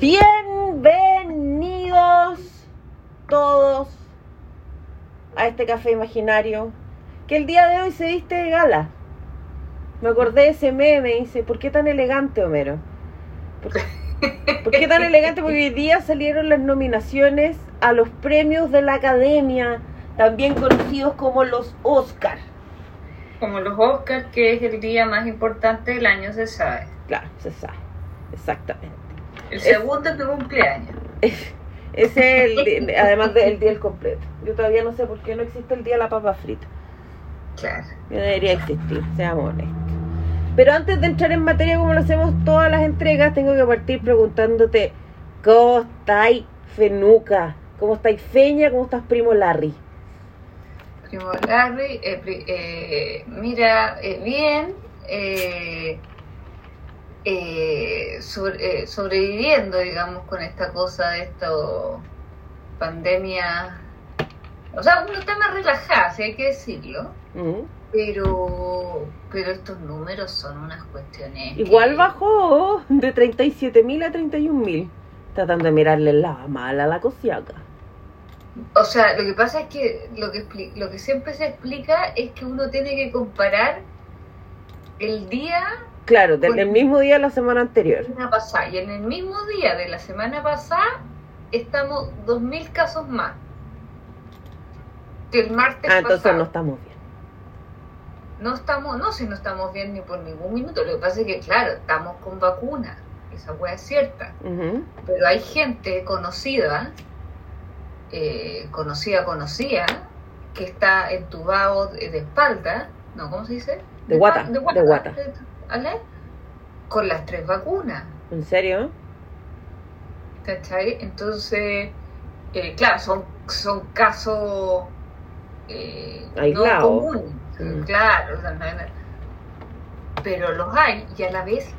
Bienvenidos todos a este café imaginario que el día de hoy se viste de gala. Me acordé de ese meme y dice, ¿por qué tan elegante, Homero? ¿Por, por qué tan elegante? Porque hoy día salieron las nominaciones a los premios de la Academia, también conocidos como los Oscar. Como los Oscars, que es el día más importante del año, se sabe. Claro, se sabe, exactamente. El segundo es tu cumpleaños. Ese es el, además del día del completo. Yo todavía no sé por qué no existe el día de la papa frita. Claro. No debería existir, seamos honestos. Pero antes de entrar en materia como lo hacemos todas las entregas, tengo que partir preguntándote ¿Cómo estáis, Fenuca? ¿Cómo estáis, Feña? ¿Cómo estás, primo Larry? Primo Larry, eh, eh, mira, eh, bien, eh, eh, sobre- eh, sobreviviendo, digamos, con esta cosa de esta pandemia. O sea, uno está más relajado, si hay que decirlo, pero, pero estos números son unas cuestiones. Igual que- bajó de 37.000 a 31.000. Tratando de mirarle la mala a la cosiaca. O sea, lo que pasa es que lo que, lo que siempre se explica es que uno tiene que comparar el día Claro, del el mismo día de la semana anterior. de la semana pasada. Y en el mismo día de la semana pasada estamos 2.000 casos más que el martes Ah, entonces pasado. no estamos bien. No estamos, no si no estamos bien ni por ningún minuto. Lo que pasa es que, claro, estamos con vacuna. Esa hueá es cierta. Pero hay gente conocida, eh, conocida, conocida, que está entubado de, de espalda, ¿no? ¿Cómo se dice? De guata, espal- de guata. ¿Vale? Con las tres vacunas, ¿En serio? ¿cachai? Entonces, eh, claro, son, son casos eh, no comunes, Mm. claro, pero los hay y a la vez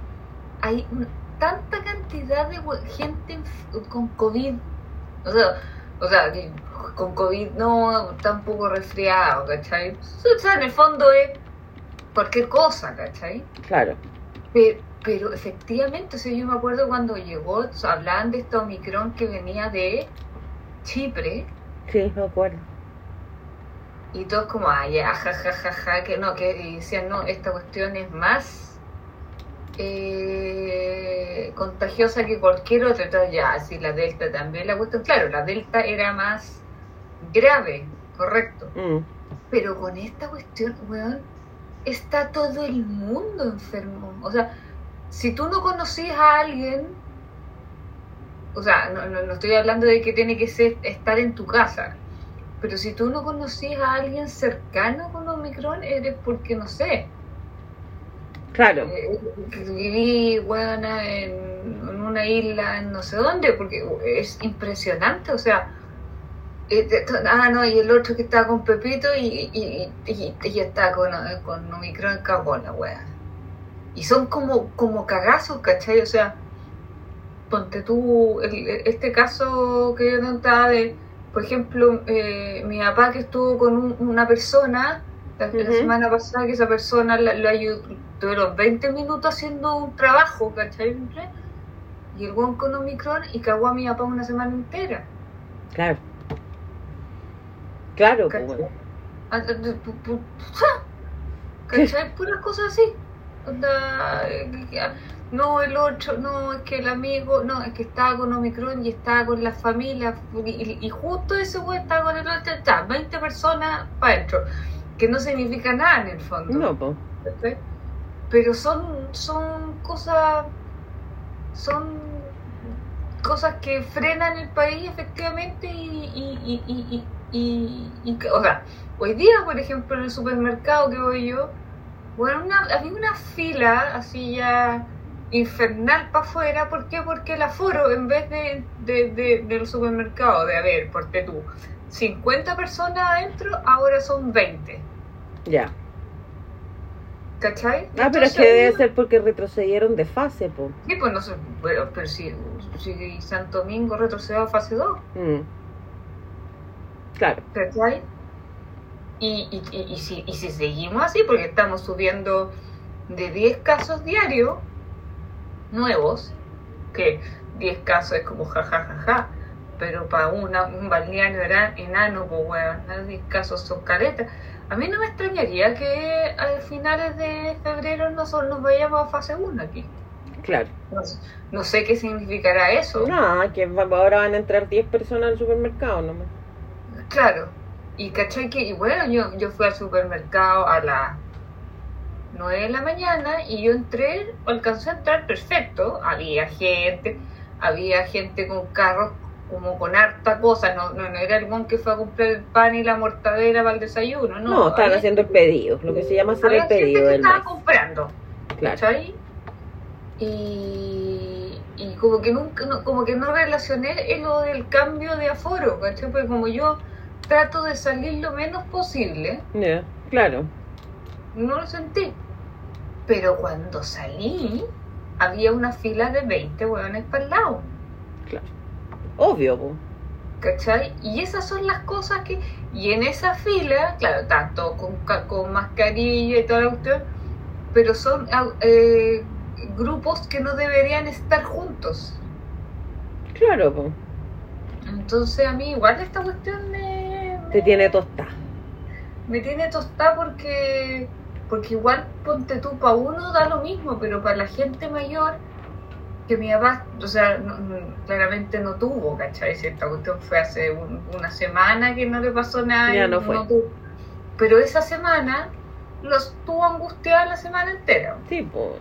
hay un- tanta cantidad de gente con COVID, o sea, o sea, que con COVID no, tampoco resfriado, ¿cachai? O sea, en el fondo es cualquier cosa, ¿cachai? Claro. Pero, pero efectivamente, o sea, yo me acuerdo cuando llegó, hablaban de esta Omicron que venía de Chipre, Sí, me acuerdo. y todos como, ah, ya, ja, ja, ja, ja, que no, que decían, no, esta cuestión es más eh, contagiosa que cualquier otra. Entonces, ya, así la Delta también, la cuestión, claro, la Delta era más grave, correcto. Mm. Pero con esta cuestión, weón, está todo el mundo enfermo. O sea, si tú no conocías a alguien, o sea, no, no, no estoy hablando de que tiene que ser estar en tu casa, pero si tú no conocías a alguien cercano con Omicron, eres porque, no sé, Claro. eh, viví, weona, en, en una isla, en no sé dónde, porque es impresionante, o sea, ah, no, y el otro que estaba con Pepito y, y, y, y está con, eh, con Omicron cagó la wea. Y son como, como cagazos, ¿cachai? O sea, ponte tú, el- este caso que yo contaba de, por ejemplo, eh, mi papá que estuvo con un- una persona la, semana pasada, que esa persona lo ayudó, tuvieron 20 minutos haciendo un trabajo, ¿cachai? Y el weón con Omicron y cagó a mi papá una semana entera. Claro. Claro, pues, ¿Cachai? bueno. Ah, ¡ja! ¿Cachai? Puras cosas así. Onda, eh, no, el otro, no, es que el amigo, no, es que estaba con Omicron y estaba con la familia, y, justo ese güey estaba con el otro, está, 20 personas para adentro, que no significa nada en el fondo. No, pues. ¿cachai? Pero son, son cosas, son cosas que frenan el país efectivamente y, y, y, y, y, y- o sea, hoy día, por ejemplo, en el supermercado que voy yo, bueno, una, había una fila así ya infernal para afuera, ¿por qué? Porque el aforo, en vez de, de, de- del supermercado, de haber, porque tú, 50 personas adentro, ahora son 20, Ya. ¿cachai? Ah, pero es que debe ser porque retrocedieron de fase, pues. Sí, pues no sé, pero, pero si, si Santo Domingo retrocedió a fase 2, Mm. Claro. ¿cachai? Y, y, y, y si, y si seguimos así, porque estamos subiendo de 10 casos diarios, nuevos, que 10 casos es como jajajaja, pero para una, un balneario era enano, pues weón, 10 casos son caretas. A mí no me extrañaría que a finales de febrero nosotros nos vayamos a fase 1 aquí. Claro. No, no sé qué significará eso. No, que ahora van a entrar 10 personas al supermercado nomás. Claro. Y cachai que, y bueno, yo, yo fui al supermercado a las 9 de la mañana y yo entré, alcancé a entrar perfecto. Había gente, había gente con carros como con harta cosa. No, no, no era el mon que fue a comprar el pan y la mortadera para el desayuno. No, No, estaban haciendo el pedido, lo que se llama hacer el gente pedido que del estaba comprando. Claro. ¿cachai? Y, y como que nunca, no- como que no relacioné en lo del cambio de aforo, ¿cachai? Porque como yo trato de salir lo menos posible, Claro. no lo sentí. Pero cuando salí, había una fila de 20 hueones para el lado, Obvio, po. ¿cachai? Y esas son las cosas que... Y en esa fila, claro, tanto con, con mascarilla y toda la cuestión, pero son ah, eh, grupos que no deberían estar juntos. Claro, po. Entonces a mí igual esta cuestión me, Te tiene tostada. me tiene tostada porque porque igual ponte tú para uno da lo mismo, pero para la gente mayor que mi papá, o sea, no- claramente no tuvo, ¿cachai? Si esta cuestión fue hace un- una semana que no le pasó nada. Ya no fue. tuvo. Pero esa semana los tuvo angustiada la semana entera. Sí, po.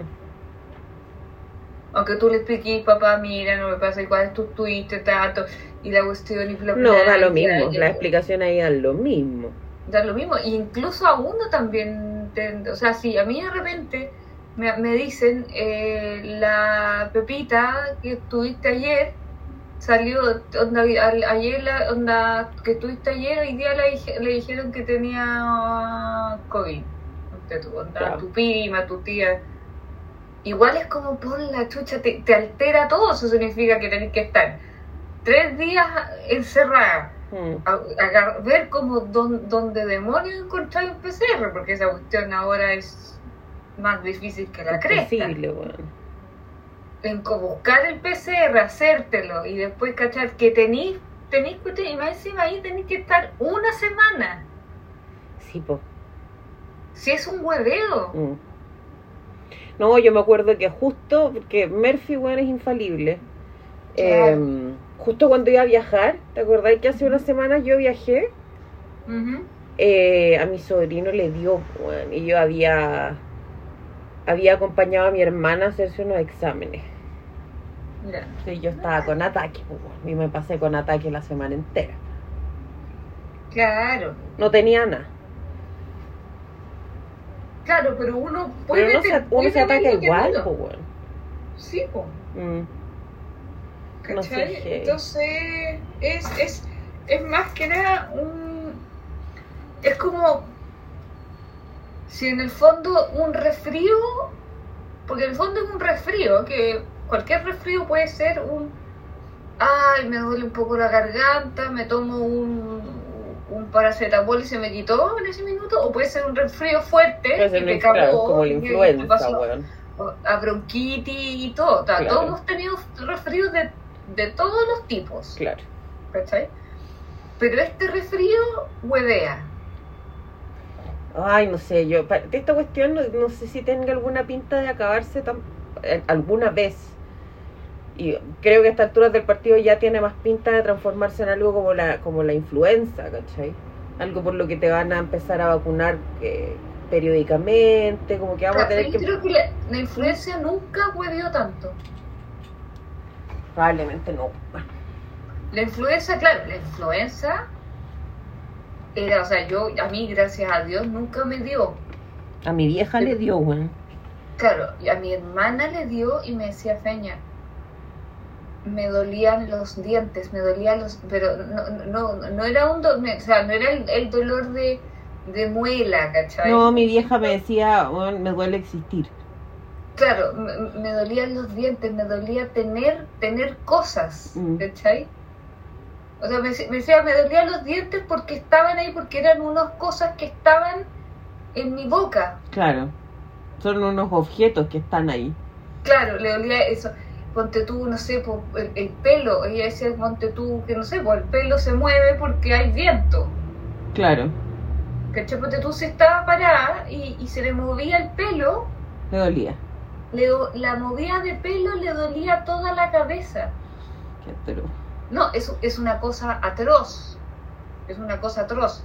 Aunque tú le expliques, papá, mira, no me pasa igual, tú tuviste tanto, y la cuestión y No, da lo mismo. Las explicaciones ahí dan lo mismo. da lo mismo. Y incluso a uno también, te- o sea, si a mí de repente me, me dicen, eh, la Pepita que tuviste ayer, salió, onda, ayer, la, onda, que tuviste ayer, hoy día le, dije- le dijeron que tenía COVID. Tú, onda, Claro. tu prima, tu tía. Igual es como por la chucha, te, te altera todo, eso significa que tenés que estar tres días encerrada Mm. a, a ver como don- donde demonios encontrar un PCR, porque esa cuestión ahora es más difícil que la cresta. Weón. En buscar el PCR, hacértelo y después cachar que tenís, tenís y más encima ahí tenés que estar una semana. Sí, po. Si es un hueveo. Mm. No, yo me acuerdo que justo, porque Murphy, weón, es infalible. Claro. Eh, justo cuando iba a viajar, ¿te acordás que hace unas semanas yo viajé? Ujú. Eh, a mi sobrino le dio, y yo había, había acompañado a mi hermana a hacerse unos exámenes. Ya. Entonces yo estaba con ataque, pues, y me pasé con ataque la semana entera. Claro, No tenía nada. claro, pero uno puede. Pero uno se, uno se ataca igual, pues. Sí, pues. Mm. Entonces, es, es, es más que nada un. Es como. Si en el fondo un resfrío. Porque en el fondo es un resfrío, que cualquier resfrío puede ser un. Ay, me duele un poco la garganta, me tomo un, un paracetamol y se me quitó en ese minuto, o puede ser un resfrío fuerte una te cagó, como la influenza, pasó weón. a bronquitis y todo. O sea, Claro. Todos hemos tenido resfríos de, de todos los tipos, Claro. ¿cachai? Pero este resfrío huevea. Ay, no sé, yo, pa- esta cuestión no, no sé si tenga alguna pinta de acabarse tan, eh, alguna vez. Y creo que a estas alturas del partido ya tiene más pinta de transformarse en algo como la, como la influenza, ¿cachai? Algo por lo que te van a empezar a vacunar eh, periódicamente, como que vamos a tener yo que... creo que la, la influencia nunca hueveó tanto. Probablemente no. Bueno, La influenza, claro, la influenza era, o sea, yo, a mí, gracias a Dios, nunca me dio. a mi vieja le dio, weón. Claro, y a mi hermana le dio y me decía Feña, me dolían los dientes, me dolían los, pero no, no, no era un, do- o sea, no era el, el dolor de, de muela, ¿cachai? No, mi vieja me decía, me duele existir. Claro, me, me dolían los dientes, me dolía tener, tener cosas, Mm. ¿cachai? O sea, me, me decía, me dolían los dientes porque estaban ahí, porque eran unas cosas que estaban en mi boca. Claro. Son unos objetos que están ahí. claro, le dolía eso. Ponte tú, no sé, po, el, el pelo. Ella decía, ponte tú, que no sé, pues el pelo se mueve porque hay viento. Claro, ¿Cachai? Ponte tú, se estaba parada y, y se le movía el pelo, le dolía. Le, la movía de pelo le dolía toda la cabeza. Qué atroz. No, es, es una cosa atroz. Es una cosa atroz.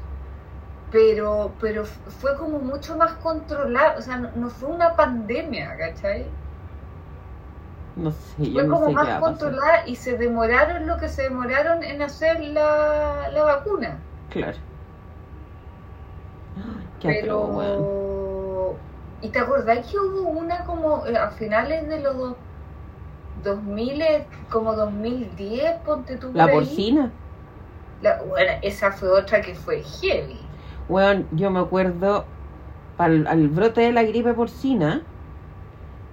Pero, pero fue como mucho más controlado. O sea, no, no fue una pandemia, ¿cachai? No sé, yo Fue no como sé más controlada y se demoraron lo que se demoraron en hacer la, la vacuna. Claro. Qué atroz, weón. ¿Y te acordás que hubo una como eh, a finales de los do- 2000, como 2010, ponte tú? La ahí? porcina. La- bueno, esa fue otra que fue heavy. Weón, yo me acuerdo al, al brote de la gripe porcina,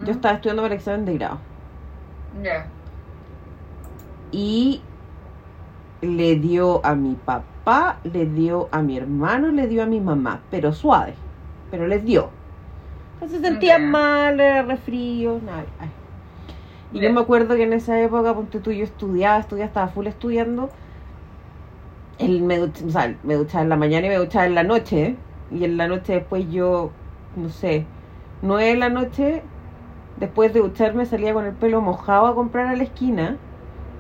yo estaba estudiando para el examen de grado. Ya. Y le dio a mi papá, le dio a mi hermano, le dio a mi mamá, pero suave, pero les dio. Se sentían Ya. mal, era resfrío, nada. Y yo me acuerdo que en esa época, ponte tú, yo estudiaba, estudiaba, estaba full estudiando. El, me, o sea, me duchaba en la mañana y me duchaba en la noche. Y en la noche después yo, no sé, nueve de la noche, después de ducharme salía con el pelo mojado a comprar a la esquina.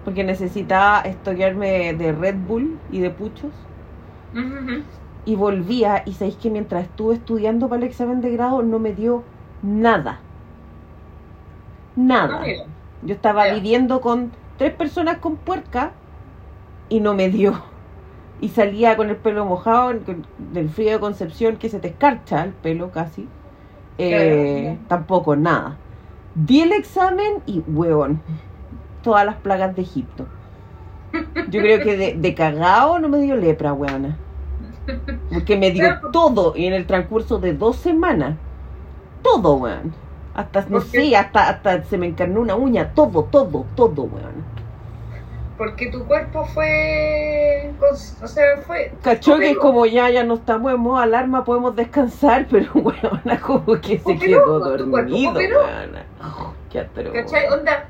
Porque necesitaba estoquearme de Red Bull y de puchos. Ujú. Y volvía y sabéis que mientras estuve estudiando para el examen de grado no me dio nada. Ah, Nada. mira. Yo estaba viviendo con tres personas con puerca y no me dio. Y salía con el pelo mojado, del frío de Concepción que se te escarcha el pelo casi. Eh. Tampoco, nada. Di el examen y, huevón, todas las plagas de Egipto. Yo creo que de, de cagao no me dio lepra, weona. Porque me dio Claro. todo y en el transcurso de dos semanas. Todo, weón. Hasta, no sé, hasta, hasta se me encarnó una uña. Todo, todo, todo, weón. Porque tu cuerpo fue. O sea, fue. Cachó que como ya, ya no estamos en modo alarma, podemos descansar, pero weona, como que se quedó dormido. Oh, qué atroz. ¿Cachai? Onda,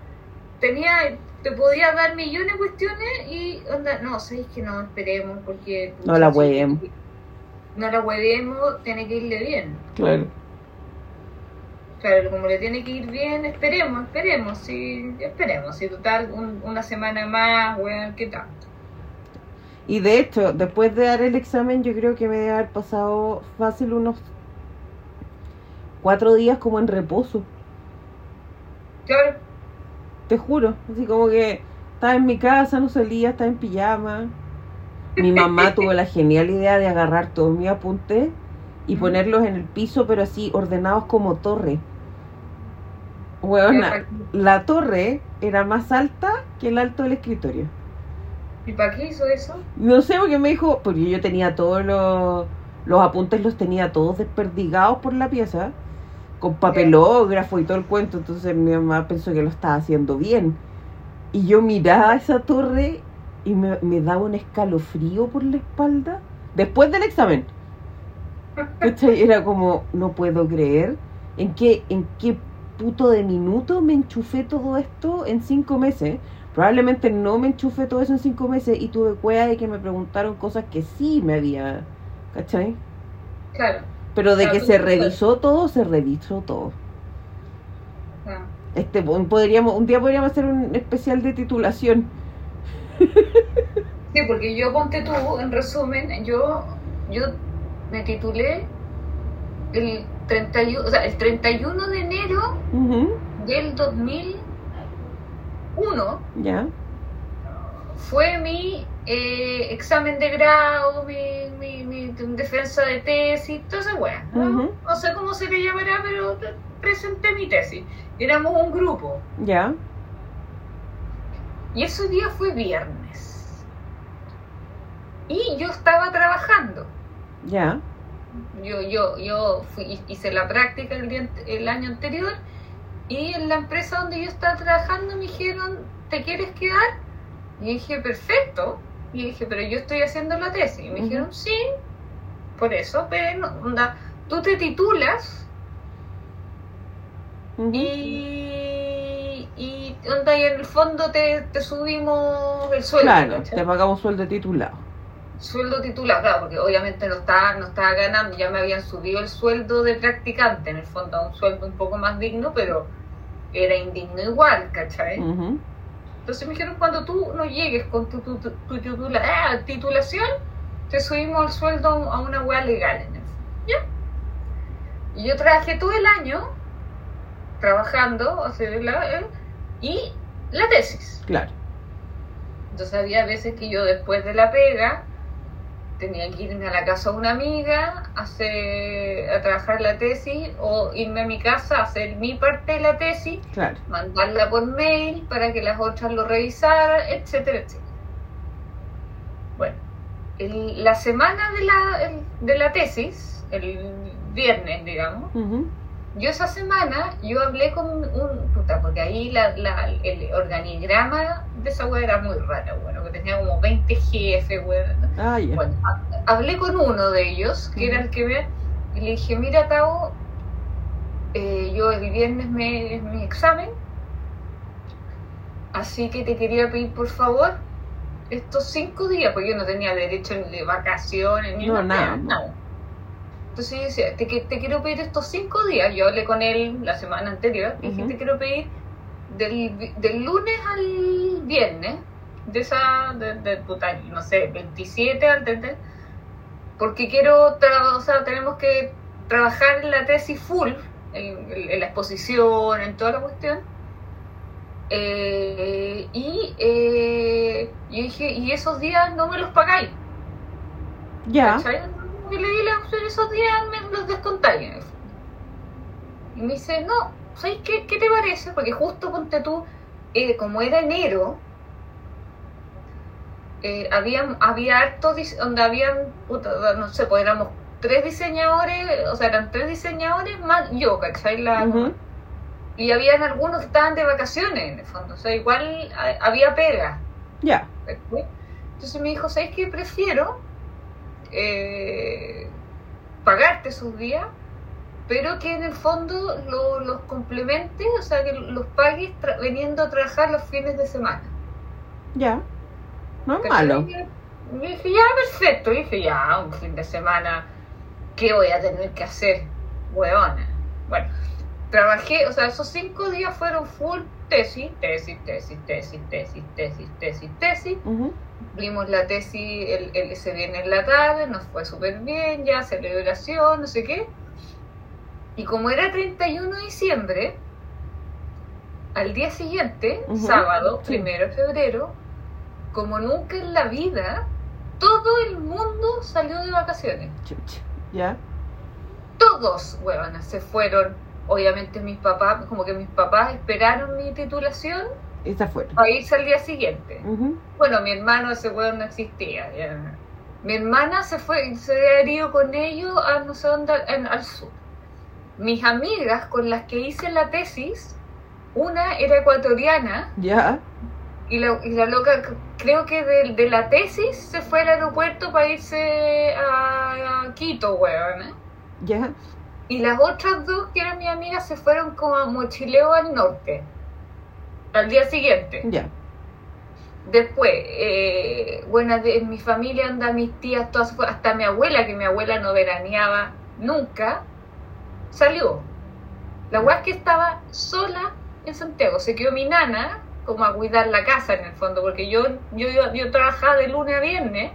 tenía, te podía dar millones de cuestiones y onda, no, sabéis que no, esperemos porque... No la sí, hueemos. No la hueemos, tiene que irle bien. Claro. Claro, como le tiene que ir bien, esperemos, esperemos, sí, esperemos. Si total, un- una semana más, weón, ¿qué tanto? Y de hecho, después de dar el examen, yo creo que me debe haber pasado fácil unos cuatro días como en reposo. Claro, Te juro, así como que estaba en mi casa, no salía, estaba en pijama. Mi mamá tuvo la genial idea de agarrar todos mis apuntes y ponerlos en el piso, pero así ordenados como torre. Weona, la torre era más alta que el alto del escritorio. ¿y para qué hizo eso? No sé, porque me dijo, porque yo tenía todos los, los apuntes, los tenía todos desperdigados por la pieza, con papelógrafo y todo el cuento, entonces mi mamá pensó que lo estaba haciendo bien. Y yo miraba esa torre y me, me daba un escalofrío por la espalda, después del examen. Era como, no puedo creer, ¿en qué, en qué puto de minuto me enchufé todo esto en cinco meses? Probablemente no me enchufé todo eso en cinco meses y tuve cueva de que me preguntaron cosas que sí me había, ¿cachai? Claro, Pero de que se revisó todo, se revisó todo. ah. Este, podríamos, un día podríamos hacer un especial de titulación. Sí, porque yo ponte tú, en resumen, yo, yo me titulé el 31, o sea, el 31 de enero Ujú, del 2001 Ya, fue mi eh, examen de grado, mi, mi, mi defensa de tesis, toda esa. ¿no? Sé cómo se le llamará, pero presenté mi tesis. Éramos un grupo. ya, Y ese día fue viernes. Y yo estaba trabajando. ya, Yo, yo, yo fui, hice la práctica el, día, el año anterior y en la empresa donde yo estaba trabajando me dijeron, ¿te quieres quedar? Y dije, perfecto. Y dije, pero yo estoy haciendo la tesis. Y me dijeron, sí, por eso, pero onda, tú te titulas ujú, y, onda, y en el fondo te, te subimos el sueldo. Claro, ¿cachai? te pagamos sueldo titulado. Sueldo titular, claro, porque obviamente no estaba, no estaba ganando, ya me habían subido el sueldo de practicante, en el fondo a un sueldo un poco más digno, pero era indigno igual, ¿cachai? Ujú. Entonces me dijeron, cuando tú no llegues con tu, tu, tu- tu titula- ah, titulación, te subimos el sueldo a una hueá legal. ¿Ya? Y yo trabajé todo el año trabajando, o sea, la- eh, y la tesis. Claro. Entonces había veces que yo después de la pega tenía que irme a la casa de una amiga a, hacer, a trabajar la tesis o irme a mi casa a hacer mi parte de la tesis Claro. mandarla por mail para que las otras lo revisaran, etcétera, etcétera. Bueno, el- la semana de la, el- de la tesis, el viernes, digamos, yo esa semana yo hablé con un puta, porque ahí la, la- el organigrama de esa wea era muy raro, bueno, que tenía como 20 jefes, weón. Ah. Bueno, ha- hablé con uno de ellos, que era el que me... Y le dije, mira, Tao, eh, yo el viernes me, es mi examen, así que te quería pedir, por favor, estos cinco días, porque yo no tenía derecho ni de vacaciones, ni No, nada, nada. Entonces yo decía, te, te quiero pedir estos cinco días, yo hablé con él la semana anterior, y dije, te quiero pedir del, del lunes al viernes, de esa, de, de, puta, no sé, 27 al 30, porque quiero, tra- o sea, tenemos que trabajar en la tesis full, en, en la exposición, en toda la cuestión. Eh, y eh, yo dije, y esos días no me los pagáis. Ya. ¿cachai? Y le di la opción, esos días me los descontáis. Y me dice, no, ¿sabes qué, qué te parece? Porque justo ponte tú, eh, como era enero, eh, había, había harto, donde habían, no sé, pues éramos tres diseñadores, o sea, eran tres diseñadores más yo, ¿cachai? La. Y habían algunos que estaban de vacaciones, en el fondo, o sea, igual a- había pega. Ya. Entonces me dijo, ¿sabes qué? Prefiero eh, pagarte esos días, pero que en el fondo lo- los complementes, o sea, que los pagues tra- viniendo a trabajar los fines de semana. Ya. No es malo. Y me dije, ya, perfecto. Dije, ya, un fin de semana, ¿qué voy a tener que hacer? Hueona. Bueno, trabajé, o sea, esos cinco días fueron full tesis, tesis, tesis, tesis, tesis, tesis, tesis, tesis. Ujú. Vimos la tesis el, el, ese viernes en la tarde, nos fue súper bien, ya celebración, no sé qué. Y como era 31 de diciembre, al día siguiente, sábado, sí. primero de febrero, como nunca en la vida, todo el mundo salió de vacaciones. Chucha. Ya. Todos, huevanas, se fueron. Obviamente mis papás, como que mis papás esperaron mi titulación Esa fue. para irse al día siguiente. Bueno, mi hermano, ese weón no existía. ya. Mi hermana se fue, se había ido con ellos a no sé dónde, en- al sur. Mis amigas con las que hice la tesis, una era ecuatoriana Ya. y la, y la loca, creo que de, de la tesis se fue al aeropuerto para irse a, a Quito, weón. ¿eh? Ya. Y las otras dos, que eran mis amigas, se fueron como a mochileo al norte, al día siguiente. Ya. Después, eh, bueno, de, en mi familia anda mis tías, todas, hasta mi abuela, que mi abuela no veraneaba nunca, salió. La weá es que estaba sola en Santiago, se quedó mi nana como a cuidar la casa en el fondo, porque yo, yo, yo, yo trabajaba de lunes a viernes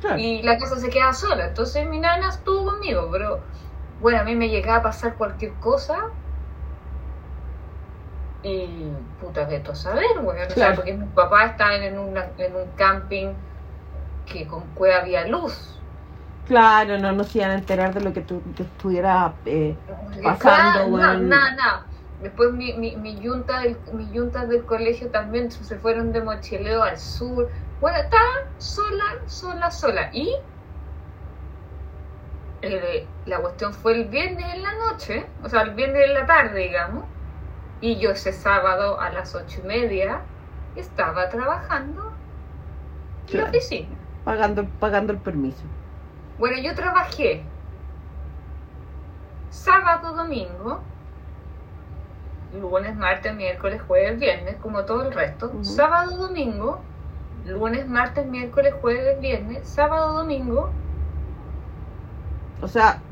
Claro. y la casa se quedaba sola, entonces mi nana estuvo conmigo, pero bueno, a mí me llegaba a pasar cualquier cosa y puta veto a saber, weón, o sea, Claro. porque mis papás estaban en, una, en un camping que con cueva había luz. Claro, no nos iban a enterar de lo que tú estuviera eh, Pasando. Nada, nada, nada. Después mi, mi, mi yunta del, mis yuntas del colegio también se fueron de mochileo al sur. Bueno, estaba sola, sola, sola. Y eh, la cuestión fue el viernes en la noche, o sea, el viernes en la tarde, digamos. Y yo ese sábado a las ocho y media estaba trabajando en la oficina. pagando, pagando el permiso. Bueno, yo trabajé sábado, domingo, lunes, martes, miércoles, jueves, viernes, como todo el resto. Sábado, domingo, lunes, martes, miércoles, jueves, viernes, sábado, domingo, O sea,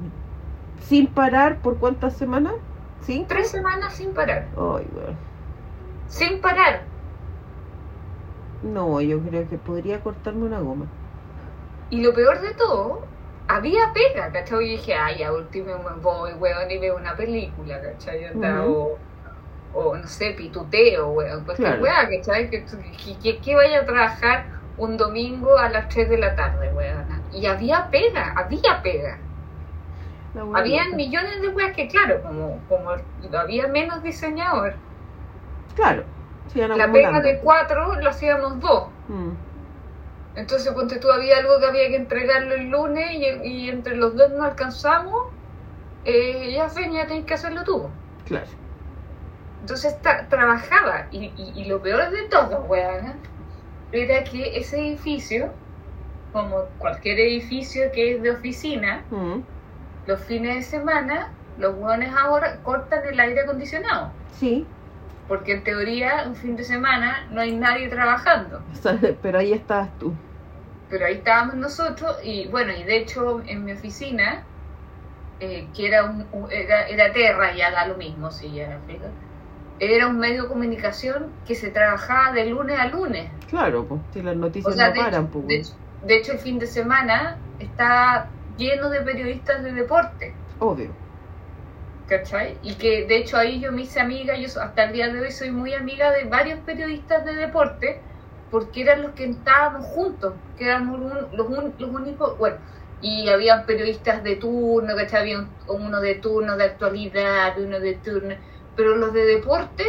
sin parar por cuántas semanas? ¿Cinco? tres semanas sin parar. Ay, weón. Sin parar. No, yo creo que podría cortarme una goma. Y lo peor de todo, había pega, ¿cachai? Y dije, ay, a último me voy, weón, y veo una película, ¿cachai? Onda, Ujú. o, o, no sé, pituteo, weón. Pues Claro. qué weá, ¿cachai? Que, que, que, vaya a trabajar un domingo a las 3 de la tarde, weón. Y había pega, había pega. Habían millones de weas que, claro, como, como había menos diseñador, Claro. la pega de cuatro lo hacíamos dos. Mm, Entonces, ponte tú, había algo que había que entregarlo el lunes y, y entre los dos no alcanzamos. Eh, ya, Feña, tenés que hacerlo tú. claro. Entonces trabajaba. Y, y- y lo peor de todo, weón, era que ese edificio, como cualquier edificio que es de oficina, Mm, los fines de semana, los weones ahora cortan el aire acondicionado. sí, Porque en teoría, un fin de semana no hay nadie trabajando. pero ahí estabas tú. Pero ahí estábamos nosotros y bueno, y de hecho en mi oficina, eh, que era, un, era, era Terra, ya da lo mismo, sí, ya era era un medio de comunicación que se trabajaba de lunes a lunes. Claro, pues, si las O noticias sea, no de, paran, hecho, pues. de, hecho- de hecho el fin de semana está lleno de periodistas de deporte. Obvio. ¿Cachai? Y que de hecho ahí yo me hice amiga, yo hasta el día de hoy soy muy amiga de varios periodistas de deporte, porque eran los que estábamos juntos, que éramos los, un- los únicos, bueno, y habían periodistas de turno, ¿cachai? Había un- uno de turno de actualidad, uno de turno, pero los de deporte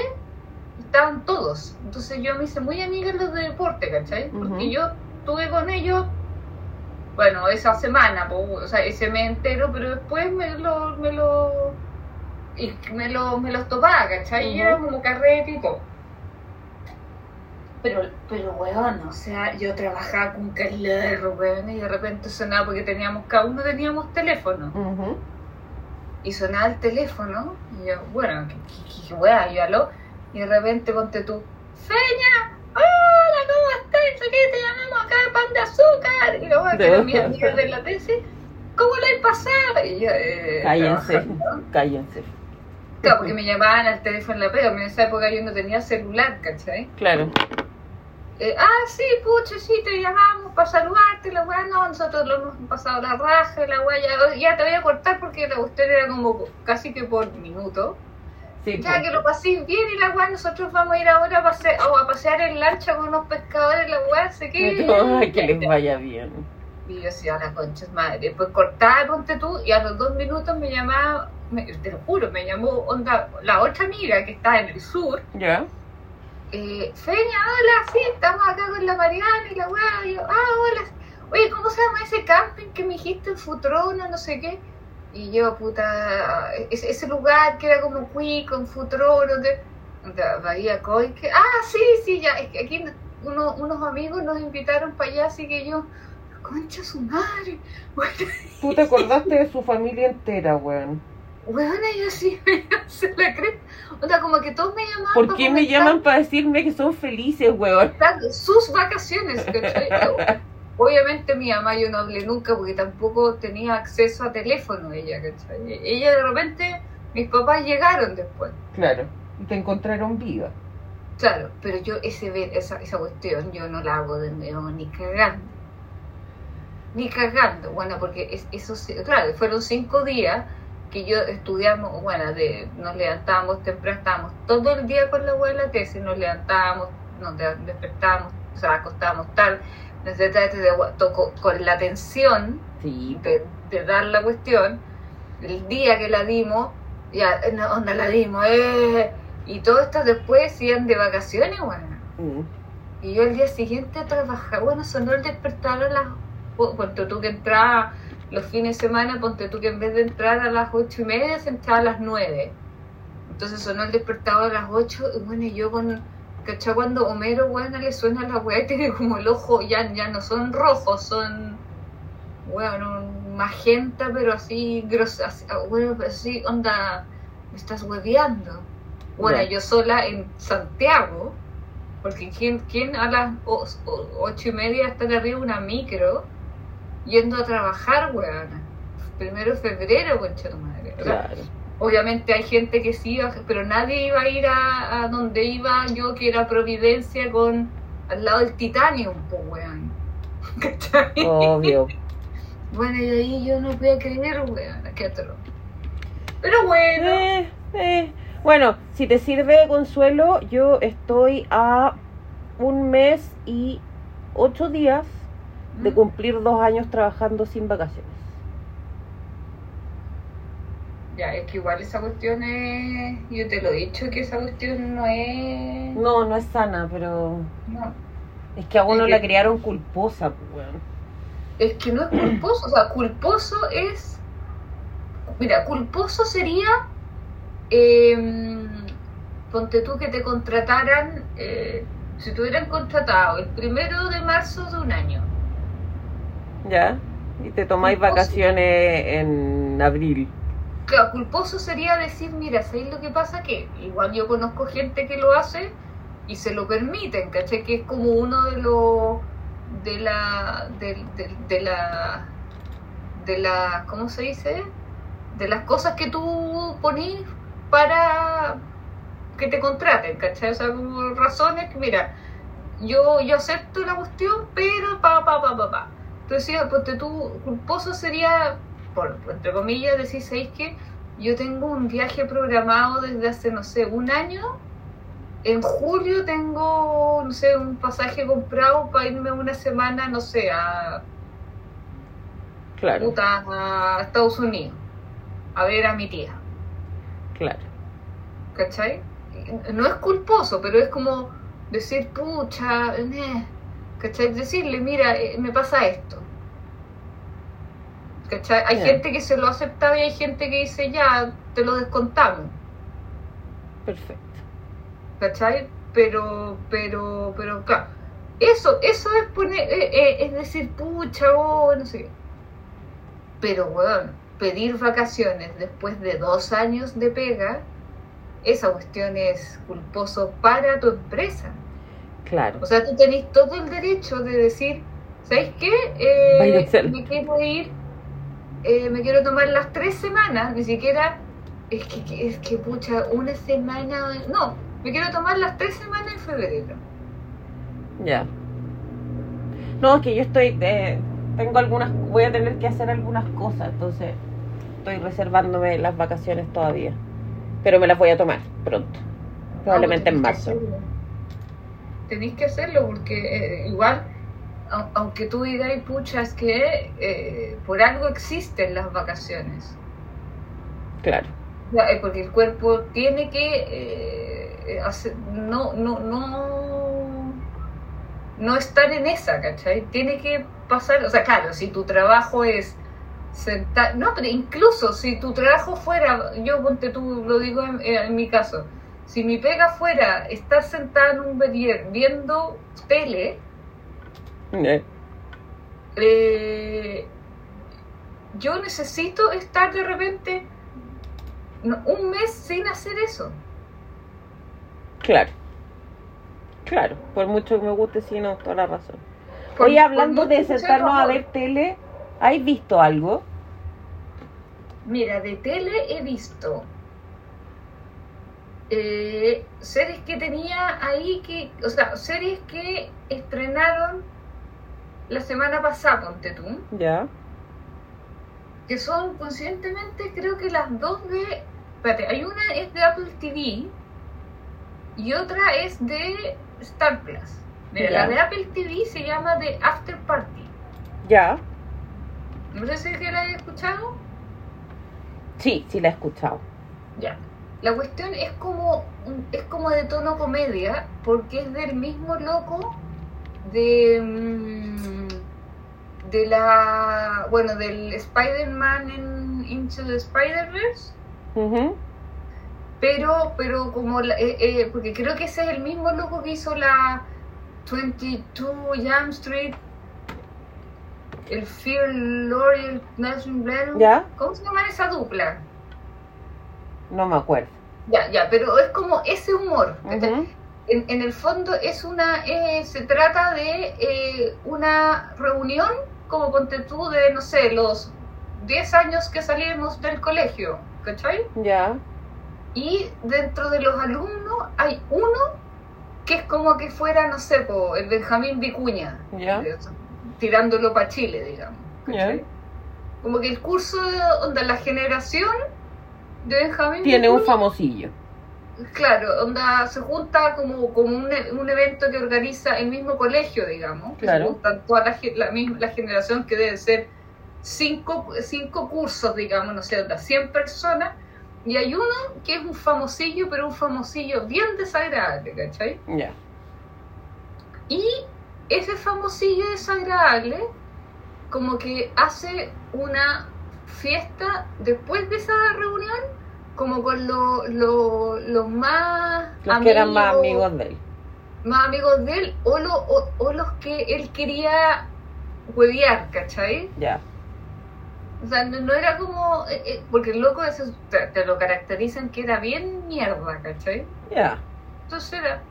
estaban todos. Entonces yo me hice muy amiga de los de deporte, ¿cachai? Porque yo estuve con ellos, bueno, esa semana, o sea, ese mes entero, pero después me lo, me lo, y me, lo, me los topaba, ¿cachai? Y era como carrete y todo. Pero, pero, weón, o sea, yo trabajaba con calor, weón, y de repente sonaba porque teníamos, cada uno teníamos teléfono Ujú. y sonaba el teléfono, y yo, bueno, ¿qué, qué, qué weá? Y aló, y de repente ponte tú, Feña, hola, ¿cómo estás? ¿Qué te llamamos acá de pan de azúcar? Y luego que era mi amiga de la tesis, ¿cómo la he pasado? Y yo, eh, Cállense, trabajando. cállense. Claro, porque me llamaban al teléfono en la pega, en esa época yo no tenía celular, ¿cachai? Claro. Eh, ah, sí, pucha, sí, te llamamos para saludarte, la weá, no, nosotros lo hemos pasado la raja, la weá, ya, ya te voy a cortar porque la usted era como casi que por minuto. Sí, Ya pues. que lo paséis bien y la weá, nosotros vamos a ir ahora a pasear, o a pasear en lancha con unos pescadores, la weá, sé que... Ay, que les vaya bien. Y yo decía, la concha madre. Pues cortaba, ponte tú, y a los dos minutos me llamaba, me- te lo juro, me llamó onda, la otra amiga que está en el sur, ¿Ya? eh, Feña, hola, sí, estamos acá con la Mariana y la weá. Y yo, ah, hola. Oye, ¿cómo se llama ese camping que me dijiste en Futrona, no sé qué? Y yo, puta, ese, ese lugar que era como cuico, en Futrona, de, de Bahía Coique. Ah, sí, sí, ya, es que aquí uno- unos amigos nos invitaron para allá, así que yo, concha su madre. Bueno, Tú te acordaste de su familia entera, weón. Weona, yo sí me se la creo. O sea, como que todos me llamaban. ¿Por qué me llaman para decirme que son felices? Exacto, sus vacaciones, ¿cachai? Obviamente mi mamá yo no hablé nunca porque tampoco tenía acceso a teléfono ella, ¿cachai? Ella de repente, mis papás llegaron después, Claro. Y te encontraron viva. claro, pero yo ese esa, esa cuestión yo no la hago de nuevo ni cagando. Ni cagando, bueno, porque es, eso claro, fueron cinco días que yo estudiamos, bueno, de, nos levantábamos temprano, estábamos todo el día con la abuela tesis, nos levantábamos, nos de- despertábamos, o sea, acostábamos de- toco- con la tensión Sí. de, de dar la cuestión, el día que la dimos, ya, eh, no, onda la dimos, eh, y todo esto después iban de vacaciones, bueno. Mm. Y yo el día siguiente a trabajar, bueno, sonó el despertar a las, ponte tú que entraba los fines de semana, ponte tú que en vez de entrar a las ocho y media, se entraba a las nueve. Entonces sonó el despertador a las ocho, y bueno, y yo con, ¿cachai? Cuando Homero, bueno, le suena la weá y tiene como el ojo, ya, ya no son rojos, son, bueno, magenta, pero así, grosa, así, ah, bueno, pero así, onda, me estás hueveando. Bueno, yo sola en Santiago, porque ¿quién, quién a las ocho y media está arriba una micro yendo a trabajar, weón? Primero de febrero, concha tu madre. Claro. Obviamente hay gente que sí, pero nadie iba a ir a, a donde iba yo, que era Providencia, con al lado del Titanium, pues, weón. ¿Cachai? Obvio. Bueno, y ahí yo no podía creer, weón, qué atroz. Pero bueno, Eh, eh. Bueno, si te sirve de consuelo, yo estoy a un mes y ocho días de Mm. cumplir dos años trabajando sin vacaciones. ya, es que igual esa cuestión es. Yo te lo he dicho que esa cuestión no es. No, no es sana, pero no. es que a uno Es la que- criaron culposa, pues. Es que no es culposo, o sea, culposo es. Mira, culposo sería. eh, ponte tú que te contrataran. eh, si te hubieran contratado el primero de marzo de un año. ¿Ya? Y te tomáis Culposo. vacaciones en abril. Claro, culposo sería decir, mira, ¿sabéis lo que pasa? Que igual yo conozco gente que lo hace y se lo permiten, ¿cachai? Que es como uno de los. de la. de, de- de la. de la. ¿cómo se dice? De las cosas que tú ponís para que te contraten, ¿cachai? O sea, como razones que, mira, yo, yo acepto la cuestión, pero pa, pa, pa, pa, pa. Entonces, ponte tú, culposo sería por, entre comillas, decir, ¿sabéis que yo tengo un viaje programado desde hace, no sé, un año? En julio tengo, no sé, un pasaje comprado para irme una semana, no sé, a, Claro, puta, a Estados Unidos, a ver a mi tía, claro. ¿cachai? No es culposo, pero es como decir, pucha, eh, ¿cachai? Decirle, mira, eh, me pasa esto. ¿Cachai? Hay gente que se lo acepta y hay gente que dice, ya, te lo descontamos. Perfecto. ¿cachai? Pero, pero, pero, claro, eso, eso es poner, eh, eh, es decir, pucha, oh, no sé qué. Pero, weón, pedir vacaciones después de dos años de pega, esa cuestión es culposo para tu empresa. Claro. O sea, tú tenés todo el derecho de decir, ¿sabes qué? Eh, me quiero ir, eh, me quiero tomar las tres semanas, ni siquiera, es que, es que, pucha, una semana, no, me quiero tomar las tres semanas en febrero. Ya. No, es que yo estoy. eh, tengo algunas. Voy a tener que hacer algunas cosas, entonces estoy reservándome las vacaciones todavía. Pero me las voy a tomar pronto. Probablemente en marzo. Tenéis que hacerlo porque eh, igual, au- aunque tú digas, pucha, es que eh, por algo existen las vacaciones. Claro. Eh, porque el cuerpo tiene que eh, hacer- no, no, no, no estar en esa, ¿cachai? Tiene que pasar, o sea, claro, si tu trabajo es sentar, no, pero incluso si tu trabajo fuera, yo ponte tú, lo digo en, en mi caso, si mi pega fuera estar sentada en un verrier viendo tele, Eh, eh, yo necesito estar de repente un mes sin hacer eso. Claro. Claro. Por mucho que me guste, sí, no, toda la razón. Por- Oye, hablando de sentarnos a ver tele, ¿has visto algo? Mira, de tele he visto eh, series que tenía ahí que, o sea, series que estrenaron la semana pasada, ponte tú, Ya. que son conscientemente creo que las dos de, espérate, hay una es de Apple TV y otra es de Star Plus. Mira, la de Apple TV se llama The After Party. Ya. No sé si la he escuchado. Sí, sí la he escuchado. Ya. La cuestión es como es como de tono comedia porque es del mismo loco de mm, de la bueno del Spider-Man en Into the Spider-Verse Ujú. pero pero como la- eh, eh, porque creo que ese es el mismo loco que hizo la 22 Jump Street el Fear Lord y el Nelson ¿Ya? ¿cómo se llama esa dupla? No me acuerdo. Ya, ya, pero es como ese humor. en, en el fondo es una eh, se trata de eh, una reunión como ponte tú de no sé los 10 años que salimos del colegio ¿cachai? Ya. y dentro de los alumnos hay uno que es como que fuera no sé po, el Benjamín Vicuña Ya. eh, tirándolo para Chile digamos ¿cachai? Ya. como que el curso de onda la generación de Tiene un famosillo. Claro, onda se junta como, como un, e- un evento que organiza el mismo colegio, digamos. que Claro. Se juntan toda la, la, misma, la generación que debe ser cinco, cinco cursos, digamos, no sé, onda 100 personas. Y hay uno que es un famosillo, pero un famosillo bien desagradable, ¿cachai? Ya. Y ese famosillo desagradable, como que hace una fiesta después de esa reunión, como con lo- lo- los más Los que eran más amigos de él. más amigos de él o, lo- o, o los que él quería huevear, ¿cachai? Ya. O sea, no, no era como... eh, eh, porque el loco te, te lo caracterizan que era bien mierda, ¿cachai? Ya. Entonces era...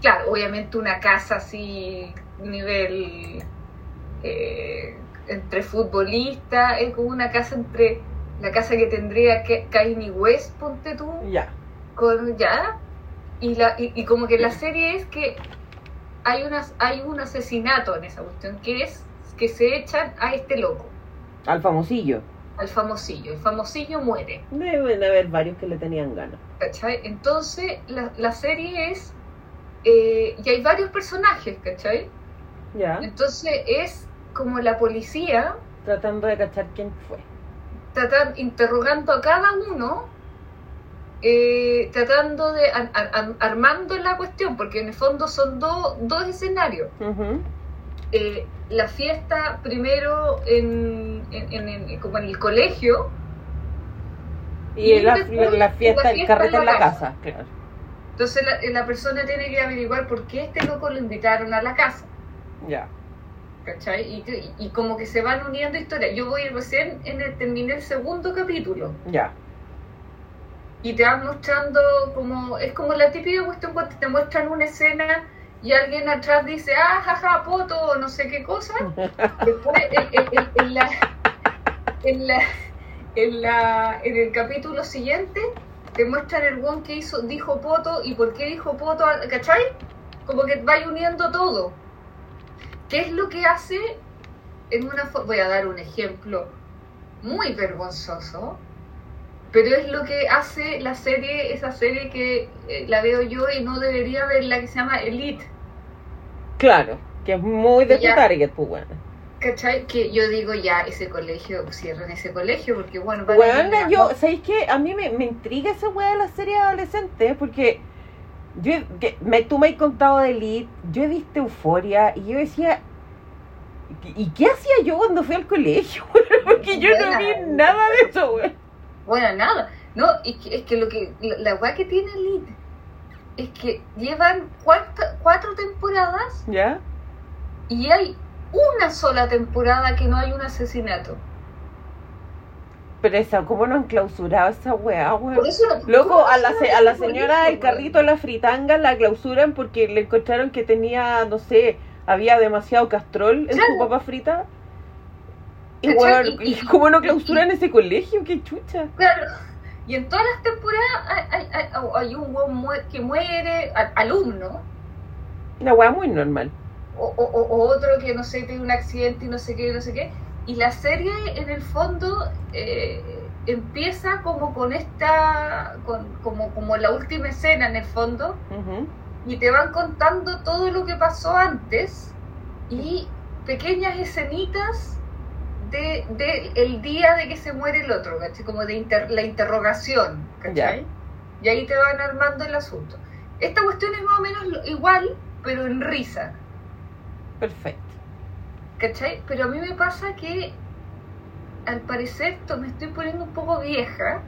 Claro, obviamente una casa así, nivel... eh, entre futbolistas, es como una casa entre... La casa que tendría que Kanye West, ponte tú, Ya. con ya y la y, y como que la serie es que hay unas hay un asesinato en esa cuestión que es que se echan a este loco Al famosillo. al famosillo el famosillo muere Deben haber varios que le tenían ganas. ¿cachai? entonces la, la serie es eh, y hay varios personajes ¿cachai? Ya. entonces es como la policía Tratando de cachar quién fue. tratan, interrogando a cada uno eh, tratando de ar- armando la cuestión porque en el fondo son do- dos escenarios eh, la fiesta primero en, en- en- en- como en el colegio Y, Y la, después la fiesta, la el fiesta carrete en en la la casa. casa, claro. entonces la, la persona tiene que averiguar por qué este loco lo invitaron a la casa Ya. ¿Cachai? Y, y- y como que se van uniendo historias yo voy recién en el, terminé el segundo capítulo Ya. y te van mostrando como es como la típica cuestión cuando te muestran una escena y alguien atrás dice ah jaja poto o no sé qué cosa después en, en- en- en la, en la en la en el capítulo siguiente te muestran el one que hizo dijo poto y por qué dijo poto ¿cachai? como que va uniendo todo ¿qué es lo que hace en una voy a dar un ejemplo muy vergonzoso pero es lo que hace la serie, esa serie que eh, la veo yo y no debería verla, que se llama Elite. Claro. Que es muy de tu target, pues bueno. ¿Cachai? Que yo digo ya, ese colegio, cierran ese colegio, porque bueno, Bueno, yo, ¿sabéis qué? A mí me, me intriga esa weá de la serie adolescente, porque yo, que, me, tú me has contado de Elite, yo he visto Euforia, y yo decía, ¿y qué hacía yo cuando fui al colegio? porque yo no vi nada de eso, weón. Bueno, nada. No, es que, es que lo que, la, la weá que tiene Elite es que llevan cuatro, cuatro temporadas ¿Ya? y hay una sola temporada que no hay un asesinato. Pero esa, ¿cómo no han clausurado esa weá, weón? Loco, ¿cómo a la, se a la señora del carrito, la fritanga, la clausuran porque le encontraron que tenía, no sé, había demasiado castrol en su papa frita. Y weón, Y- ¿y cómo no clausuran ese colegio? ¡Qué chucha! Claro. Y en todas las temporadas hay, hay, hay, un weón que muere, al- alumno, Una weá muy normal. o- o- o otro que no sé, tiene un accidente y no sé qué, no sé qué. Y la serie, en el fondo, eh, empieza como con esta, con, como, como la última escena, en el fondo, y te van contando todo lo que pasó antes y pequeñas escenitas de, de el día de que se muere el otro, ¿cachai? Como de inter- la interrogación, ¿cachai? Y ahí te van armando el asunto. Esta cuestión es más o menos igual, pero en risa, Perfecto. ¿Cachai? Pero a mí me pasa que al parecer me estoy poniendo un poco vieja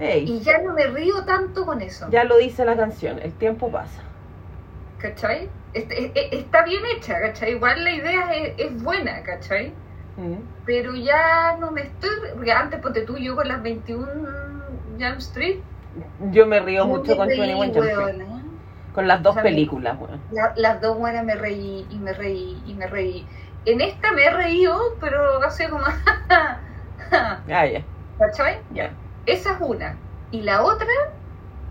Ey, y ya no me río tanto con eso, ya lo dice la canción, el tiempo pasa. ¿cachai? E- e- Está bien hecha, ¿cachai? Igual la idea es, es buena, ¿cachai? Mm. Pero ya no me estoy... Porque antes, ponte tú, yo con las 21 Jump Street, Yo me río mucho me con reí, 21 Jump Street. Con las dos O sea, me- películas, weón. La- las dos buenas me reí y me reí y me reí. En esta me he reído, pero hace como... Ah, ya. ¿Cachai? Ya. Esa es una. Y la otra,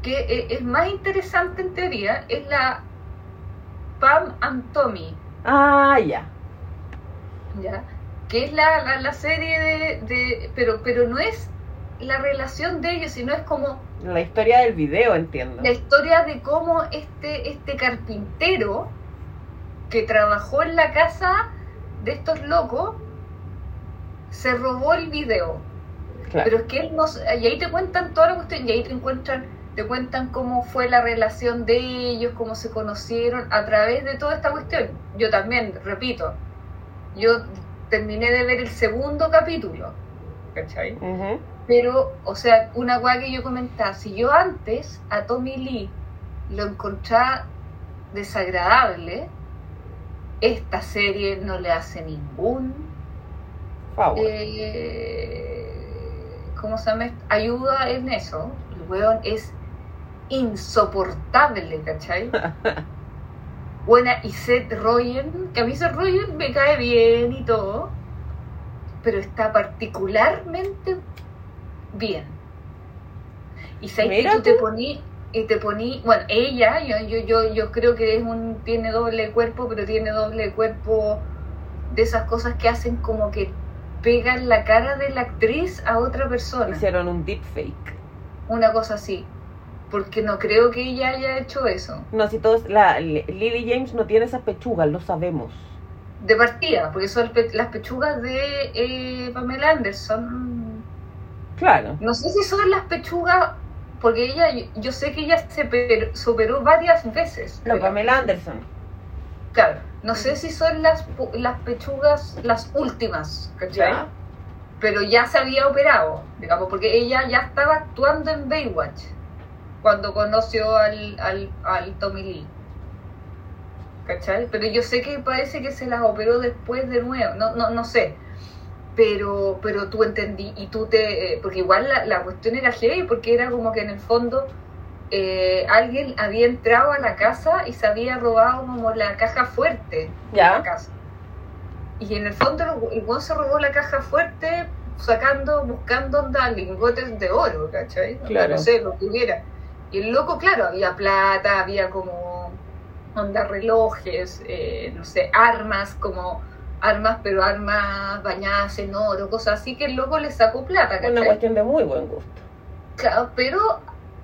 que e- es más interesante en teoría, es la Pam and Tommy, Ah, ya. ¿ya? Que es la, la, la serie de, de... Pero, pero no es la relación de ellos, sino es como La historia del video, entiendo. la historia de cómo este, este carpintero que trabajó en la casa de estos locos se robó el video. Claro. Pero es que él no... Y ahí te cuentan toda la cuestión, y ahí te encuentran, te cuentan cómo fue la relación de ellos, cómo se conocieron a través de toda esta cuestión. Yo también, repito, yo terminé de ver el segundo capítulo, ¿cachai? Ujú. Pero, o sea, una weá que yo comentaba, si yo antes a Tommy Lee lo encontraba desagradable, esta serie no le hace ningún Favor. eh, ¿cómo se llama? Ayuda en eso. El weón es insoportable, ¿cachai? Buena, y Seth Rogen, que a mí Seth Rogen me cae bien y todo, pero está particularmente bien. Y sabes que tú te poní, y te poní, bueno, ella, yo, yo, yo, yo creo que es un, tiene doble cuerpo, pero tiene doble cuerpo de esas cosas que hacen como que pegan la cara de la actriz a otra persona. Hicieron un deepfake. Una cosa así. Porque no creo que ella haya hecho eso. No, si todos. La, Lily James no tiene esas pechugas, lo sabemos. De partida, porque son pe- las pechugas de eh, Pamela Anderson. Claro. No sé si son las pechugas, porque ella, yo, sé que ella se, per- se operó varias veces. La Pamela Anderson. Claro, no sé si son las, las pechugas, las últimas, ¿cachai? Ya. Pero ya se había operado, digamos, porque ella ya estaba actuando en Baywatch cuando conoció al, al, al Tommy Lee. ¿Cachai? Pero yo sé que parece que se las operó después de nuevo, no, no, no sé. Pero, pero tú entendí, y tú te. eh, Porque igual la, la cuestión era heavy, porque era como que en el fondo eh, alguien había entrado a la casa y se había robado como la caja fuerte de la Ya. casa. Y en el fondo el weón se robó la caja fuerte sacando, buscando onda lingotes de oro, ¿cachai? Claro. No sé, lo que hubiera. Y el loco, claro, había plata, había como onda relojes, eh, no sé, armas, como armas, pero armas bañadas en oro, cosas así, que el loco le sacó plata, Una ¿cachai? cuestión de muy buen gusto. Claro, pero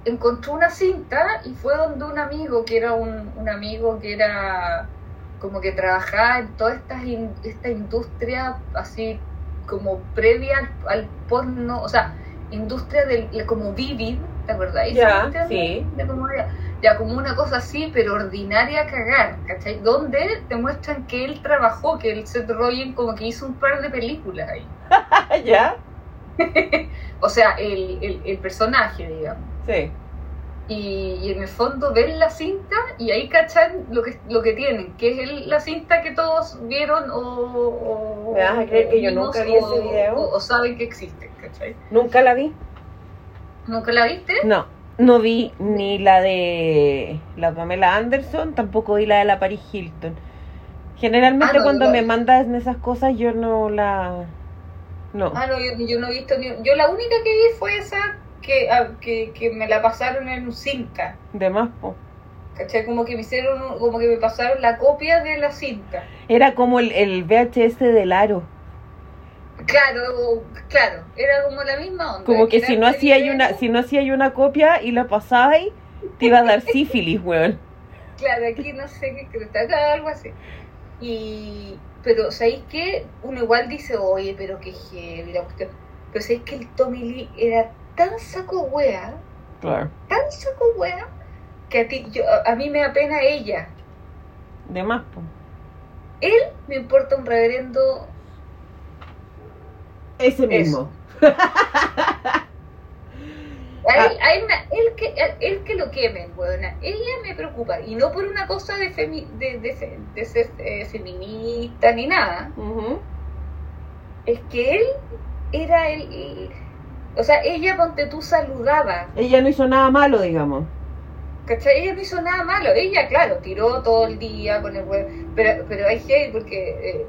encontró una cinta y fue donde un amigo, que era un, un amigo que era como que trabajaba en toda esta, in- esta industria así como previa al, al porno, o sea, industria del como Vivid, ¿te acordáis? Sebastián? sí. De era. Ya como una cosa así, pero ordinaria a cagar, ¿cachai? Donde te muestran que él trabajó, que el Seth Rogen como que hizo un par de películas ahí. ya. O sea, el, el, el personaje, digamos. Sí. y, y en el fondo ven la cinta y ahí cachan lo que, lo que tienen, que es el- la cinta que todos vieron o, o- ¿Me vas a creer que yo nunca vi ese o- video? O, o saben que existe, ¿cachai? Nunca la vi. ¿Nunca la viste? No. No vi ni la de la Pamela Anderson, tampoco vi la de la Paris Hilton. Generalmente Ah, no, cuando igual. me mandan esas cosas yo no la... No. Ah, no, yo, yo no he visto ni... Yo la única que vi fue esa que, ah, que, que me la pasaron en un cinta, De más, po. ¿cachai? Como que me hicieron, como que me pasaron la copia de la cinta. Era como el, el VHS del aro. Claro, claro, era como la misma onda. Como que si no hacía una, si no hacía una copia y la pasabas, te iba a dar sífilis, weón. Claro, aquí no sé qué creo, acá algo así. Y, pero ¿sabéis qué? Uno igual dice, oye, pero qué heavy la cuestión. Pero ¿sabéis que el Tommy Lee era tan saco wea, Claro. tan saco wea, que a ti, yo, a, mí me da pena ella. De más, po. Él me importa un reverendo. Ese mismo. A él, a él, que, él que lo quemen, weona. Ella me preocupa. Y no por una cosa de, femi- de, de, de ser eh, feminista ni nada. Es que él era el, el- O sea, ella, ponte tú, saludaba. Ella no hizo nada malo, digamos. ¿Cachai? Ella no hizo nada malo. Ella, claro, tiró todo el día con el huevo. Pero, pero hay hate porque, eh,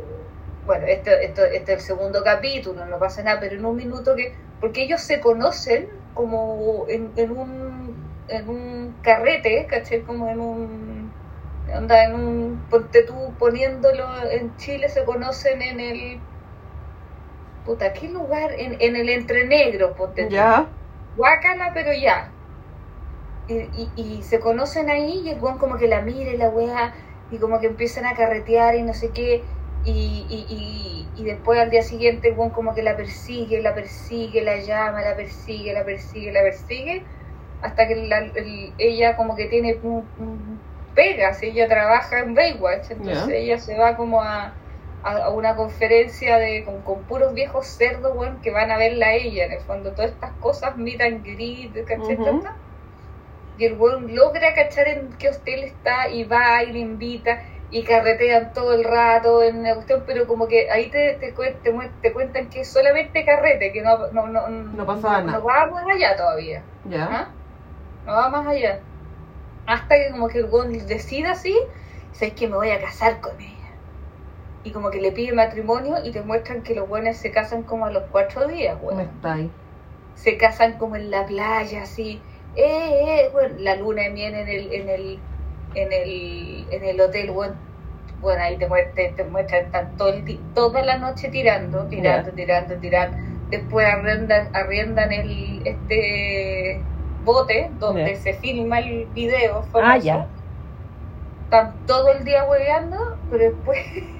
bueno, esto, esto, este es el segundo capítulo, no pasa nada, pero en un minuto que. Porque ellos se conocen como en, en un, en un carrete, ¿cachai? Como en un. Onda, en un. Ponte tú poniéndolo en Chile, se conocen en el. Puta, ¿qué lugar? En, en el Entrenegro, ponte tú. Ya. Guácala, pero ya. Y, y, y se conocen ahí y el weón como que la mira y la weá y como que empiezan a carretear y no sé qué y, y, y, y después al día siguiente el como que la persigue, la persigue, la llama, la persigue, la persigue, la persigue hasta que la- el- ella como que tiene pegas, ella trabaja en Baywatch, entonces ella se va como a, a, una conferencia de con, con puros viejos cerdos, weón, que van a verla a ella, en el fondo, todas estas cosas, meet and. Y el weón logra cachar en qué hotel está y va y le invita y carretean todo el rato en la cuestión, pero como que ahí te, te, te, te cuentan que solamente carrete, que no, no, no, No pasaba no, nada. no va más allá todavía. Ya. ¿ah? No va más allá. Hasta que como que el weón decida así, sabes que me voy a casar con ella. Y como que le pide matrimonio y te muestran que los buenos se casan como a los cuatro días, ¿Cómo weón. está ahí? Se casan como en la playa, así. Eh, eh, bueno, la luna de miel en el, en el, en el, en el hotel. Bueno, ahí te, te, te muestran están todo el toda la noche tirando, tirando, tirando, tirando. Después arriendan, arriendan el, este bote donde se filma el video Ah, ya. Están todo el día hueveando, pero después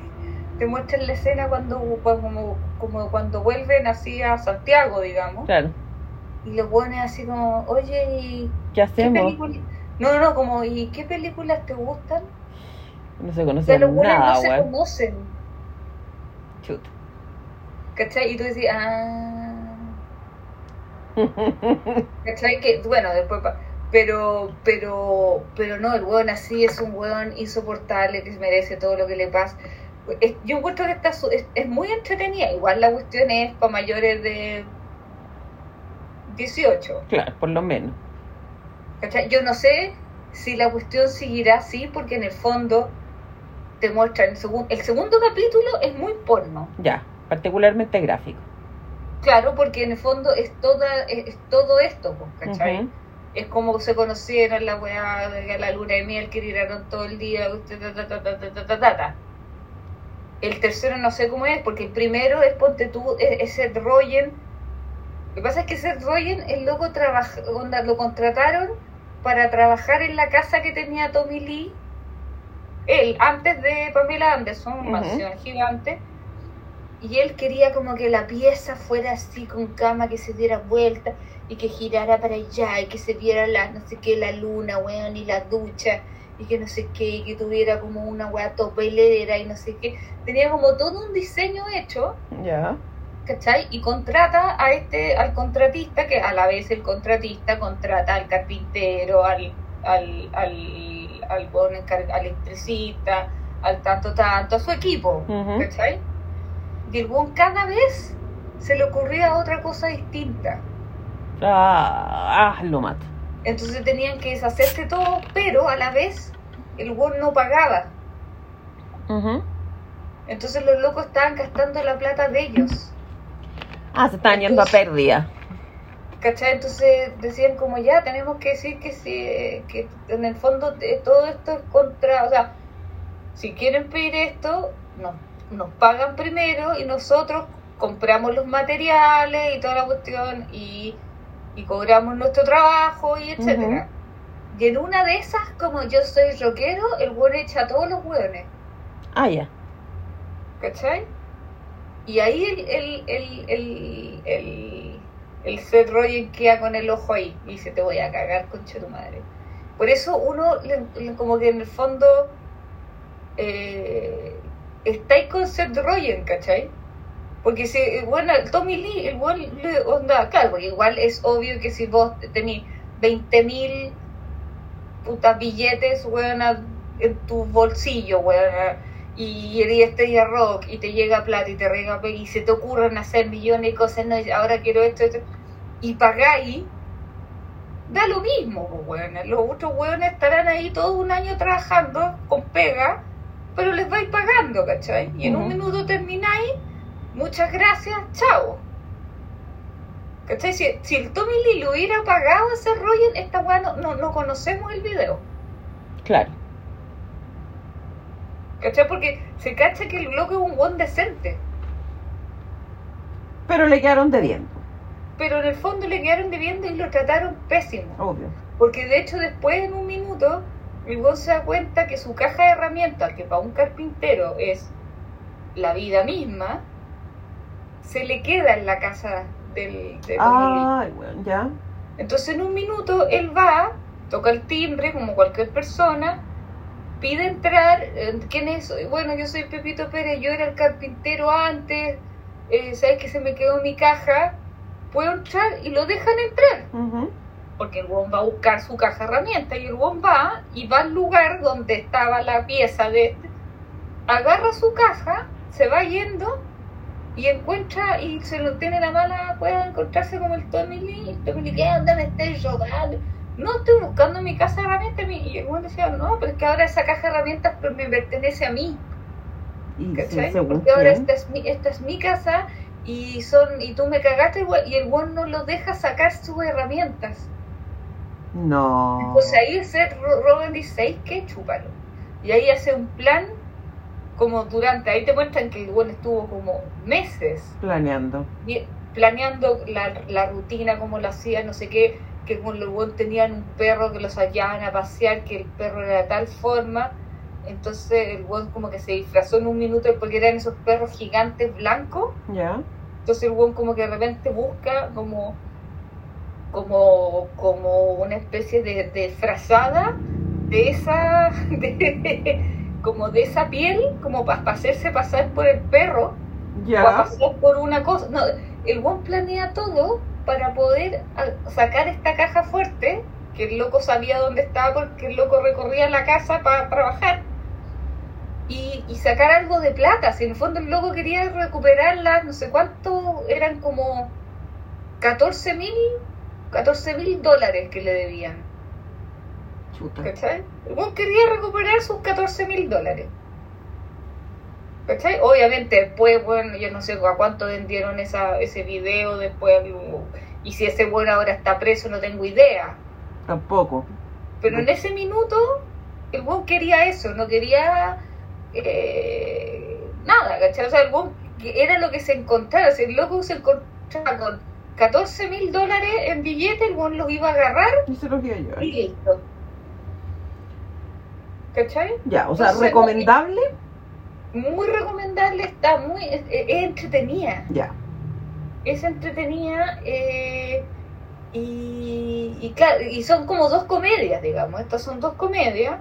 te muestran la escena cuando, como, como cuando vuelven así a Santiago, digamos. Claro. Y los pones así como, oye, ¿y ¿Qué hacemos? No, no, como, ¿y qué películas te gustan? No se los buenos nada, no se conocen, Chuta. ¿cachai? Y tú decís, ah, ¿cachai? Que, bueno, después, pa- pero, pero, pero no, el weón así es un weón insoportable que merece todo lo que le pasa. Es- yo encuentro que está, su- es, es muy entretenida, igual la cuestión es para mayores de 18. Claro, por lo menos. Yo no sé si la cuestión seguirá así, porque en el fondo te muestran. El, segun, el segundo capítulo es muy porno. Ya, particularmente gráfico. Claro, porque en el fondo es, toda, es, todo esto, pues, ¿cachai? Es como se conocieron, la weá, de la luna de miel que tiraron todo el día, El tercero no sé cómo es, porque el primero es ponte tú, e, es, Seth Rogen. Lo que pasa es que Seth Rogen, el loco trabaja, onda, lo contrataron para trabajar en la casa que tenía Tommy Lee. Él, antes de Pamela Anderson, Ujú. mansión gigante. Y él quería como que la pieza fuera así, con cama, que se diera vuelta y que girara para allá y que se viera la, no sé qué, la luna, weón, y la ducha y que no sé qué, y que tuviera como una weá topelera y no sé qué. Tenía como todo un diseño hecho, Ya. ¿Cachai? Y contrata a este, al contratista, que a la vez el contratista contrata al carpintero, al, al, al, al, al electricista, al tanto tanto, a su equipo. ¿cachai? Y el weón cada vez se le ocurría otra cosa distinta. Ah, ah, lo mato. Entonces tenían que deshacerse todo, pero a la vez el weón no pagaba. Ujú. Entonces los locos estaban gastando la plata de ellos. Ah, se estaban yendo a pérdida. ¿Cachai? Entonces decían como ya, tenemos que decir que sí, que en el fondo eh, todo esto es contra, o sea, si quieren pedir esto, nos, nos pagan primero y nosotros compramos los materiales y toda la cuestión y, y cobramos nuestro trabajo y etcétera. Y en una de esas, como yo soy rockero, el weón echa a todos los hueones. Ah, ya. ¿Cachai? Y ahí el, el, el, el, el, el Seth Rogen queda con el ojo ahí y dice, te voy a cagar, concha de tu madre. Por eso uno, como que en el fondo, eh, estáis con Seth Rogen, ¿cachai? Porque si, bueno, el Tommy Lee, igual le onda, claro, porque igual es obvio que si vos tenéis 20.000 putas billetes, weona, en tu bolsillo, weona, y eres estrella rock y te llega plata y te rega y se te ocurren hacer millones de cosas, no, Y ahora quiero esto, esto, y pagáis, da lo mismo, pues. Los otros weones estarán ahí todo un año trabajando con pega, pero les vais pagando, ¿cachai? Y en un minuto termináis, muchas gracias, chao. ¿Cachai? Si, si el Tommy Lee le hubiera pagado ese rollo, esta weá no, no, no conocemos el video. Claro. ¿Cachai? Porque se cacha que el bloque es un buen decente. Pero le quedaron debiendo, Pero en el fondo le quedaron debiendo y lo trataron pésimo. obvio. Porque de hecho después en un minuto el weón se da cuenta que su caja de herramientas, que para un carpintero es la vida misma, se le queda en la casa del, de Tommy Lee. Ay, bueno, ya. Entonces en un minuto él va, toca el timbre como cualquier persona, pide entrar, eh, ¿quién es? Bueno, yo soy Pepito Pérez, yo era el carpintero antes, eh, ¿sabes que se me quedó mi caja? Puedo entrar y lo dejan entrar, porque el buen va a buscar su caja de herramientas y el buen va y va al lugar donde estaba la pieza de este, agarra su caja, se va yendo y encuentra y se lo tiene la mala puede encontrarse como el Tommy Lee. El Tommy Lee, ¿qué onda me robando? No estoy buscando mi casa de herramientas. mi-". Y el buen decía, no, pero es que ahora esa caja de herramientas pues, me pertenece a mí. Sí, ¿Cachai? Porque ahora esta es, mi, esta es mi casa y son y tú me cagaste y el buen no lo deja sacar sus herramientas. No. Pues ahí ese Ro- Robin dice, "¿Sabes qué? Chúpalo. Y ahí hace un plan como durante, ahí te muestran que el buen estuvo como meses Planeando. planeando la, la rutina, como lo hacía, no sé qué, que con los buenos tenían un perro que los sacaban a pasear, que el perro era de tal forma, entonces el buen como que se disfrazó en un minuto porque eran esos perros gigantes blancos, Ya. entonces el buen como que de repente busca como como, como una especie de, de frazada de esa de- como de esa piel como para hacerse pasar por el perro o a Ya. pasar por una cosa. No, el buen planea todo para poder sacar esta caja fuerte, que el loco sabía dónde estaba porque el loco recorría la casa para trabajar, y, y sacar algo de plata. Si en el fondo el loco quería recuperarla, no sé cuánto, eran como 14 mil 14 mil dólares que le debían. Chuta. ¿Cachai? El quería recuperar sus 14 mil dólares. ¿Cachai? Obviamente después, bueno, yo no sé a cuánto vendieron esa, ese video después. Y si ese bueno ahora está preso, no tengo idea. Tampoco. Pero en ese minuto, el buen quería eso, no quería eh, nada, ¿cachai? O sea, el buen era lo que se encontrara. Si el loco se encontraba con 14 mil dólares en billete, el buen los iba a agarrar Y se los iba a llevar. y listo. ¿Cachai? Ya, o sea, Entonces, recomendable. Muy recomendable, está muy, es, es entretenida, Ya. es entretenida eh, y, y claro, y son como dos comedias, digamos, estas son dos comedias.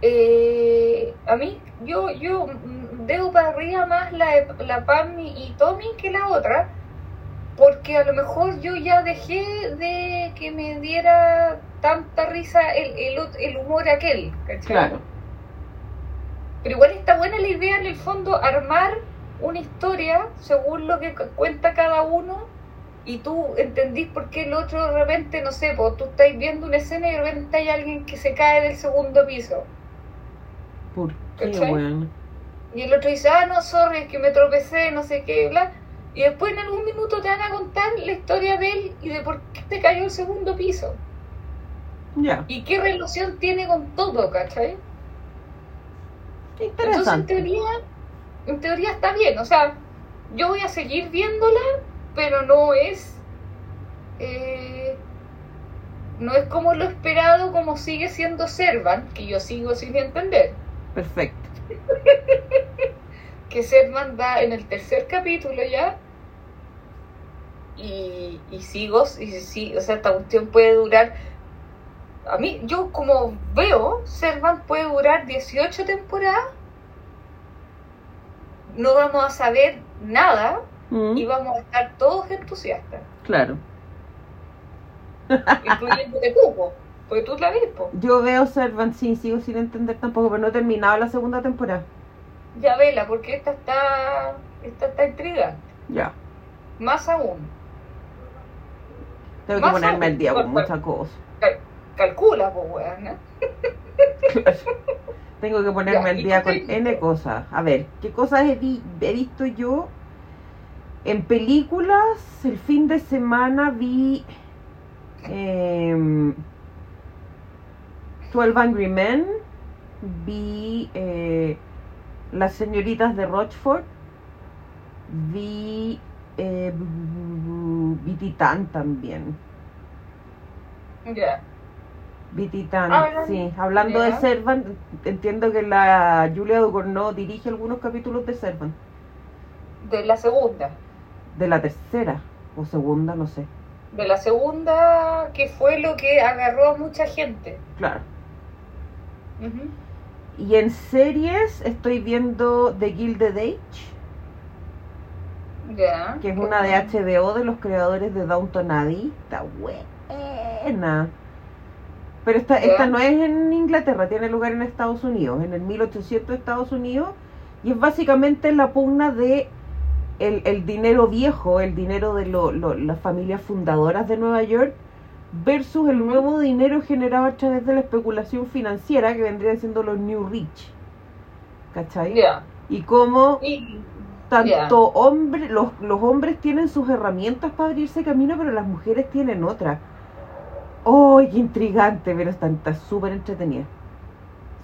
Eh, a mí, yo, yo debo para arriba más la, la Pam y, Tommy que la otra, porque a lo mejor yo ya dejé de que me diera tanta risa el, el, el humor aquel, ¿cachai? Claro. Pero igual está buena la idea en el fondo, armar una historia según lo que cu- cuenta cada uno y tú entendís por qué el otro de repente, no sé, pues tú estás viendo una escena y de repente hay alguien que se cae del segundo piso. ¿Por qué, weón? Y el otro dice, ah, no, sorry, es que me tropecé, no sé qué, bla. Y después en algún minuto te van a contar la historia de él y de por qué te cayó el segundo piso. Ya. Y qué relación tiene con todo, ¿cachai? Entonces, en teoría, en teoría está bien. O sea, yo voy a seguir viéndola, pero no es. eh, no es como lo esperado, como sigue siendo Servan, que yo sigo sin entender. Perfecto. Que Servan va en el tercer capítulo ya. Y, y sigo, y sí, o sea, esta cuestión puede durar. A mí, yo como veo, Servan puede durar 18 temporadas. No vamos a saber nada Mm, y vamos a estar todos entusiastas, Claro. incluyéndote tú, po, porque tú la po. Yo veo Servant, sí, sigo sin entender tampoco, pero no he terminado la segunda temporada. Ya vela, porque esta está, esta está intrigante, Ya. más aún. Tengo que Más ponerme o- al día con muchas cosas. Calcula, pues, weón, ¿no? Tengo que ponerme al ¿y día con? N cosas. A ver, ¿qué cosas he, vi- he visto yo? En películas, el fin de semana vi em, 12 Angry Men, vi eh, Las señoritas de Rochford, vi, eh, vi Titán también. Ya. Titán, Hablan- sí. Hablando de. Servant, entiendo que la Julia Ducournau dirige algunos capítulos de Servant. De la segunda. De la tercera o segunda, no sé. De la segunda, que fue lo que agarró a mucha gente. Claro. Y en series estoy viendo The Gilded Age, que es una de HBO de los creadores de Downton Abbey. Está buena. Pero esta, esta no es en Inglaterra, tiene lugar en Estados Unidos, en el 1800 de Estados Unidos. Y es básicamente la pugna de el, el dinero viejo, el dinero de lo- lo- las familias fundadoras de Nueva York, versus el nuevo dinero generado a través de la especulación financiera que vendrían siendo los New Rich. ¿Cachai? Y cómo tanto Ya. hombres, los, los hombres tienen sus herramientas para abrirse camino, pero las mujeres tienen otras. ¡Oh, qué intrigante! Pero está súper entretenida.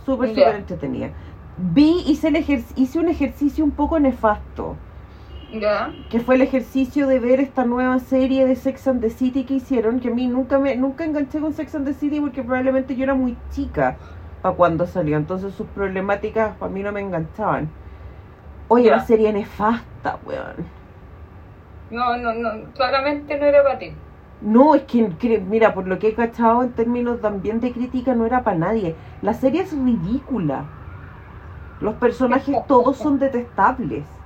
Súper, súper entretenida. Vi, hice, el ejer- hice un ejercicio un poco nefasto, ya. que fue el ejercicio de ver esta nueva serie de Sex and the City que hicieron, que a mí nunca me nunca enganché con Sex and the City porque probablemente yo era muy chica para cuando salió, entonces sus problemáticas para mí no me enganchaban. Oye, Ya. la serie nefasta, weón. No, no, no. Claramente no era para ti. No, es que, que- mira, por lo que he cachado en términos también de crítica, no era para nadie. La serie es ridícula. Los personajes todos son detestables.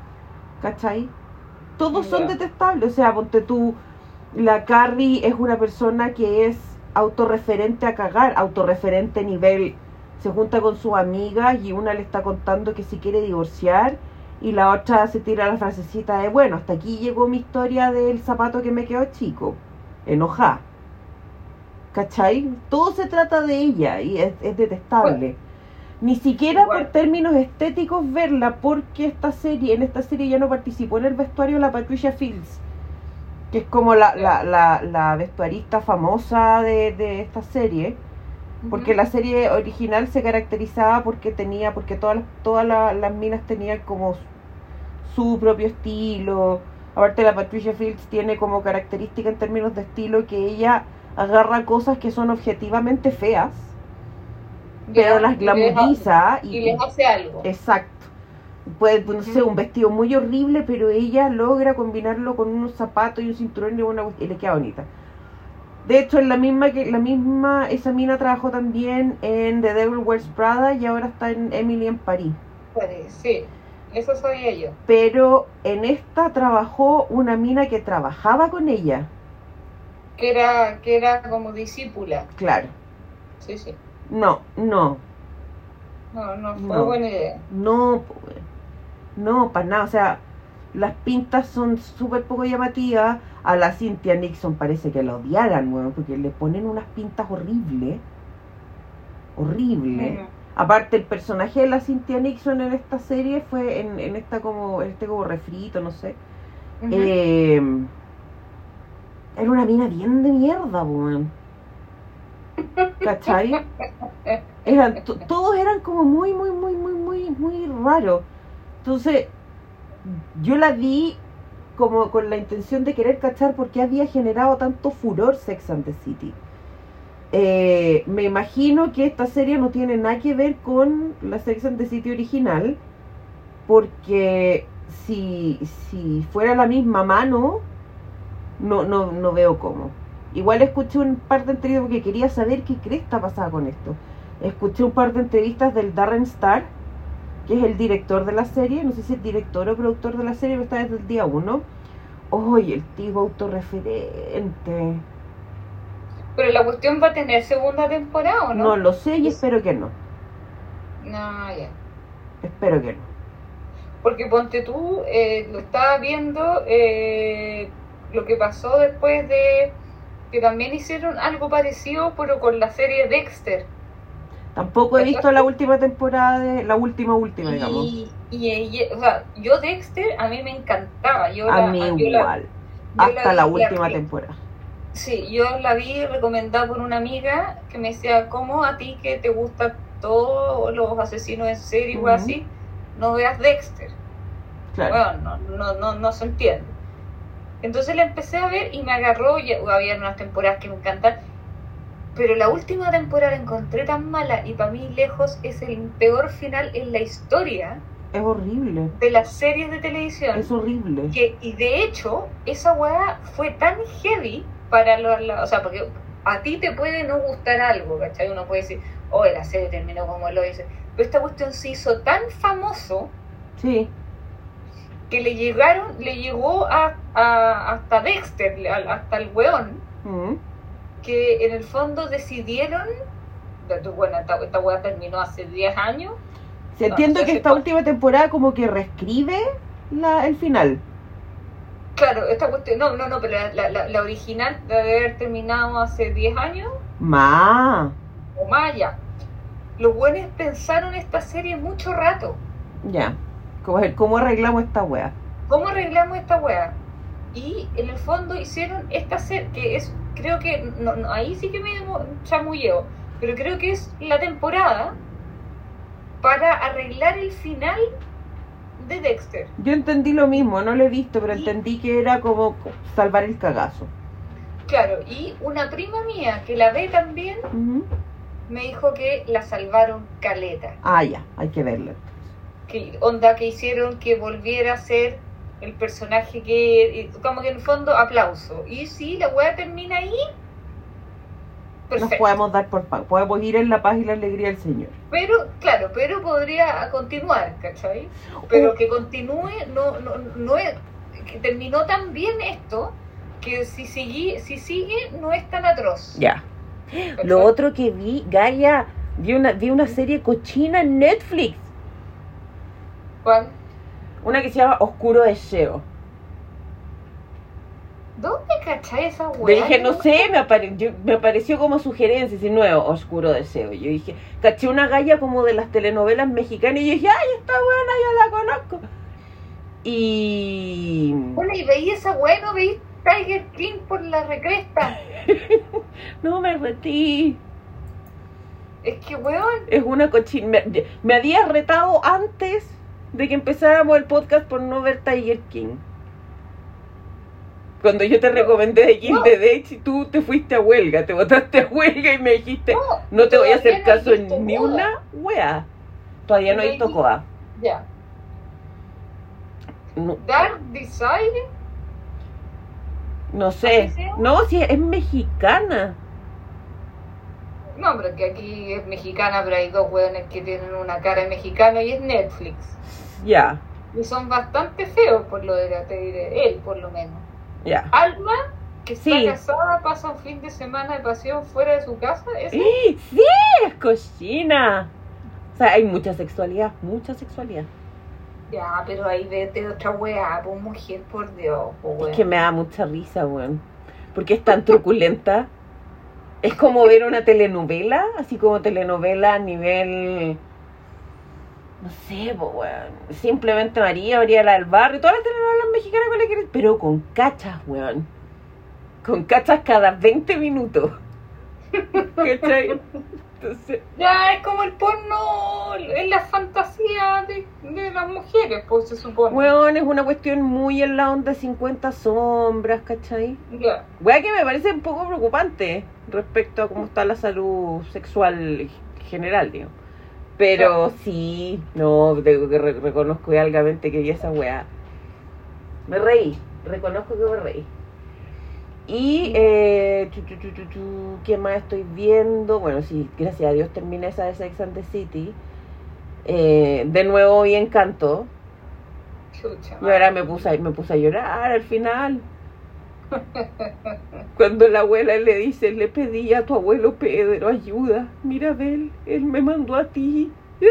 ¿Cachai? Todos son detestables. O sea, ponte tú, la Carrie es una persona que es autorreferente a cagar, autorreferente nivel. Se junta con sus amigas y una le está contando que si quiere divorciar y la otra se tira la frasecita de, bueno, hasta aquí llegó mi historia del zapato que me quedó chico. Enojada. ¿Cachai? Todo se trata de ella y es, es detestable. Ni siquiera Igual. por términos estéticos verla, porque esta serie, en esta serie ya no participó en el vestuario la Patricia Fields, que es como la, la, la, la vestuarista famosa de, de esta serie, porque la serie original se caracterizaba porque tenía, porque todas todas la- las minas tenían como su propio estilo. Aparte la Patricia Fields tiene como característica en términos de estilo que ella agarra cosas que son objetivamente feas, pero las glamoriza Y les hace algo. Exacto. Puede, no sé, un vestido muy horrible, pero ella logra combinarlo con unos zapatos y un cinturón y, una, y le queda bonita. De hecho, es la misma que la misma esa mina trabajó también en The Devil Wears Prada y ahora está en Emily en París. Sí, eso sabía yo. Pero en esta trabajó una mina que trabajaba con ella. Que era, que era como discípula. Claro. Sí, sí. No, no, No, no fue No. buena idea. no, no, para nada. O sea, las pintas son súper poco llamativas. A la Cynthia Nixon parece que la odiaran, porque le ponen unas pintas horribles. Horrible. Ujú. Aparte, el personaje de la Cynthia Nixon en esta serie fue en, en esta como, en este como refrito, no sé. Eh, era una mina bien de mierda, weón. ¿Cachai? Eran, to- todos eran como muy, muy, muy, muy, muy, muy raros. Entonces, yo la vi como con la intención de querer cachar por qué había generado tanto furor Sex and the City. Eh, me imagino que esta serie no tiene nada que ver con la Sex and the City original, porque si, si fuera la misma mano, no, no, no veo cómo. Igual escuché un par de entrevistas porque quería saber qué cresta pasaba con esto. Escuché un par de entrevistas del Darren Star, que es el director de la serie, no sé si es director o productor de la serie, pero está desde el día uno. Oye, el tipo autorreferente. Pero la cuestión va a tener segunda temporada o No no? lo sé y espero que no. No, ya. Espero que no. Porque ponte tú, eh, lo estaba viendo, eh, lo que pasó después de que también hicieron algo parecido, pero con la serie Dexter. Tampoco he visto la última temporada de la última última, digamos. Y, y, y- o sea, yo Dexter a mí me encantaba. Yo A la- mí yo la- igual. Hasta la última temporada. Sí, yo la vi recomendada por una amiga que me decía, ¿cómo a ti que te gustan todos los asesinos en serie o así, no veas Dexter? Claro. Bueno, no, no, no, no se entiende. Entonces la empecé a ver y me agarró, ya, había unas temporadas que me encantan, pero la última temporada la encontré tan mala y para mí lejos es el peor final en la historia Es horrible. de las series de televisión. Es horrible. Que, y de hecho, esa weá fue tan heavy para los. la- o sea, porque a ti te puede no gustar algo, ¿cachai? Uno puede decir, oh, la serie terminó como lo dice. Pero esta cuestión se hizo tan famoso Sí. que le llegaron, le llegó a, a- hasta Dexter, hasta el weón, Mm. que en el fondo decidieron. Bueno, esta, esta weá terminó hace 10 años. Se No, entiendo no sé que esta última temporada como que reescribe la, el final. Claro, esta cuestión. No, no, no, pero la, la- la- original debe haber terminado hace 10 años. Ma. o Maya. Los buenos pensaron esta serie mucho rato. Ya. Como es- ¿Cómo arreglamos esta wea? ¿Cómo arreglamos esta wea? Y en el fondo hicieron esta serie, que es, creo que, no, no, ahí sí que me chamulleo, pero creo que es la temporada para arreglar el final de Dexter. Yo entendí lo mismo, no lo he visto, pero Y- entendí que era como salvar el cagazo. Claro, y una prima mía que la ve también me dijo que la salvaron caleta. Ah, ya, hay que verla. que onda que hicieron que volviera a ser el personaje que como que en el fondo aplauso y si la weá termina ahí Nos podemos dar por paz. Podemos ir en la paz y la alegría del Señor. pero claro pero podría continuar ¿cachai? pero Oh. que continúe no no no es que terminó tan bien esto que si sigue si sigue no es tan atroz Ya. Lo otro que vi, Gaia, vi una, vi una serie cochina en Netflix. ¿Cuál? Una que se llama Oscuro Deseo. ¿Dónde cachai esa weá? dije, no sé, me, apare- yo- me apareció como sugerencia, ese nuevo, Oscuro Deseo. Yo dije, caché una galla como de las telenovelas mexicanas y yo dije, ay, esta buena, yo la conozco. Y... Bueno, y veí esa weá no veí Tiger King por la recresta No me retí. es que weón Es una cochina. Me, me habías retado antes de que empezáramos el podcast por no ver Tiger King. Cuando yo te recomendé de Kill no. the Date y tú te fuiste a huelga, te botaste a huelga y me dijiste, no, no te voy a hacer no caso en ni Coda. una wea. Todavía no he visto No he Coda. Ya. No, Dark Desire. no sé. No, si es mexicana. No, pero que aquí es mexicana, pero hay dos hueones que tienen una cara de mexicano y es Netflix. Ya, Y son bastante feos, por lo de la, te diré, él por lo menos. Ya. Alma, que está Sí. casada, pasa un fin de semana de pasión fuera de su casa. ¿ese? ¡Sí! ¡Sí! ¡Es cochina! O sea, hay mucha sexualidad, mucha sexualidad. Ya, pero ahí vete otra weá, pues mujer, por Dios, pues Es que me da mucha risa, weón. Porque es tan truculenta. Es como ver una telenovela, así como telenovela a nivel. No sé, po, weón. Simplemente María, María la del barrio, todas las telenovelas mexicanas con las que pero con cachas, weón. Con cachas cada 20 minutos. ¿Cachai? Entonces, Ya, es como el porno, es la fantasía de, de las mujeres, pues se supone. weón, es una cuestión muy en la onda 50 sombras, ¿cachai? Ya. Wea que me parece un poco preocupante respecto a cómo está la salud sexual general, digo. Pero sí, no, tengo que re- reconozco algamente que vi esa weá. Me reí, reconozco que me reí. Y, eh, chu, chu, ¿qué más estoy viendo? Bueno, sí, gracias a Dios terminé esa de Sex and the City. Eh, de nuevo vi Encanto. Chucha, Y ahora me puse, me puse a llorar al final. Cuando la abuela le dice, le pedí a tu abuelo Pedro ayuda. Mira, Bel, él me mandó a ti.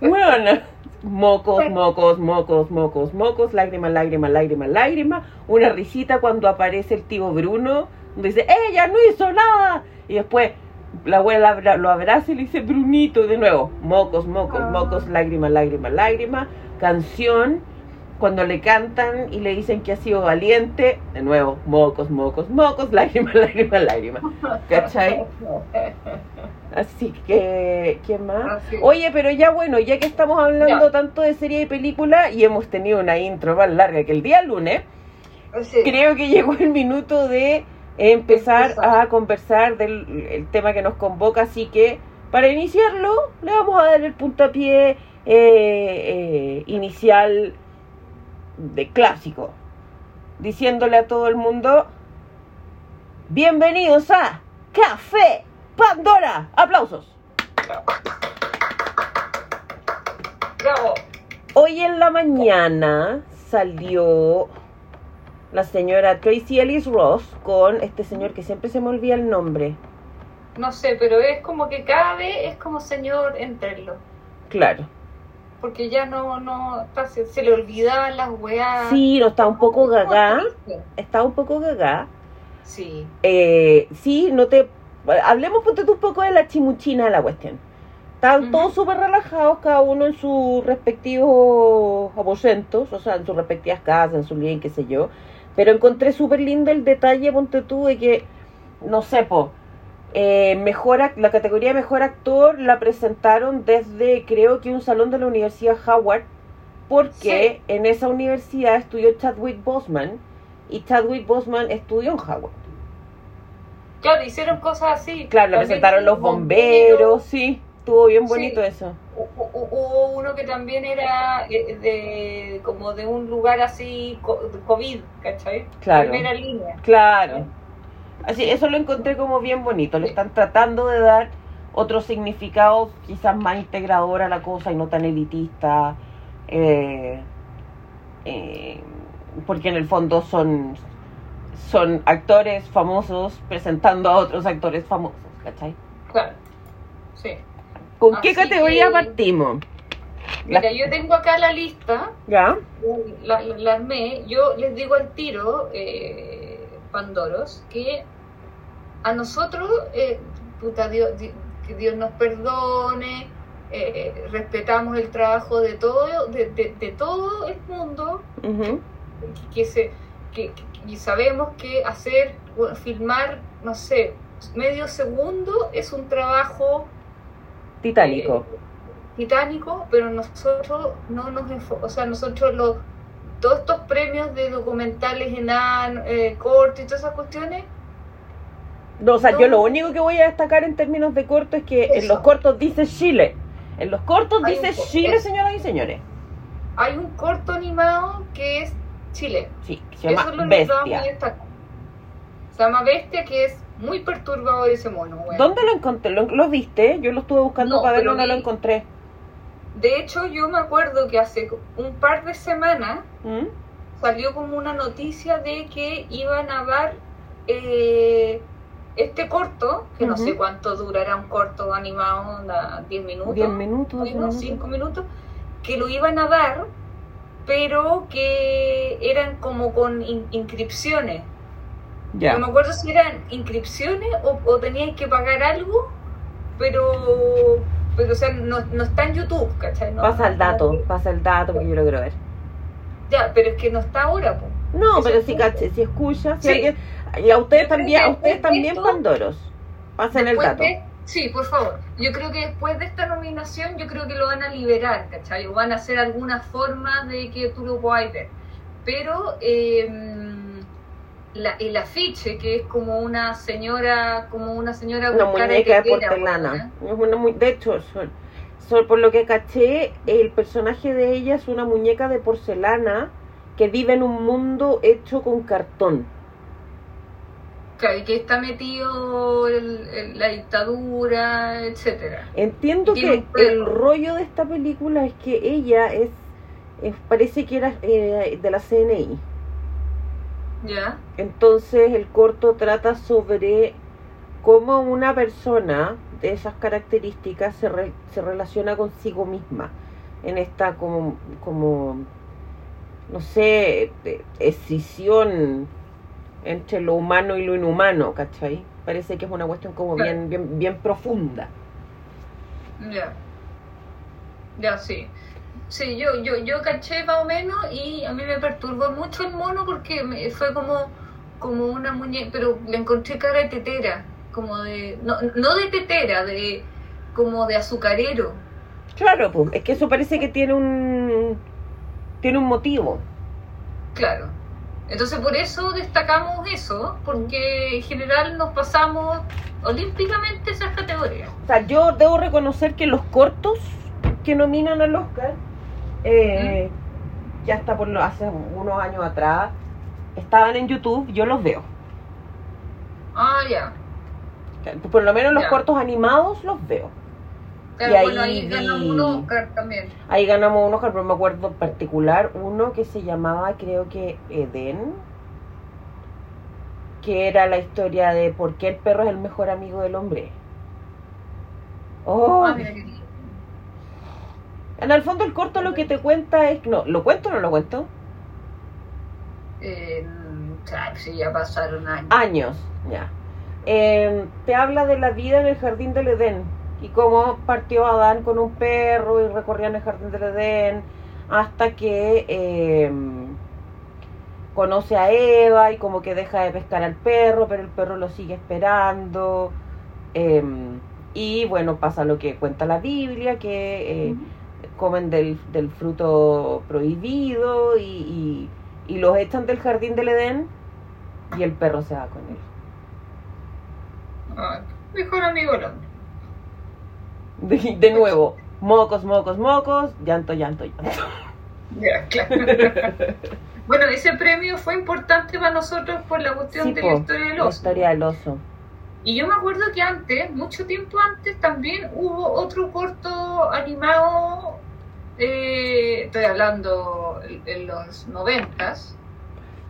Bueno, mocos, mocos, mocos, mocos, mocos, lágrimas, lágrimas, lágrimas, lágrimas. Una risita cuando aparece el tío Bruno, donde dice, ella no hizo nada. Y después la abuela lo abraza y le dice, Brunito, de nuevo, mocos, mocos, Ah. mocos, lágrimas, lágrimas, lágrimas. Canción, cuando le cantan y le dicen que ha sido valiente, de nuevo, mocos, mocos, mocos, lágrimas, lágrimas, lágrimas. ¿Cachai? Así que, ¿quién más? Oye, pero ya bueno, ya que estamos hablando Ya. tanto de serie y película y hemos tenido una intro más larga que el día lunes, Sí. creo que llegó el minuto de empezar Empezar. a conversar del el tema que nos convoca, así que para iniciarlo le vamos a dar el puntapié eh, eh, inicial de clásico, diciéndole a todo el mundo, bienvenidos a Café Pandora, aplausos. Bravo. Hoy en la mañana salió la señora Tracy Ellis Ross con este señor que siempre se me olvida el nombre. No sé, pero es como que cada vez es como señor entrarlo. Claro. Porque ya no, no, se, se le olvidaban las weas. Sí, no está un poco triste. Está un poco gaga. Sí. Eh, sí, no te. Hablemos ponte tú un poco de la chimuchina de la cuestión. Estaban Ujú. todos súper relajados, cada uno en sus respectivos aposentos, o sea, en sus respectivas casas, en su living, qué sé yo. Pero encontré súper lindo el detalle, ponte tú, de que, no sé, po, eh, mejor, la categoría de mejor actor la presentaron desde, creo que un salón de la Universidad Howard, porque en esa universidad estudió Chadwick Boseman, y Chadwick Boseman estudió en Howard. Claro, hicieron cosas así. Claro, También presentaron los bomberos, sí, estuvo bien bonito Sí. eso. Hu- hu- Hubo uno que también era eh, de como de un lugar así COVID, ¿cachai? Claro. Primera línea. Claro. Así, eso lo encontré como bien bonito. Le están tratando de dar otro significado quizás más integrador a la cosa y no tan elitista. eh, eh, porque en el fondo son, son actores famosos presentando a otros actores famosos, ¿cachai? Claro. Sí. ¿Con qué categoría que- partimos? La- Mira, yo tengo acá la lista, ¿Ya? la, la- la armé. Yo les digo al tiro, eh, Pandoros, que a nosotros, eh, puta, Dios, di- que Dios nos perdone, eh, respetamos el trabajo de todo, de, de- de todo el mundo, que se que, que- y sabemos que hacer filmar no sé medio segundo es un trabajo Titánico. eh, titánico pero nosotros no nos o sea nosotros los todos estos premios de documentales enanos eh, cortos y todas esas cuestiones No, o sea, No. yo lo único que voy a destacar en términos de corto es que en Eso. los cortos dice Chile. En los cortos Hay dice Chile, eso. señoras y señores. hay un corto animado que es Chile Sí, que se eso llama es lo que Bestia. destacar se llama Bestia que es muy perturbador ese mono weón. ¿Dónde lo encontré? ¿Lo, lo viste? Yo lo estuve buscando No, para verlo, no lo encontré. De hecho, yo me acuerdo que hace un par de semanas ¿Mm? salió como una noticia de que iban a dar eh, este corto, que no sé cuánto durará un corto animado, onda, 10 minutos, 10 minutos. ¿no? 12 5 minutos. minutos, que lo iban a dar, pero que eran como con in- inscripciones. Ya. No me acuerdo si eran inscripciones o, o tenías que pagar algo, pero, pero o sea, no, no está en YouTube, ¿cachai? No- Pasa el no- dato, pasa el dato porque yo lo quiero ver. Ya, pero es que no está ahora, po. No, pero si, caché, si escucha, si Sí. alguien. Y a ustedes también, a ustedes también, esto- Pandoros. Pasen el dato. de- sí, por favor. Yo creo que después de esta nominación, yo creo que lo van a liberar, ¿cachai? O van a hacer alguna forma de que tú lo puedas ver. Pero eh, la- el afiche, que es como una señora, como una señora Una muñeca de porcelana. Es una de hecho, son- son- por lo que caché, el personaje de ella es una muñeca de porcelana que vive en un mundo hecho con cartón. Claro, y que está metido el- el- la dictadura, etcétera. Entiendo que el rollo de esta película es que ella es, es- parece que era eh, de la CNI. Entonces el corto trata sobre cómo una persona de esas características se, re- se relaciona consigo misma. en esta como, como no sé, escisión entre lo humano y lo inhumano, ¿cachai? Parece que es una cuestión como bien, bien, bien profunda. Ya. Ya, sí. Sí, yo, yo, yo caché más o menos y a mí me perturbó mucho el mono porque me- fue como, como una muñeca, pero le encontré cara de tetera, como de, no, no de tetera, de como de azucarero. Claro, pues, es que eso parece que tiene un tiene un motivo. Claro. Entonces por eso destacamos eso, porque en general nos pasamos olímpicamente esas categorías. O sea, yo debo reconocer que los cortos que nominan al Oscar, eh, ya hasta por lo, hace unos años atrás, estaban en YouTube, yo los veo. Ah, ya. Por lo menos los cortos animados los veo. Y ahí bueno, ahí ganamos un Oscar también. Ahí ganamos un Oscar, pero me acuerdo en particular uno que se llamaba, creo que Edén, que era la historia de por qué el perro es el mejor amigo del hombre. Oh, Ah, mira. En el fondo el corto lo que te cuenta es, no, ¿lo cuento o no lo cuento? Eh, sí, ya pasaron años. Años, ya. Eh, te habla de la vida en el jardín del Edén y cómo partió Adán con un perro y recorrían el jardín del Edén hasta que eh, conoce a Eva y como que deja de pescar al perro, pero el perro lo sigue esperando. eh, y bueno, pasa lo que cuenta la Biblia, que eh, comen del, del fruto prohibido y, y, y los echan del jardín del Edén y el perro se va con él. Ah, mejor amigo hombre. De, de nuevo, mocos, mocos, mocos, llanto, llanto, llanto. Ya, claro. bueno, ese premio fue importante para nosotros por la cuestión Sí, de po, la historia del La oso. historia del oso. Y yo me acuerdo que antes, mucho tiempo antes, también hubo otro corto animado, eh, estoy hablando en- los noventas,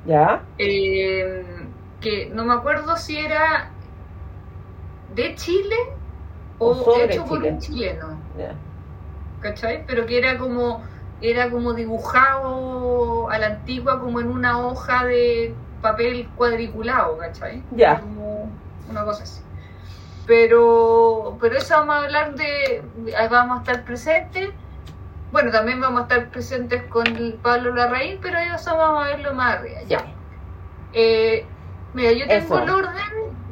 ¿Ya? eh, que no me acuerdo si era de Chile o, hecho por un chileno, Ya. ¿cachai? Pero que era como, era como dibujado a la antigua como en una hoja de papel cuadriculado, ¿cachai? Ya. Como una cosa así. Pero, pero eso vamos a hablar de, ahí vamos a estar presentes. Bueno, también vamos a estar presentes con Pablo Larraín, pero eso vamos a verlo más arriba. Ya. Eh, mira, yo tengo Eso. el orden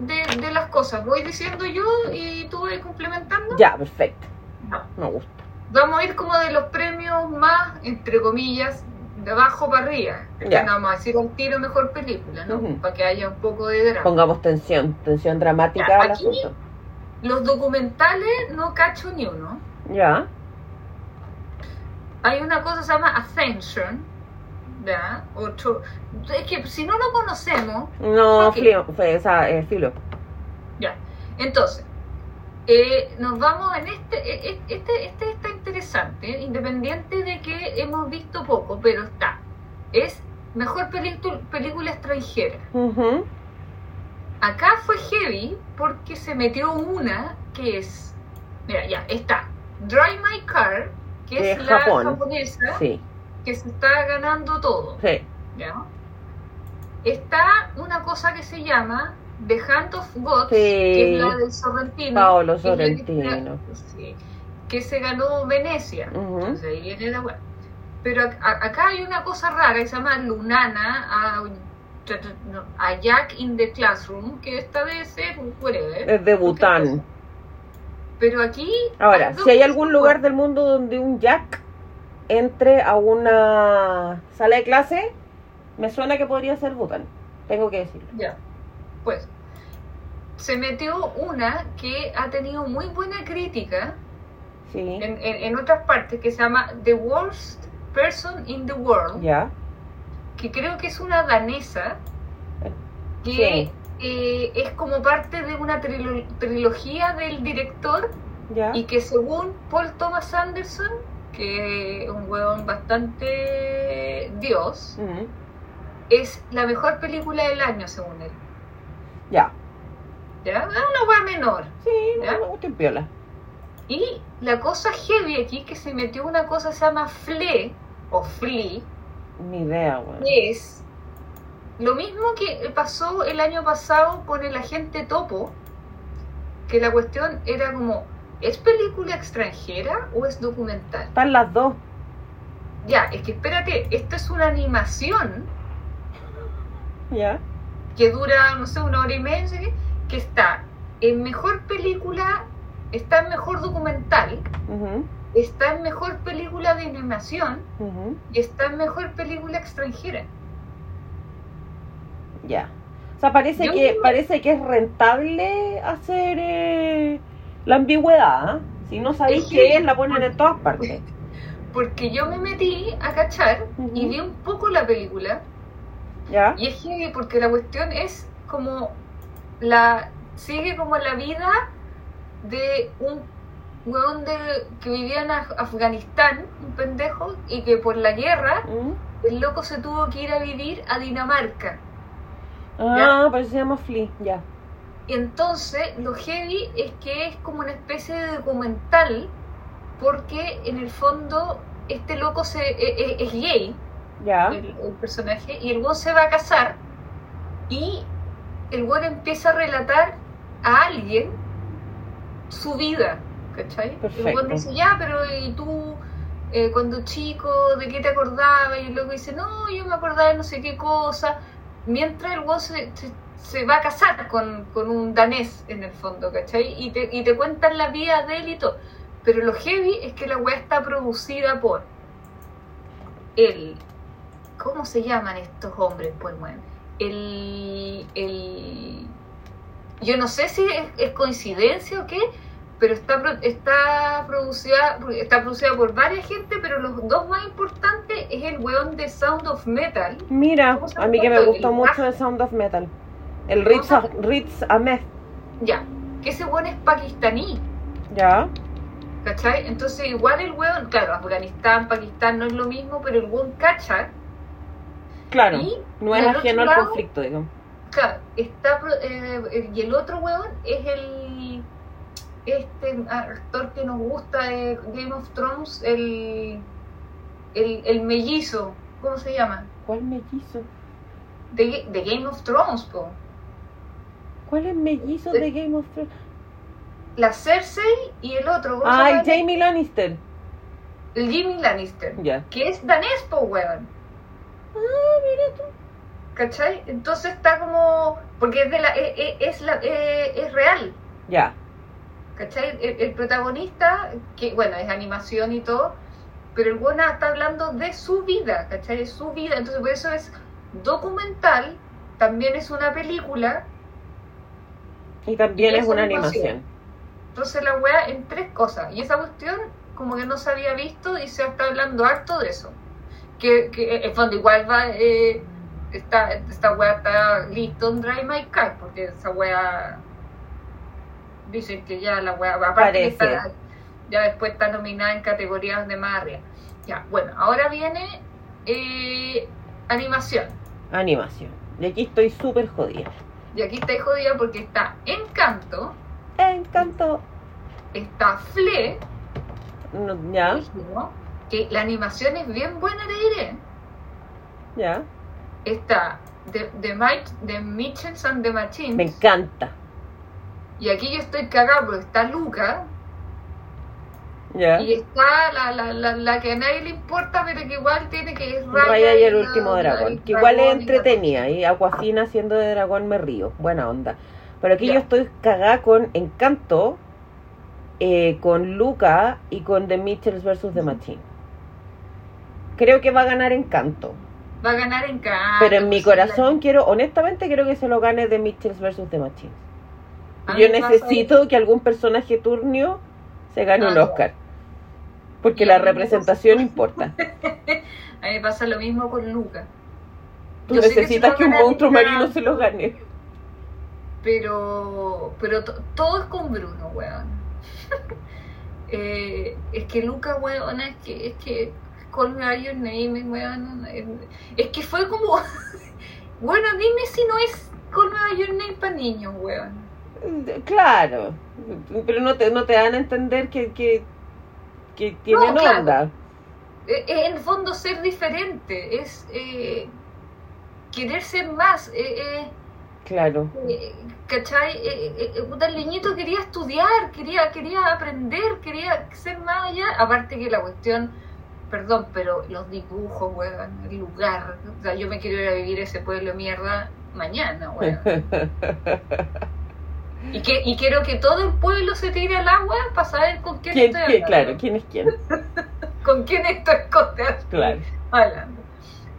de, de las cosas. Voy diciendo yo y tú vas complementando. Ya, perfecto. No. Me gusta. Vamos a ir como de los premios más, entre comillas, de abajo para arriba. Ya. Vamos a decir un tiro mejor película, ¿no? Para que haya un poco de drama. Pongamos tensión, tensión dramática Ya, al aquí- asunto. Los documentales no cacho ni uno. Ya. Hay una cosa que se llama Ascension. ¿Ya? Otro. Es que si no lo conocemos, No, filo, fue esa, eh, filo. Ya. Entonces, eh, nos vamos en este, eh, eh, este, este está interesante, independiente de que hemos visto poco, pero está. Es mejor película extranjera. Ujú. Acá fue heavy porque se metió una que es, mira, ya está. Drive My Car, que De es la Japón. japonesa Sí, que se está ganando todo. sí. ¿ya? Está una cosa que se llama The Hand of God, Sí. que es la del Sorrentino. Paolo la que Sorrentino. que se ganó Venecia. Entonces ahí viene la weá. Pero a- acá hay una cosa rara que se llama Lunana a, Jack in the Classroom, que esta debe ser un whatever. Es de Bután. Pero aquí. Ahora, si hay algún lugar del mundo donde un Jack entre a una sala de clase, me suena que podría ser Bután. Tengo que decirlo. Ya, pues se metió una que ha tenido muy buena crítica Sí. en, en- en otras partes que se llama The Worst Person in the World, Ya. que creo que es una danesa que Sí. Eh, es como parte de una trilo- trilogía del director Ya. y que según Paul Thomas Anderson, que es un huevón bastante dios, Ujú. es la mejor película del año según él. Ya. ¿Ya? Es una hueá menor. Sí, ¿Ya? no piola. Y la cosa heavy aquí que se metió una cosa que se llama FLE o FLE, Ni idea, weón. que es lo mismo que pasó el año pasado con el agente Topo, que la cuestión era como, ¿es película extranjera o es documental? Están las dos. Ya, es que espérate, esta es una animación ¿Ya? que dura, no sé, una hora y media, que está en mejor película, está en mejor documental, está en mejor película de animación y está en mejor película extranjera. Ya. O sea, parece Yo que parece que es rentable hacer eh, la ambigüedad. ¿ah? Si no sabéis Es qué que- es, la ponen en todas partes. Porque yo me metí a cachar y vi un poco la película ¿Ya? y es heavy porque la cuestión es como la sigue como la vida de un weón de, que vivía en Af- Afganistán, un pendejo, y que por la guerra el loco se tuvo que ir a vivir a Dinamarca. Ah, pero se llama Flea, ya. Y entonces lo heavy es que es como una especie de documental porque en el fondo este loco se, e- e- es gay, Ya. el, el personaje, y el weón se va a casar y el weón empieza a relatar a alguien su vida, ¿cachai? El Perfecto. weón dice, ya, pero ¿y tú eh, cuando chico, de qué te acordabas? Y el loco dice, no, yo me acordaba de no sé qué cosa, mientras el weón se, se- va a casar con, con un danés en el fondo, ¿cachai? Y te, y te cuentan la vida de él y todo. Pero lo heavy es que la weá está producida por el. ¿Cómo se llaman estos hombres? Pues bueno. El. el yo no sé si es coincidencia o qué, pero está, pro- está producida está producida por varias gente, pero los dos más importantes es el weón de Sound of Metal. Mira, ¿Cómo se a mí que me gustó El mucho el Sound of Metal. El Ritz, ¿Cómo Ritz Ahmed. Ya, que ese weón es pakistaní. Ya. ¿Cachai? Entonces igual el weón, claro, Afganistán, Pakistán no es lo mismo, pero el weón cacha Claro. y No es ajeno al conflicto, digo. Claro, está pro- eh, y el otro weón es el este actor que nos gusta de Game of Thrones, el el, el mellizo, ¿cómo se llama? ¿Cuál mellizo? De, de Game of Thrones, po. ¿Cuál es mellizo de Game of Thrones? La Cersei y el otro, ¿cómo se Ah, el? Jamie Lannister. el Jimmy Lannister, Ya. que es danés, po, weón. Ah, mira tú. ¿Cachai? Entonces está como. Porque es de la. Es, es- es la, es, es real. Ya. ¿Cachai? El, el protagonista, que bueno, es animación y todo, pero el buena está hablando de su vida, ¿cachai? De su vida. Entonces por eso es documental, también es una película. Y también Y es es una animación. animación. Entonces la wea en tres cosas. Y esa cuestión como que no se había visto y se está hablando harto de eso. Que, que en fondo igual va... Eh, esta, esta wea está listo en Drive My Car, porque esa wea... Dicen que ya la wea... Aparte está- ya después está nominada en categorías de más arriba. Ya, bueno, ahora viene eh, animación. Animación. Y aquí estoy súper jodida. Y aquí está jodida porque está Encanto, Encanto. está Fle, No, ya, que la animación es bien buena, te diré. ya. Está The, the, Might- The Mitchells and the Machines. Me encanta. Y aquí yo estoy cagado porque está Luca. Y está la, la, la, la que a nadie le importa, pero que igual tiene que es Raya y el último dragón. Que igual es entretenida. Y Aquafina siendo de dragón me río. Buena onda. Pero aquí yo estoy cagada con Encanto, eh, con Luca y con The Mitchells vs. The Machine. Creo que va a ganar Encanto. Va a ganar Encanto. Pero en mi pues, corazón quiero, honestamente quiero que se lo gane The Mitchells vs. The Machine. A mí Yo necesito que algún personaje turnio se gane Ah, un ya. Oscar. Porque la pasa- representación importa. A mí me pasa lo mismo con Luca. Tú Yo que necesitas que un monstruo marino se lo gane. Pero, pero to- todo es con Bruno, weón. Eh, es que Luca, weón, es que, es que Call Me By Your Name, weón, es, es que fue como, bueno, dime si no es Call Me By Your Name para niños, weón. Claro, pero no te, no te dan a entender que, que, que tienen No, claro. onda. Eh, eh, en el fondo ser diferente, es eh, querer ser más. eh, eh, Claro. eh, ¿Cachai? El niñito quería estudiar, quería, quería aprender, quería ser más allá. Aparte que la cuestión, perdón, pero los dibujos, weón, el lugar. O sea, yo me quiero ir a vivir ese pueblo de mierda mañana, weón. Y, que, y quiero que todo el pueblo se tire al agua para saber con quién ¿Quién, estoy hablando. claro, ¿quién es quién? Con quién estoy. Claro. hablando.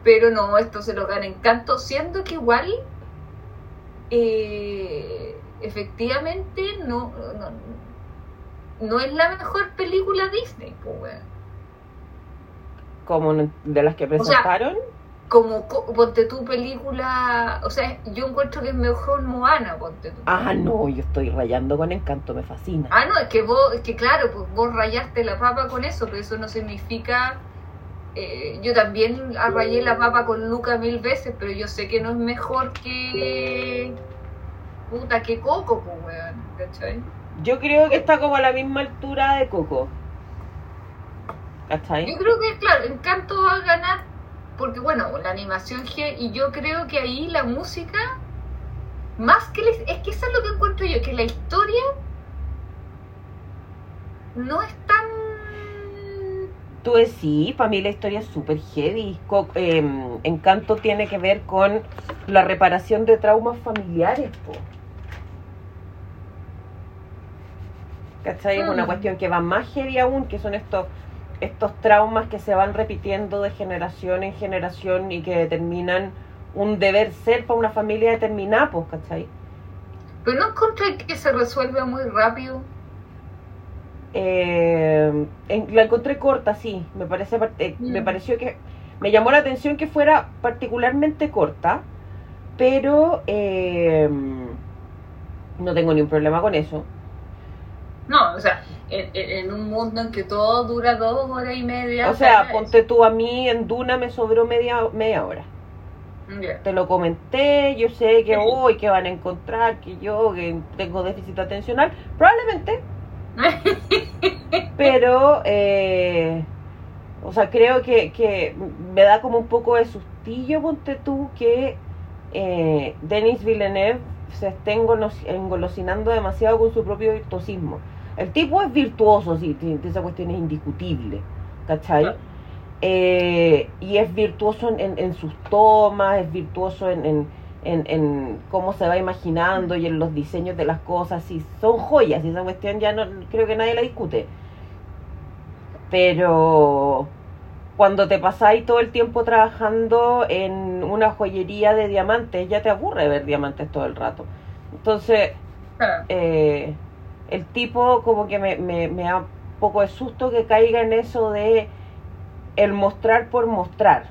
Pero no, esto se lo gana encanto, siendo que igual, eh, efectivamente, no, no, no es la mejor película Disney, pues. Como de las que presentaron. Como, co- ponte tu película, o sea, yo encuentro que es mejor Moana, ponte tú. ah, no, yo estoy rayando con encanto, me fascina. Ah, no, es que vos, es que claro, pues vos rayaste la papa con eso, pero eso no significa. eh, yo también rayé la papa con Luca mil veces, pero yo sé que no es mejor que. Puta, que Coco, pues, weón, ¿cachai? Yo creo que está como a la misma altura de Coco. ¿Cachai? Yo creo que, claro, Encanto va a ganar, porque bueno, la animación y yo creo que ahí la música, más que. la- es que eso es lo que encuentro yo, que la historia no es tan. Tú decís, para mí la historia es súper heavy. Co- eh, Encanto tiene que ver con la reparación de traumas familiares, po. ¿Cachai? Es una Mm. cuestión que va más heavy aún, que son estos, estos traumas que se van repitiendo de generación en generación y que determinan un deber ser para una familia determinada, pues, ¿cachai? Pero no encontré que se resuelve muy rápido. Eh, en- la encontré corta, sí. Me parece, par- eh, Mm. me pareció que me llamó la atención que fuera particularmente corta, pero eh, no tengo ni un problema con eso. No, o sea, en, un mundo en que todo dura dos horas y media. O sea, ponte tú a mí en Duna me sobró media media hora. Ya. Te lo comenté, yo sé que hoy que van a encontrar que yo que tengo déficit atencional, probablemente, pero eh, o sea creo que, que me da como un poco de sustillo ponte tú que eh, Denis Villeneuve se esté engolos- engolosinando demasiado con su propio virtuosismo el tipo es virtuoso sí esa cuestión es indiscutible ¿cachai? Eh, y es virtuoso en, en- en sus tomas es virtuoso en, en, cómo se va imaginando y en los diseños de las cosas y son joyas y esa cuestión ya no creo que nadie la discute pero cuando te pasáis todo el tiempo trabajando en una joyería de diamantes ya te aburre ver diamantes todo el rato entonces Claro. eh, el tipo como que me, me, me da un poco de susto que caiga en eso de el mostrar por mostrar.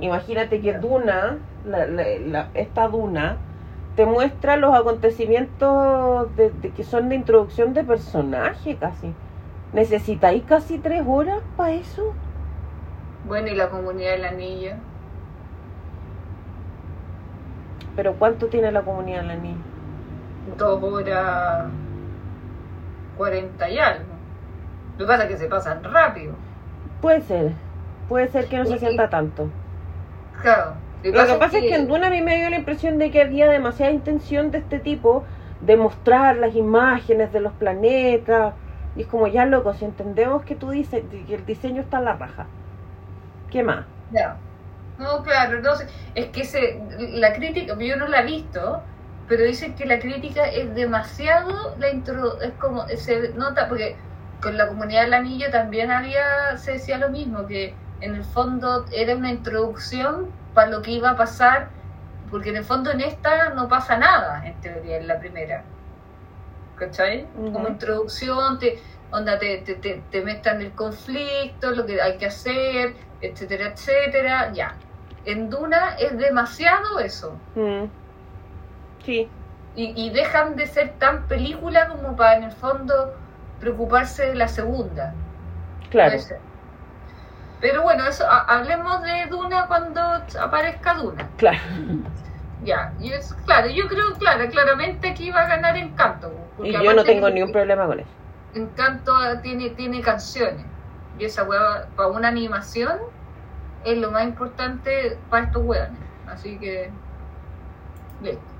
Imagínate que Duna, la, la- la- esta Duna, te muestra los acontecimientos de, de que son de introducción de personaje casi. ¿Necesitáis casi tres horas para eso? Bueno, y la comunidad del anillo. Pero ¿cuánto tiene la comunidad de la niña? Dos horas cuarenta y algo. Lo que pasa es que se pasan rápido. Puede ser, puede ser que no se sienta tanto. Claro. Lo que pasa es que en Duna a mí me dio la impresión de que había demasiada intención de este tipo de mostrar las imágenes de los planetas. Y es como, ya loco, si entendemos que tú dices que el diseño está a la raja. ¿Qué más? Ya. No, claro, no sé. Es que se, la crítica, yo no la he visto, pero dicen que la crítica es demasiado, la intro, es como, se nota, porque con la comunidad del anillo también había, se decía lo mismo, que en el fondo era una introducción para lo que iba a pasar, porque en el fondo en esta no pasa nada, en teoría, en la primera. ¿Cachai? Como introducción, te, onda, te, te, te, te metan el conflicto, lo que hay que hacer, etcétera, etcétera, ya. En Duna es demasiado eso. Mm. Sí, Y, y dejan de ser tan película como para en el fondo preocuparse de la segunda. claro. Pero bueno, eso ha- hablemos de Duna cuando aparezca Duna. Claro. Ya, y es claro, yo creo, claro, claramente aquí va a ganar Encanto. Y yo no tengo que- ni un problema con eso. Encanto tiene, tiene canciones. Y esa hueá, para una animación, es lo más importante para estos hueones. Así que. Listo.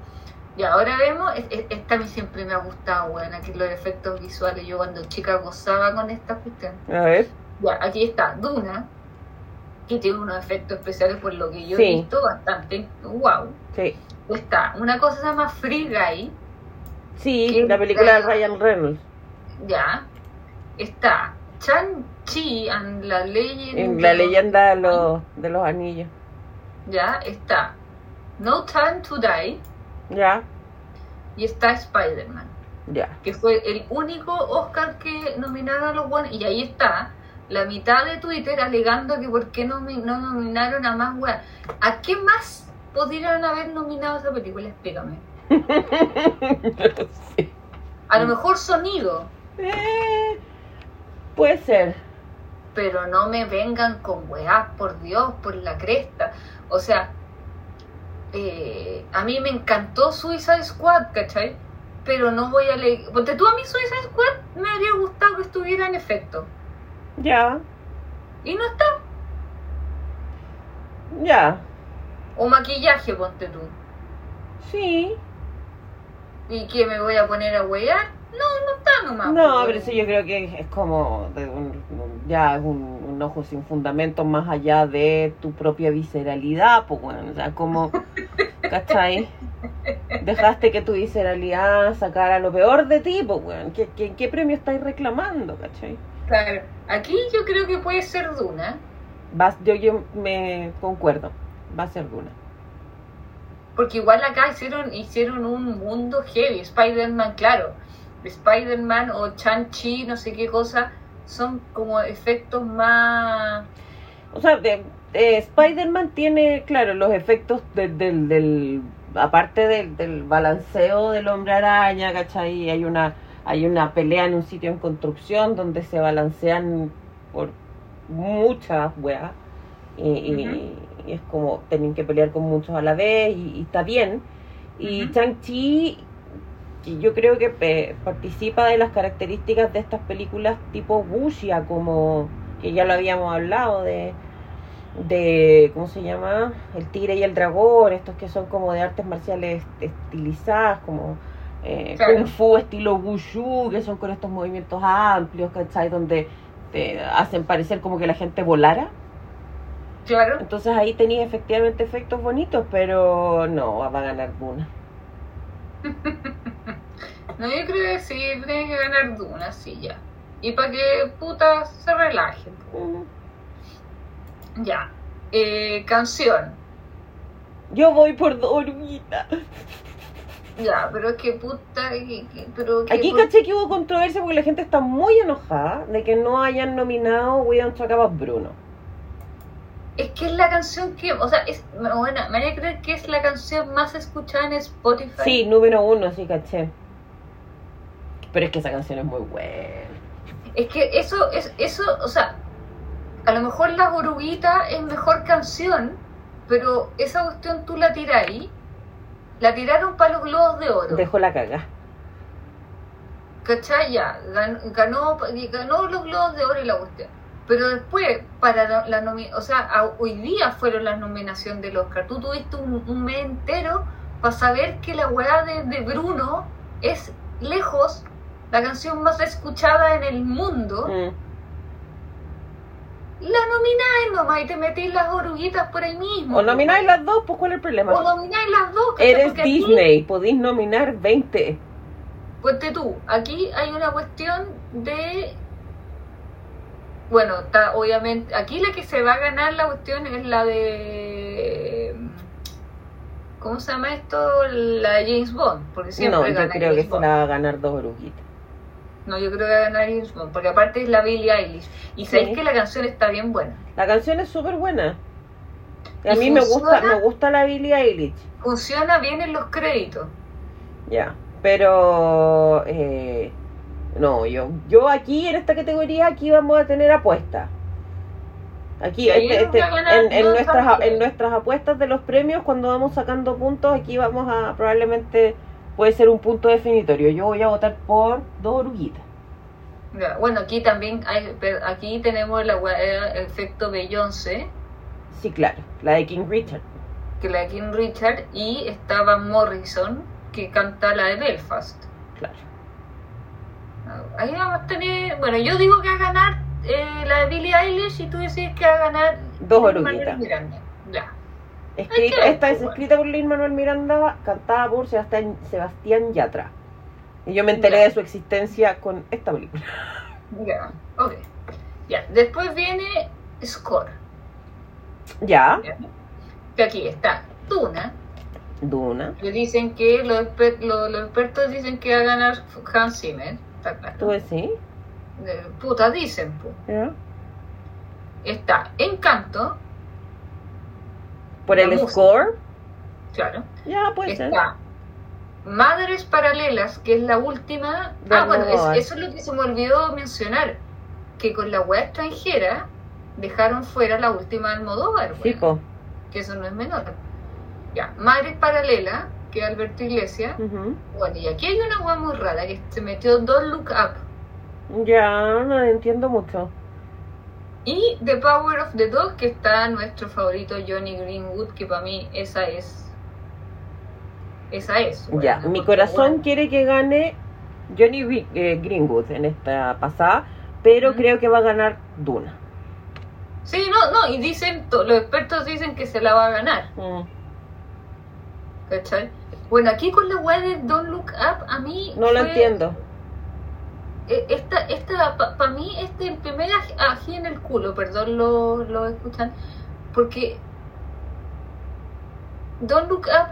Y ahora vemos, es- es- esta a mí siempre me ha gustado, weón, aquí los efectos visuales. Yo cuando chica gozaba con esta cuestión. A ver. Ya, aquí está Duna, que tiene unos efectos especiales por lo que yo Sí. he visto, bastante wow. Sí. Está una cosa que se llama Free Guy, Sí, ¿Quién la película de? Ryan Reynolds. ya. Está Chan-Chi and la Legend. En la leyenda de los, de los anillos. Ya, está No Time to Die Ya, y está Spider-Man, ya. que fue el único Oscar que nominaron a los buenos. Y ahí está la mitad de Twitter alegando que por qué no, no nominaron a más weas. ¿A qué más podrían haber nominado esa película? Explícame. Sí. A lo mejor sonido, Eh, puede ser. pero no me vengan con weas, por Dios, por la cresta. O sea, eh, a mí me encantó Suicide Squad, ¿cachai? Pero no voy a leer. Porque tú a mí Suicide Squad me habría gustado que estuviera en efecto. Ya, Y no está. ya. O maquillaje, ponte tú. Sí. ¿Y que me voy a poner a huear? No, no está nomás. No, pues, pero eso yo creo que es como de un- un- ya es un, un ojo sin fundamento más allá de tu propia visceralidad, pues bueno, o sea, como, ¿cachai? Dejaste que tu visceralidad sacara lo peor de ti, pues bueno, ¿qué, qué, qué premio estáis reclamando, cachai? Claro. Aquí yo creo que puede ser Duna. Yo, yo me concuerdo, va a ser Duna. Porque igual acá hicieron, hicieron un mundo heavy. Spider-Man, claro. Spider-Man o Chan-Chi, no sé qué cosa, son como efectos más... O sea, de- de Spider-Man tiene, claro, los efectos del, aparte del, del balanceo del hombre araña, ¿cachai? Hay una, hay una pelea en un sitio en construcción donde se balancean por muchas weas. Y, es como, tienen que pelear con muchos a la vez y, y está bien. Y Ujú. Chang-Chi, que yo creo que eh, participa de las características de estas películas tipo wuxia, como que ya lo habíamos hablado de de cómo se llama el tigre y el dragón estos que son como de artes marciales estilizadas como eh, Claro. kung fu estilo wushu que son con estos movimientos amplios ¿cachai? donde te hacen parecer como que la gente volara Claro. entonces ahí tenía efectivamente efectos bonitos pero no va a ganar Duna No, yo creo que sí, tiene que ganar Duna, sí, ya. Y para que puta se relajen. Mm. Ya. Eh, canción. yo voy por Dormita Ya, pero es que puta... que- que- pero que aquí por- caché que hubo controversia porque la gente está muy enojada de que no hayan nominado We Don't Talk About Bruno Es que es la canción que, o sea, es, bueno, me haría creer que es la canción más escuchada en Spotify. Sí, número uno, sí, caché. Pero es que esa canción es muy buena. Es que eso, es, eso, o sea, a lo mejor La Oruguita es mejor canción, pero esa cuestión tú la tiras ahí, la tiraron para los globos de oro. Dejó la caga. ¿Cachai? Ya, ganó, ganó los globos de oro y la cuestión. Pero después, para la, la o sea, a- hoy día fueron las nominaciones del Oscar. Tú tuviste un, un mes entero para saber que la weá de, de Bruno es lejos la canción más escuchada en el mundo. Mm. La nomináis nomás y te metís las oruguitas por ahí mismo. O nomináis las dos, pues ¿cuál es el problema? O nomináis las dos. Eres Porque aquí- Disney, podéis nominar 20. Ponte tú, aquí hay una cuestión de. Bueno, está obviamente. Aquí la que se va a ganar la cuestión es la de. ¿Cómo se llama esto? La de James Bond. Porque siempre No, yo creo James que se la va a ganar dos oruguitas. No, yo creo que va a ganar James Bond. Porque aparte es la Billie Eilish. Y sabéis Sí. que la canción está bien buena. La canción es súper buena. Y a ¿Y mí me gusta, me gusta la Billie Eilish. Funciona bien en los créditos. Ya. Pero eh, no, yo, yo aquí en esta categoría aquí vamos a tener apuestas. Aquí, este- este- en, nuestras, en nuestras apuestas de los premios, cuando vamos sacando puntos, aquí vamos a probablemente puede ser un punto definitorio. Yo voy a votar por dos oruguitas. Bueno, aquí también hay, pero aquí tenemos la el efecto Beyoncé, Sí, claro, la de King Richard. que la de King Richard, y estaba Morrison, que canta la de Belfast. Claro. Ahí vamos a tener, bueno, yo digo que va a ganar eh, la de Billie Eilish y tú decís que va a ganar Dos oruguitas. Ya. Escrita, esta es escrita por Lin Manuel Miranda, cantada por Sebastián, Sebastián Yatra. Y yo me enteré Ya. de su existencia con esta película. Ya, ok. Ya, después viene Score. Ya, ¿ya? Que aquí está Tuna, Duna. que dicen que los expertos dicen que va a ganar Hans Zimmer. ¿Tú decís? Eh, Puta, dicen. pu. ¿Ya? Está Encanto, Por el música. score. claro. Ya, puede ser. Está Madres Paralelas, que es la última. De ah, bueno, es- eso es lo que se me olvidó mencionar. Que con la web extranjera dejaron fuera la última de Almodóvar. Po. que eso no es menor. Ya, Madres Paralelas, que Alberto Iglesias. Bueno, y aquí hay una hueá muy rara que se metió Don't Look Up. Ya, no entiendo mucho. Y The Power of the Dog, que está nuestro favorito Johnny Greenwood, que para mí esa es. Esa es. bueno, Ya, mi corazón quiere que gane Johnny eh, Greenwood en esta pasada, pero creo que va a ganar Duna. Sí, no, no, y dicen, los expertos dicen que se la va a ganar, Mm, ¿cachai? Bueno, aquí con la web de Don't Look Up, a mí. No lo fue- entiendo. eh, Esta, esta, para mí, este el primer aj- ají en el culo, perdón, lo, lo escuchan, porque Don't Look Up,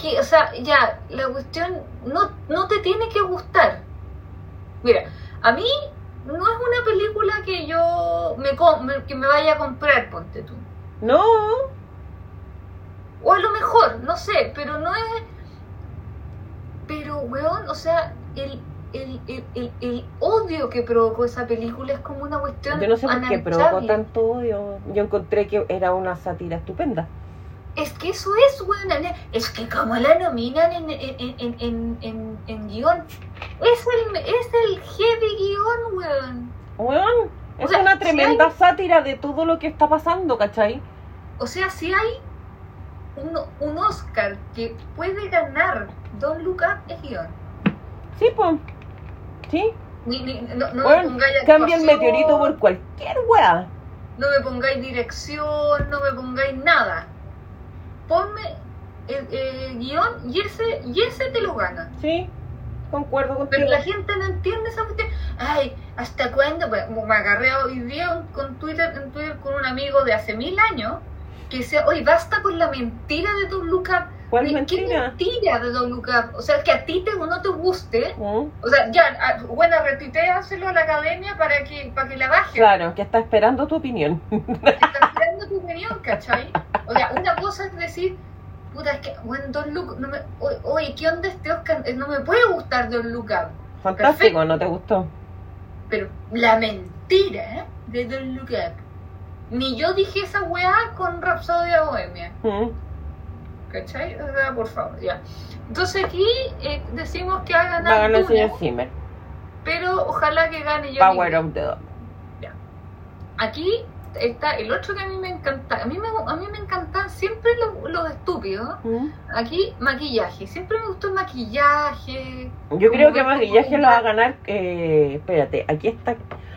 que, o sea, ya, la cuestión no, no te tiene que gustar. Mira, a mí no es una película que yo me- que me vaya a comprar, ponte tú. No, O a lo mejor, no sé, pero no es. Pero, weón, o sea, el, el, el, el, el odio que provocó esa película es como una cuestión. yo no sé por qué provocó tanto odio. Yo encontré que era una sátira estupenda. Es que eso es, weón. Es que como la nominan en, en, en, en, en, en guion. Es el, es el heavy guion, weón. Weón, es O sea, una si tremenda sátira de todo lo que está pasando, ¿cachai? O sea, si hay un, un Oscar que puede ganar Don Up, es guion. Sí, pues. Sí. Ni, ni- no, no me pongáis cambia el meteorito por cualquier weá. No me pongáis dirección, no me pongáis nada. Ponme el, el guion y ese, y ese te lo gana. Sí, concuerdo contigo. Pero la gente no entiende esa cuestión. Ay, ¿hasta cuándo? Bueno, me agarré hoy día con Twitter, en Twitter con un amigo de hace mil años que decía, oye, basta con la mentira de Don Up. ¿Cuál Oye, ¿Qué mentira? mentira de Don Up? O sea, que a ti te, no te guste. Mm, O sea, ya, ah, bueno, retuiteáselo a la academia para que, para que la baje. Claro, que está esperando tu opinión. Estás esperando tu opinión, ¿cachai? O sea, una cosa es decir, puta, es que, bueno, Don Look, no me, oye, ¿qué onda este Oscar? Eh, No me puede gustar Don Up. Fantástico, Perfecto. ¿no te gustó? Pero la mentira ¿eh? de Look Up. Ni yo dije esa weá con Rapsodia Bohemia. Mm, ¿Cachai? O sea, por favor, ya. Entonces aquí eh, decimos que va a Va a ganar el señor Zimmer. pero ojalá que gane Johnny Power of the Dog. Aquí está el otro que a mí me encanta. A mí me, a mí me encantan siempre los, los estúpidos. Mm. Aquí, maquillaje. Siempre me gustó el maquillaje. Yo creo que- maquillaje lo va a ganar. Eh, espérate, aquí está.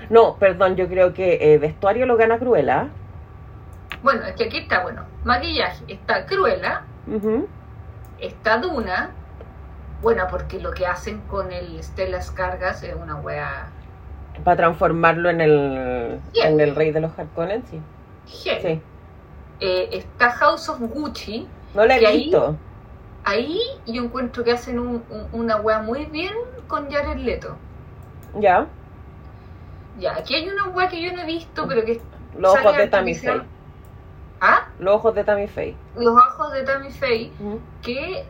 No, perdón, yo creo que eh, vestuario lo gana Cruella. Bueno, es que aquí está, bueno, maquillaje. Está Cruella, está Duna. Bueno, porque lo que hacen con el Stella Cargas es una wea Para transformarlo en el, en el rey de los Harkonnen, sí. heavy. Sí. Eh, está House of Gucci. No la he ahí- visto. Ahí yo encuentro que hacen un- un- una wea muy bien con Jared Leto. Ya. Ya, aquí hay una wea que yo no he visto, pero que... Los ojos de Tammy. Faye. ¿Ah? Los ojos de Tammy Faye. Los ojos de Tammy Faye. Que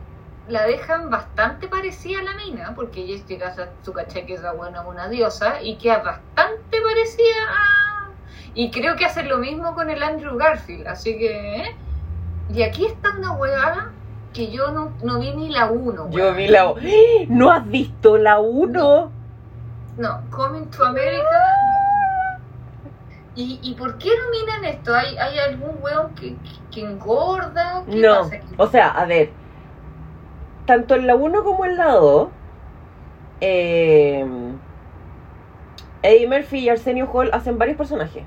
la dejan bastante parecida a la mina, porque Jessica su caché que es la buena una diosa, y queda bastante parecida a... Y creo que hacen lo mismo con el Andrew Garfield, así que... ¿eh? Y aquí está una huevada que yo no, no vi ni la 1. Yo vi la... ¿No has visto la 1? No, Coming to America. ¿Y, ¿Y por qué nominan esto? ¿Hay, hay algún weón que, que engorda? ¿Qué No, pasa aquí? o sea, a ver, tanto en la 1 como en la 2, eh, Eddie Murphy y Arsenio Hall hacen varios personajes.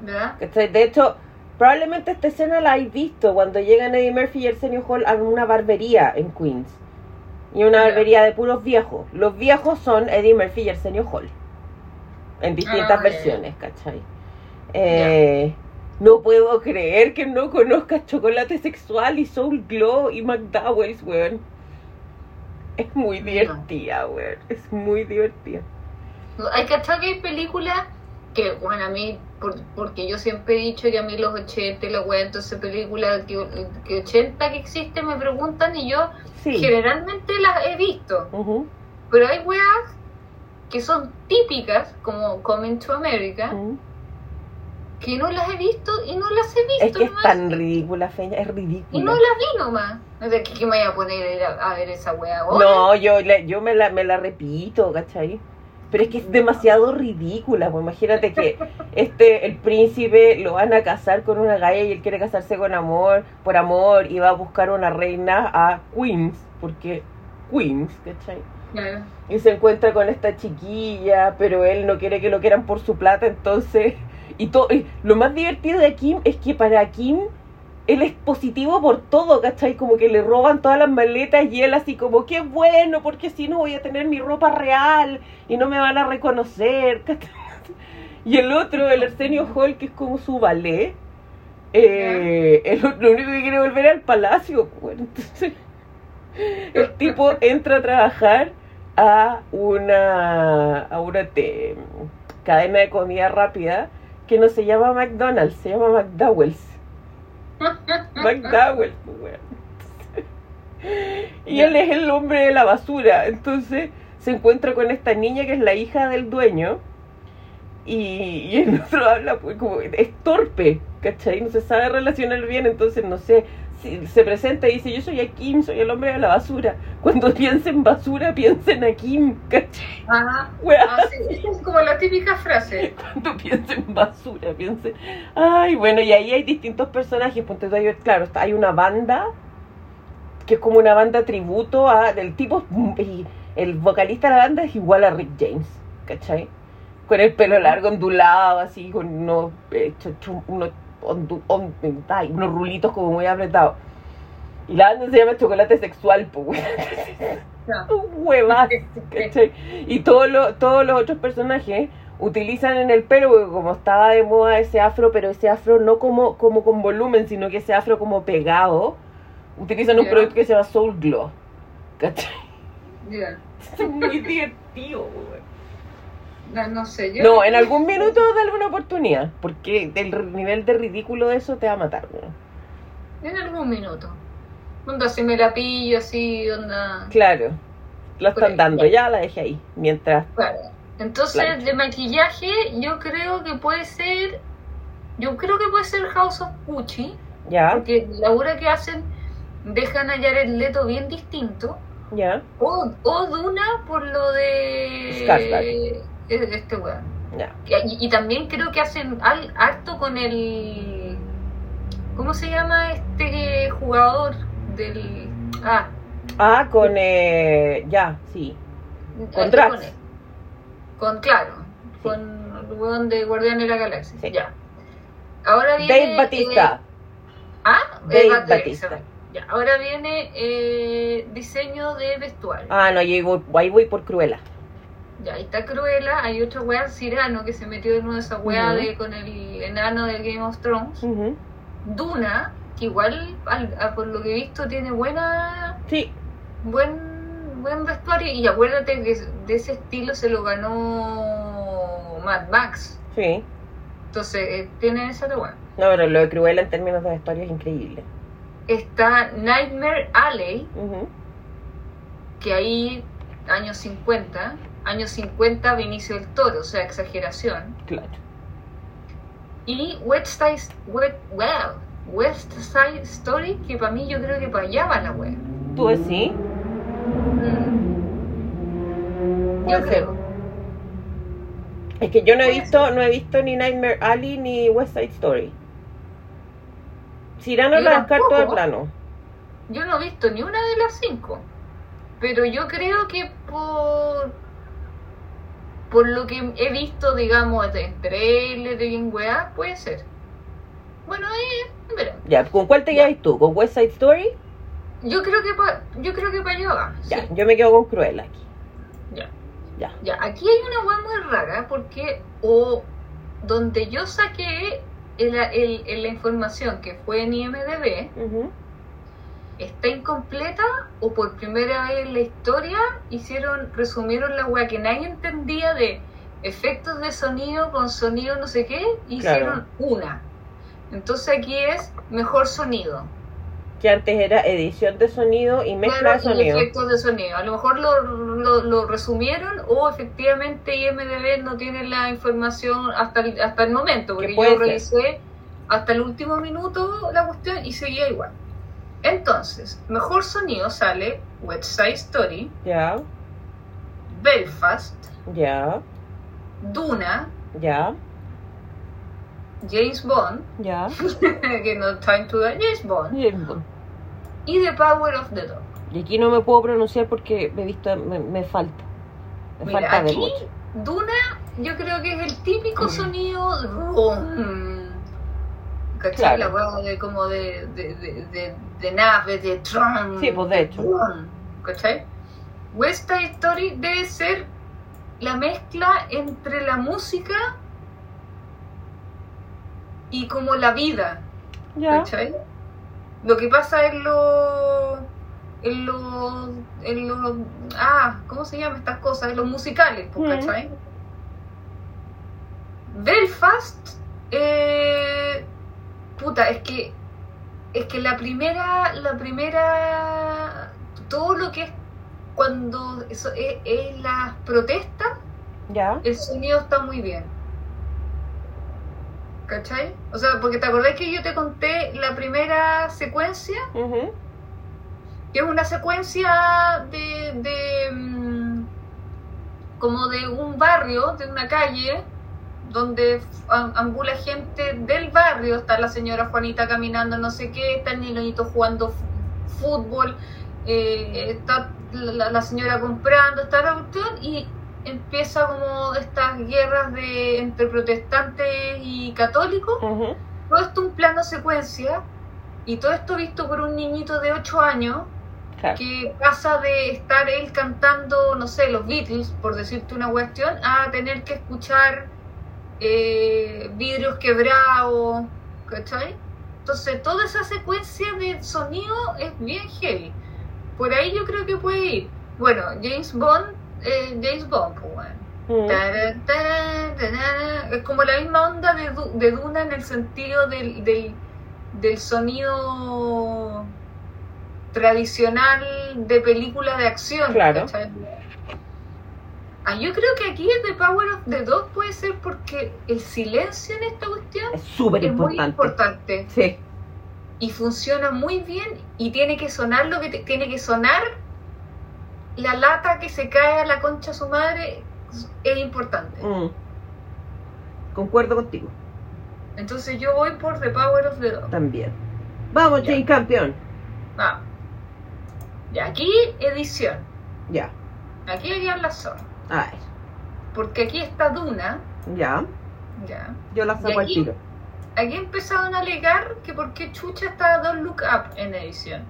¿Verdad? De hecho, probablemente esta escena la habéis visto cuando llegan Eddie Murphy y Arsenio Hall a una barbería en Queens. Y una barbería de puros viejos. Los viejos son Eddie Murphy y Arsenio Hall. En distintas Ah, versiones, ¿cachai? Eh, no puedo creer que no conozcas Chocolate Sexual y Soul Glow y McDowell's, weón. Es muy divertida, weón. Es muy divertida. Hay que que hay películas que, bueno, a mí, por- porque yo siempre he dicho que a mí los 80 y la weá, entonces películas que, que 80 que existen me preguntan y yo Sí. generalmente las he visto. Pero hay weas que son típicas, como Coming to America, que no las he visto y no las he visto Es que es nomás. tan ridícula, Feña. Es Y ridícula. no las vi nomás. No sé, ¿qué, qué me voy a poner a, ver esa wea ahora? No, yo, yo me, la, me la repito, ¿cachai? Pero es que es demasiado ridícula, pues imagínate que este, el príncipe lo van a casar con una galla y él quiere casarse con amor, por amor, y va a buscar una reina a Queens, porque Queens, ¿cachai? Claro. Y se encuentra con esta chiquilla, pero él no quiere que lo quieran por su plata, entonces... Y, todo, y lo más divertido de Kim es que para Kim él es positivo por todo, ¿cachai? Como que le roban todas las maletas y él así como, qué bueno, porque si no voy a tener mi ropa real y no me van a reconocer, ¿cachai? Y el otro, el Arsenio Hall, que es como su ballet, eh, el otro- lo único que quiere volver al palacio, pues, bueno, entonces el tipo entra a trabajar a una, a una te- cadena de comida rápida que no se llama McDonald's, se llama McDowell's. McDowell, pues. Y él es el hombre de la basura. Entonces se encuentra con esta niña que es la hija del dueño. Y, y el otro habla, pues, como es torpe, ¿cachai? No se sabe relacionar bien. Entonces, no sé, se presenta y dice: Yo soy a Kim, soy el hombre de la basura. Cuando piensen en basura, piensen a Kim, ¿cachai? Ajá. Ah, sí, esa es como la típica frase. Cuando piensen en basura, piensen. Ay, bueno, y ahí hay distintos personajes. Ponte claro, hay una banda que es como una banda tributo a del tipo. Y el vocalista de la banda es igual a Rick James, ¿cachai? Con el pelo largo, ondulado, así, con unos, eh, unos, on- ay, unos rulitos como muy apretados. Y la banda se llama Chocolate Sexual, pues, Ya. huevas, ¿cachai? Y todos los, todos los otros personajes utilizan en el pelo, porque como estaba de moda ese afro, pero ese afro no como, como con volumen, sino que ese afro como pegado, utilizan un producto que se llama Soul Glow. ¿Cachai? Es muy divertido. No, no sé, yo. No, en algún minuto dale una oportunidad, porque el nivel de ridículo de eso te va a matar, weón. En algún minuto. Onda, si me la pillo así, onda. Claro, lo ahí, están dando, ya. ya la dejé ahí, mientras... Claro. Entonces, Plancha. de maquillaje, yo creo que puede ser. Yo creo que puede ser House of Gucci. Ya, Porque la obra que hacen dejan a Jared Leto bien distinto. ya, O, o Duna por lo de. Eh, Este weón. ya. Y, y también creo que hacen al, harto con el. ¿Cómo se llama este jugador del. Ah, Ah, con... Eh, ya, sí. Con Drax. él. Con, claro, con el weón de Guardián de la Galaxia. Sí. Ya. Ahora viene. Dave Batista. eh, ah, Dave Bat- Batista. Ya, ahora viene eh, diseño de vestuario. Ah, no, yo voy, ahí voy por Cruella. Ya, ahí está Cruella, hay otra weá, Cirano, que se metió de nuevo esa weá Ujú. de, con el enano de Game of Thrones. Duna, que igual, al- a- por lo que he visto, tiene buena Sí, buen buen vestuario. Y acuérdate que de ese estilo se lo ganó Mad Max. sí. Entonces, eh, tiene esa weá. No, pero lo de Cruella en términos de vestuario es increíble. Está Nightmare Alley, que ahí, años 50, años 50 Vinicio del Toro, o sea, exageración. Claro. Y West Side, West, well, West Side Story, que para mí yo creo que para allá va la wea. ¿Tú decís? Mm. Yo creo. Es que yo no he visto, no he visto ni Nightmare Alley ni West Side Story. Cyrano Yo la descarto de plano. Yo no he visto ni una de las cinco. Pero yo creo que por. Por lo que he visto, digamos, de trailer y en weá, puede ser. Bueno, eh, veremos. Ya, ¿con cuál te quedas tú? ¿Con West Side Story? Yo creo que pa, yo creo que para va. Ya, sí. yo me quedo con Cruella aquí. Ya. Ya. Ya, aquí hay una weá muy rara porque o donde yo saqué el- el- el- la información que fue en IMDB Ujú. Está incompleta o por primera vez en la historia hicieron, resumieron la weá que nadie entendía de efectos de sonido con sonido no sé qué, hicieron una. Entonces aquí es mejor sonido. Que antes era edición de sonido y mezcla Claro, de sonido. Y efectos de sonido. A lo mejor lo, lo, lo resumieron o efectivamente IMDB no tiene la información hasta el, hasta el momento, porque yo ser. revisé hasta el último minuto la cuestión y seguía igual. Entonces, mejor sonido sale West Side Story, Belfast, Duna, James Bond, ya. que no Time to Die, James Bond, y The Power of the Dog. Y aquí no me puedo pronunciar porque me he visto, me, me falta. Me Mira, falta aquí mucho. Duna, yo creo que es el típico Mm. sonido de. ¿Cachai? Claro. La hueá de como de, de, de, de, de nave, de tron. Sí, pues, de hecho. boom, ¿Cachai? West Side Story debe ser la mezcla entre la música y como la vida. Ya. ¿Cachai? Lo que pasa en los. En los. En los. Ah, ¿cómo se llaman estas cosas? En los musicales, pues, Mm. ¿cachai? Belfast. Eh, puta, es que. Es que la primera. La primera. Todo lo que es. Cuando eso es, es las protestas, Ya. el sonido está muy bien. ¿Cachai? O sea, porque te acordás que yo te conté la primera secuencia, que es una secuencia de, de mm, como de un barrio, de una calle, donde ambula gente del barrio, está la señora Juanita caminando no sé qué, está el niñito jugando fútbol, eh, está la, la señora comprando, está la cuestión y empieza como estas guerras de entre protestantes y católicos. Todo esto un plano secuencia y todo esto visto por un niñito de 8 años Claro. que pasa de estar él cantando, no sé, los Beatles, por decirte una cuestión, a tener que escuchar eh, vidrios quebrados, ¿cachai? Entonces toda esa secuencia de sonido es bien heavy. Por ahí yo creo que puede ir. Bueno, James Bond, eh, James Bond, pues bueno. Mm. Tará, tará. Es como la misma onda de, Du- de Duna en el sentido del, del, del sonido tradicional de película de acción. Claro. ¿cachai? Ah, yo creo que aquí el de Power of the Dog puede ser porque el silencio en esta cuestión Es súper es muy importante. importante Sí. y funciona muy bien y tiene que sonar lo que te- tiene que sonar la lata que se cae a la concha a su madre es importante. Mm. Concuerdo contigo. Entonces yo voy por The Power of the Dog. También. Vamos. Jane Campeón. Ah. Y aquí edición. Ya. Aquí hay que hablar solo. A ver. Porque aquí está Duna. Ya. Ya. Yo la saco al aquí- tiro. Aquí empezaron a alegar que por qué Chucha está Don't Look Up en edición.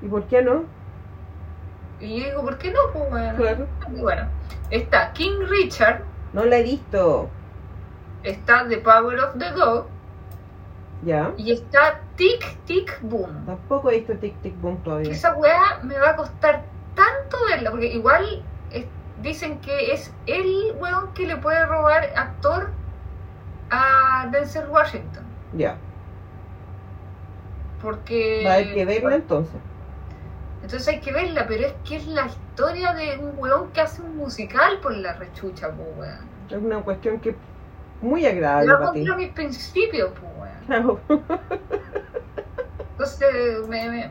¿Y por qué no? Y yo digo, ¿por qué no? Pues bueno. Claro. Y bueno, está King Richard, No la he visto. está The Power of the Dog Ya. y está Tic Tic Boom. Tampoco he visto Tic Tic Boom todavía. Esa weá me va a costar tanto verla, porque igual dicen que es el weón que le puede robar actor a Denzel Washington. Ya. Porque. Va haber que verla entonces. Entonces hay que verla, pero es que es la historia de un weón que hace un musical por la rechucha, po weón. Es una cuestión que muy agradable ti. contra mis principios, pues, weón. Claro. Entonces, me, me-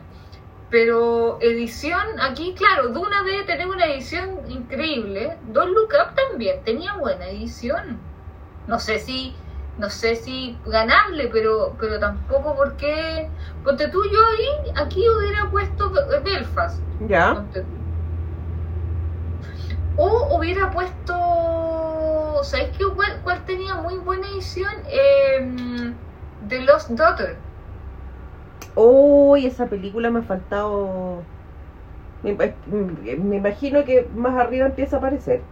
Pero edición, aquí, claro, Duna debe tener una edición increíble. Don't Look Up también tenía buena edición. No sé si, no sé si ganable, pero, pero tampoco porque. Ponte tú, yo ahí, aquí hubiera puesto Be- Belfast. Ya. O hubiera puesto. ¿Sabes qué? ¿Cuál, cuál tenía muy buena edición? Em, The Lost Daughter. Uy, esa película me ha faltado. Me, me imagino que más arriba empieza a aparecer.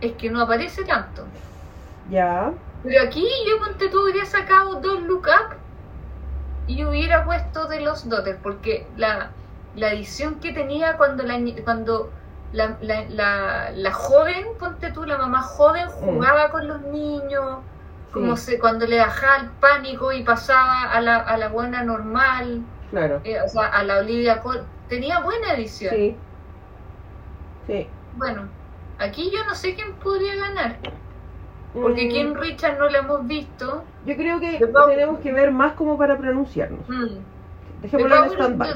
Es que no aparece tanto. Ya. Pero aquí yo ponte tú hubiera sacado Don't Look Up y hubiera puesto de los Daughters, porque la, la edición que tenía cuando la cuando la, la, la, la joven, ponte tú, la mamá joven jugaba con los niños, como Sí, se, cuando le bajaba el pánico y pasaba a la, a la buena normal, claro. eh, o sea, a la Olivia Cole, tenía buena edición. Sí. Sí. Bueno, aquí yo no sé quién podría ganar, porque Mm, Kim Richard no la hemos visto. Yo creo que tenemos que ver más como para pronunciarnos. Mm. Dejémoslo en stand-by.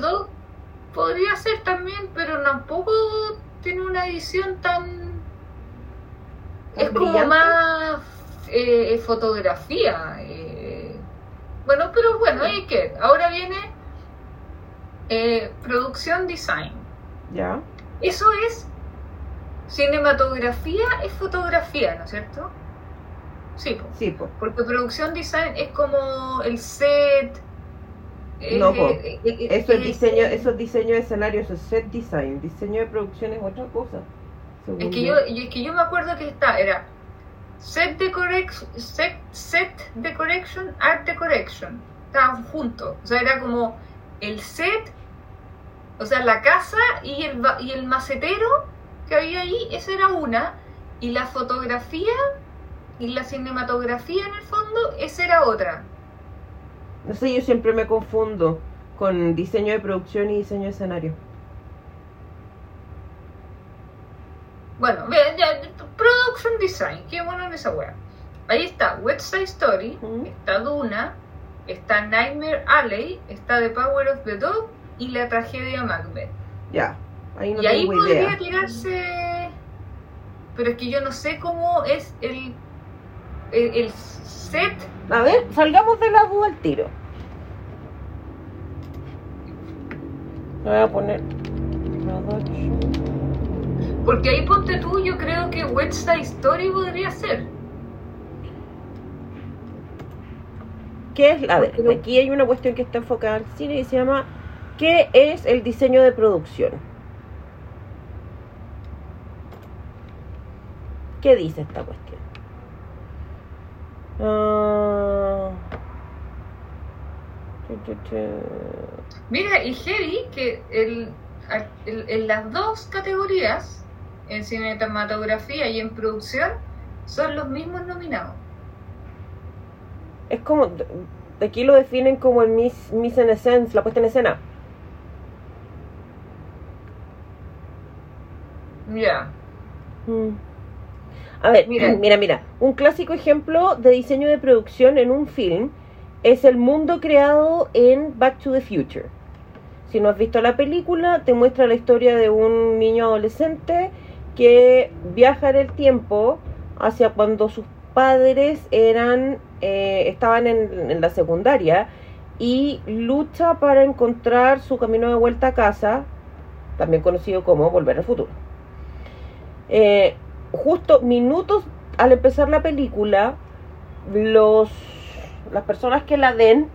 Podría ser también, pero tampoco tiene una edición tan. ¿Tan es como más eh, fotografía. eh. Bueno, pero bueno, hay que. Ahora viene eh, producción design. Ya. Eso es. Cinematografía es fotografía, ¿no es cierto? Sí, po. Sí, porque producción design es como el set. No, eh, eh, Eso es diseño, eso es diseño de escenario, eso es set design. Diseño de producción es otra cosa. Es que yo, es que yo me acuerdo que está, era set decoration, set, set decoration, art decoration. Estaban juntos. O sea, era como el set, o sea, la casa y el, y el macetero que había ahí, esa era una. Y la fotografía y la cinematografía en el fondo, esa era otra. No sé, yo siempre me confundo con diseño de producción y diseño de escenario. Bueno, vean, ya, production design, qué bueno en esa wea. Ahí está West Side Story, está Duna, está Nightmare Alley, está The Power of the Dog y la tragedia Macbeth. Ya, ahí no y ahí tengo podría idea. tirarse. Pero es que yo no sé cómo es el, el, el set. A ver, salgamos de la duda al tiro. Me voy a poner production. Porque ahí ponte tú, yo creo que West Side Story podría ser. ¿Qué es? A ver, aquí hay una cuestión que está enfocada al cine y se llama ¿Qué es el diseño de producción? ¿Qué dice esta cuestión? Ah. Mira, y heavy que el, el- en las dos categorías, en cinematografía y en producción, son los mismos nominados. Es como, aquí lo definen como el mis, mise en escena, la puesta en escena. Ya. Mm. A ver, Mira. mira. mira, Un clásico ejemplo de diseño de producción en un film es el mundo creado en Back to the Future. Si no has visto la película, te muestra la historia de un niño adolescente que viaja en el tiempo hacia cuando sus padres eran eh, estaban en, la secundaria y lucha para encontrar su camino de vuelta a casa, también conocido como Volver al Futuro. Eh, justo minutos al empezar la película, los las personas que la ven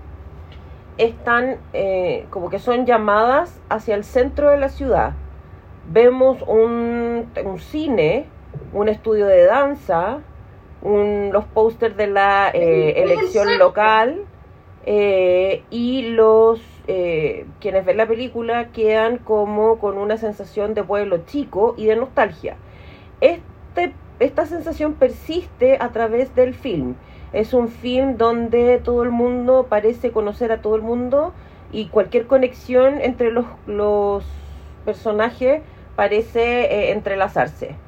están eh, como que son llamadas hacia el centro de la ciudad. Vemos un, un cine, un estudio de danza, un- los pósters de la eh, elección local eh, y los eh, quienes ven la película quedan como con una sensación de pueblo chico y de nostalgia. Este, esta sensación persiste a través del film. Es un film donde todo el mundo parece conocer a todo el mundo y cualquier conexión entre los, los personajes parece eh, entrelazarse.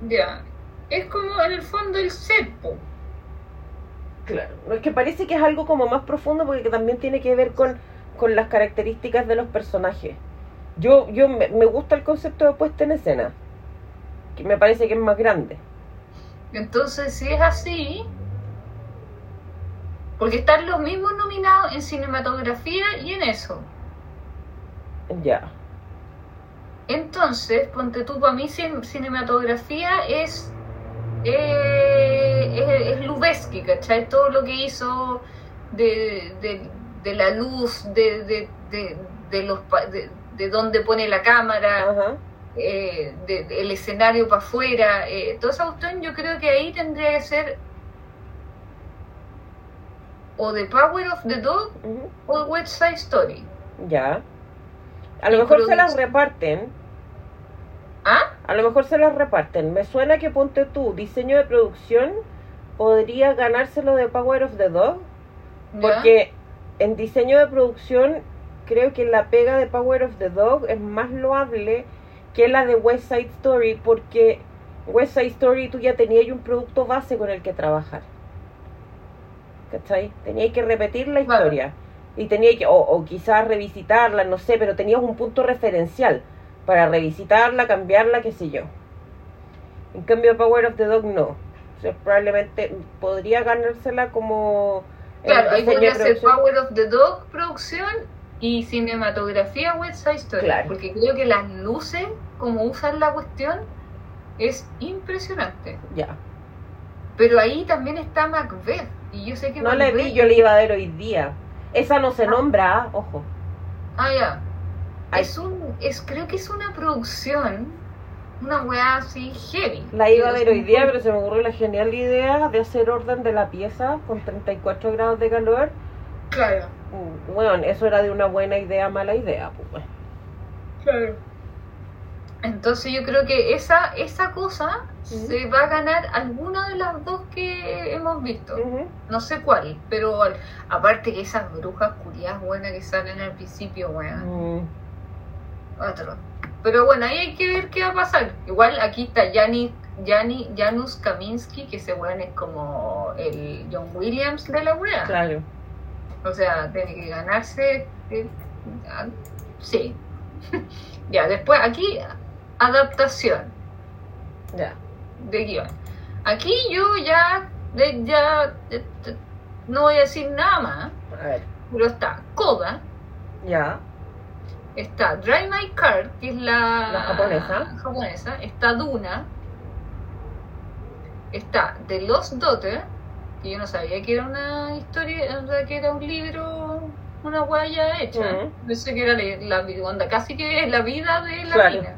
Ya. es como en el fondo el serpo. Claro, es que parece que es algo como más profundo porque también tiene que ver con, con las características de los personajes. Yo, yo me, me gusta el concepto de puesta en escena, que me parece que es más grande. Entonces, si es así, porque están los mismos nominados en cinematografía y en eso. Ya. Entonces, ponte tú, para mí cin- cinematografía es, eh, es, es Lubeski, ¿cachai? Todo lo que hizo de, de, de la luz, de, de, de, de los, de, de dónde pone la cámara, eh, del escenario para afuera, eh, toda esa cuestión yo creo que ahí tendría que ser o The Power of the Dog ujú, o West Side Story. Ya. A lo mejor se las reparten. ¿Ah? A lo mejor se las reparten. Me suena que ponte tú, diseño de producción, podría ganárselo de Power of the Dog. ¿Ya? Porque en diseño de producción creo que la pega de Power of the Dog es más loable que la de West Side Story porque West Side Story tú ya tenías un producto base con el que trabajar. ¿Cachai? Tenías que repetir la historia. Y tenías que, o, o quizás revisitarla, no sé, pero tenías un punto referencial para revisitarla, cambiarla, qué sé yo. En cambio, Power of the Dog no. O sea, probablemente podría ganársela como en Claro, ahí podría ser. Power of the Dog producción y cinematografía West Side Story. Claro. Porque creo que las luces, como usan la cuestión, es impresionante. Ya. Pero ahí también está Macbeth. Y yo sé que No la Macbeth- vi, yo la iba a ver hoy día. Esa no se nombra, ah, ojo. Ah, ya. Es un, es, creo que es una producción, una weá así heavy. La iba a ver hoy día, pero se me ocurrió la genial idea de hacer orden de la pieza con 34 grados de calor. Claro, Mm, Bueno, eso era de una buena idea, mala idea. Pues. claro. Entonces yo creo que esa, esa cosa se va a ganar alguna de las dos que hemos visto. No sé cuál, pero aparte que esas brujas curiadas buenas que salen al principio, weón. Mm, Otro. Pero bueno, ahí hay que ver qué va a pasar. Igual aquí está Yanni, Yanni, Janusz Kaminski, que ese weón es como el John Williams de la wea. claro. O sea, tiene que ganarse. eh, ah, sí. ya, después aquí, adaptación Ya. de guion. Aquí yo ya, ya no voy a decir nada más, A ver. pero está Koda, Ya. está Drive My Car, que es la, La japonesa. japonesa, está Duna, está The Lost Daughter, que yo no sabía que era una historia, que era un libro, una guaya hecha. Ujú. Pensé que era la, la onda, casi que es la vida de la Claro. mina.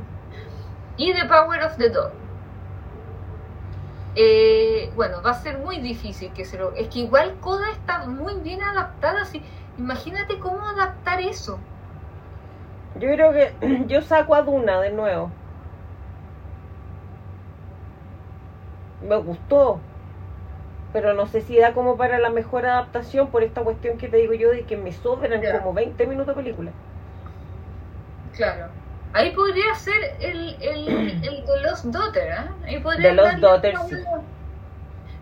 Y The Power of the Dog. Eh, bueno, va a ser muy difícil que se lo... Es que igual Coda está muy bien adaptada. Así, imagínate cómo adaptar eso. Yo creo que yo saco a Duna de nuevo. Me gustó. Pero no sé si da como para la mejor adaptación por esta cuestión que te digo yo de que me sobran como 20 minutos de película. Claro. Ahí podría ser el, el, el The Lost Daughter, ¿eh? Ahí podría The Lost Daughter, sí.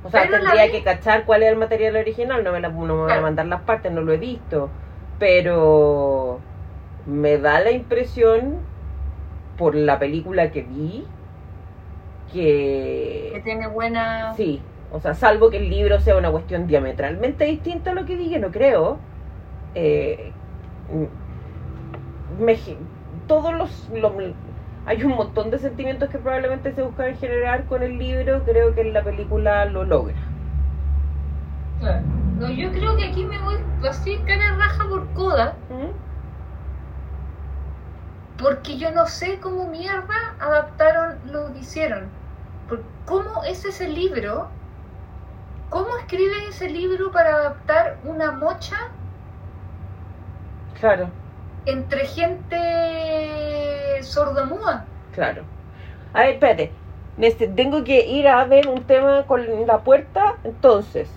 O sea, Pero tendría vi- que cachar cuál es el material original, no me, la, no me van a mandar las partes, no lo he visto. Pero me da la impresión, por la película que vi, Que que tiene buena... sí, o sea, salvo que el libro sea una cuestión diametralmente distinta a lo que dije, no creo. Eh, me, todos los, los- hay un montón de sentimientos que probablemente se buscan generar con el libro, creo que en la película lo logra. Claro. No, yo creo que aquí me voy así cara raja por Coda. ¿Mm? Porque yo no sé cómo mierda adaptaron lo que hicieron. ¿Cómo es ese libro? ¿Cómo escriben ese libro para adaptar una mocha Claro, entre gente sordomuda? claro. A ver, espérate. Tengo que ir a ver un tema con la puerta. Entonces,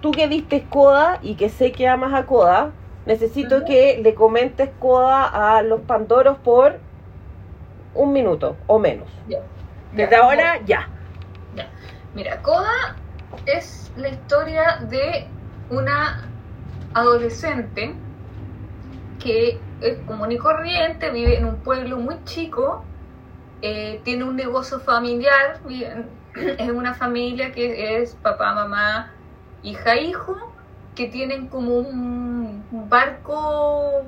tú que viste Coda y que sé que amas a Coda, necesito que le comentes Coda a los Pandoros por un minuto o menos. Ya. Desde Ya, ahora, ya. ya. Mira, Coda es la historia de una adolescente que es común y corriente, vive en un pueblo muy chico, eh, tiene un negocio familiar, es una familia que es papá, mamá, hija, hijo, que tienen como un barco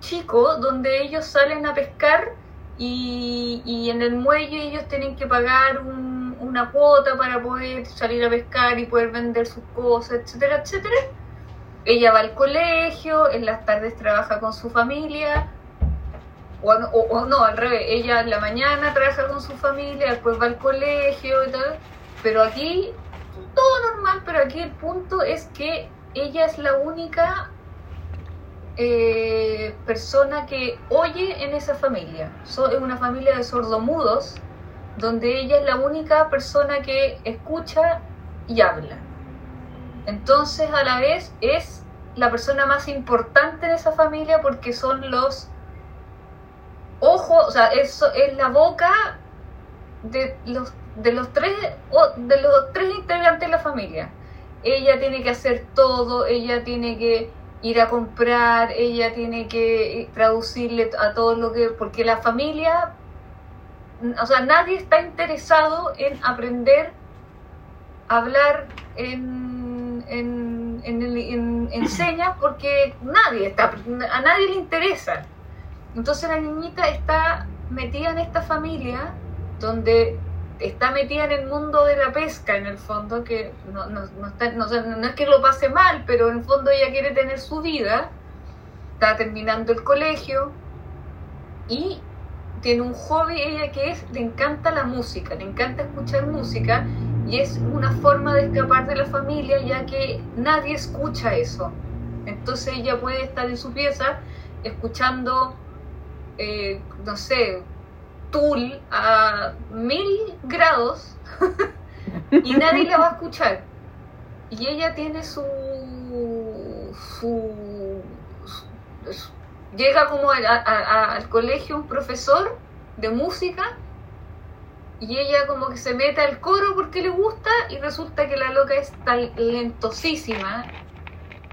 chico donde ellos salen a pescar y, en el muelle ellos tienen que pagar una cuota para poder salir a pescar y poder vender sus cosas, etcétera, etcétera. Ella va al colegio, en las tardes trabaja con su familia, o, o, no, al revés, ella en la mañana trabaja con su familia, después va al colegio y tal, pero aquí todo normal, pero aquí el punto es que ella es la única eh, persona que oye en esa familia. es una familia de sordomudos donde ella es la única persona que escucha y habla. Entonces a la vez es la persona más importante en esa familia porque son los ojos, o sea, eso es la boca de los de los tres de los tres integrantes de la familia. Ella tiene que hacer todo, ella tiene que ir a comprar, ella tiene que traducirle a todo lo que... porque la familia, o sea, nadie está interesado en aprender a hablar en, en, señas porque nadie está, a nadie le interesa. Entonces la niñita está metida en esta familia donde está metida en el mundo de la pesca en el fondo, que no, no, no, es que lo pase mal, pero en el fondo ella quiere tener su vida, está terminando el colegio y tiene un hobby ella que es, le encanta la música, le encanta escuchar música y es una forma de escapar de la familia ya que nadie escucha eso. Entonces ella puede estar en su pieza escuchando, eh, no sé, Tool a mil grados y nadie la va a escuchar. Y ella tiene su, su, llega como al colegio un profesor de música y ella como que se mete al coro porque le gusta y resulta que la loca es talentosísima,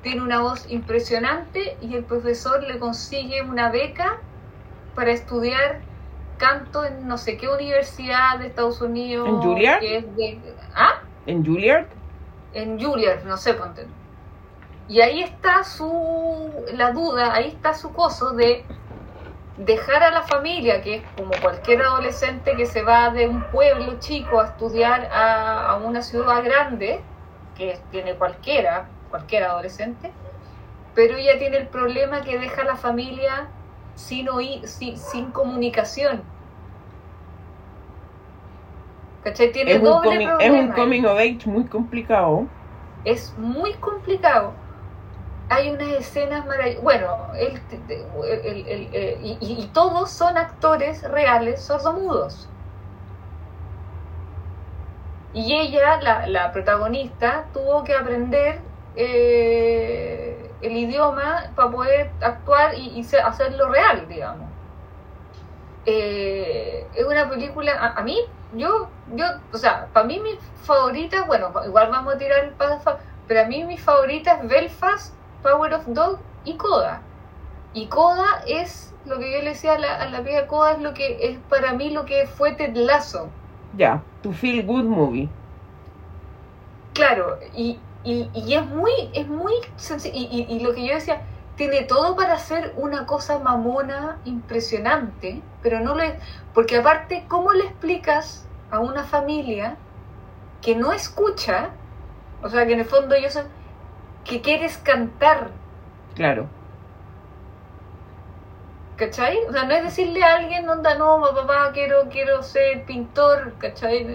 tiene una voz impresionante y el profesor le consigue una beca para estudiar canto en no sé qué universidad de Estados Unidos. ¿En Juilliard? ¿Ah? ¿En Juilliard? En Juilliard, no sé, ponte. Y ahí está su, la duda, ahí está su coso de dejar a la familia, que es como cualquier adolescente que se va de un pueblo chico a estudiar a, a una ciudad grande, que tiene cualquiera, cualquier adolescente, pero ella tiene el problema que deja a la familia sin, oír, sin, sin comunicación. ¿Cachai? Tiene es, un coming, es un coming of age muy complicado. Es muy complicado. Hay unas escenas maravillosas. Bueno, el, el, y, y, todos son actores reales sordomudos. Y ella, la, protagonista, tuvo que aprender eh, el idioma para poder actuar y, hacerlo real, digamos. Eh, es una película, a, mí, yo, yo, o sea, para mí mi favorita, bueno, igual vamos a tirar el paso, pero a mí mi favorita es Belfast, Power of Dog y Coda. Y Coda es lo que yo le decía a la, a la Coda, es lo que es para mí lo que fue Ted Lasso. Ya, tu feel good movie. Claro, y, y, y es muy, es muy sencillo. Y, y, lo que yo decía, tiene todo para hacer una cosa mamona impresionante, pero no le. Porque aparte, ¿cómo le explicas a una familia que no escucha? O sea, que en el fondo ellos que quieres cantar. Claro. ¿Cachai? O sea, no es decirle a alguien, onda, no, papá, quiero, quiero ser pintor, ¿cachai?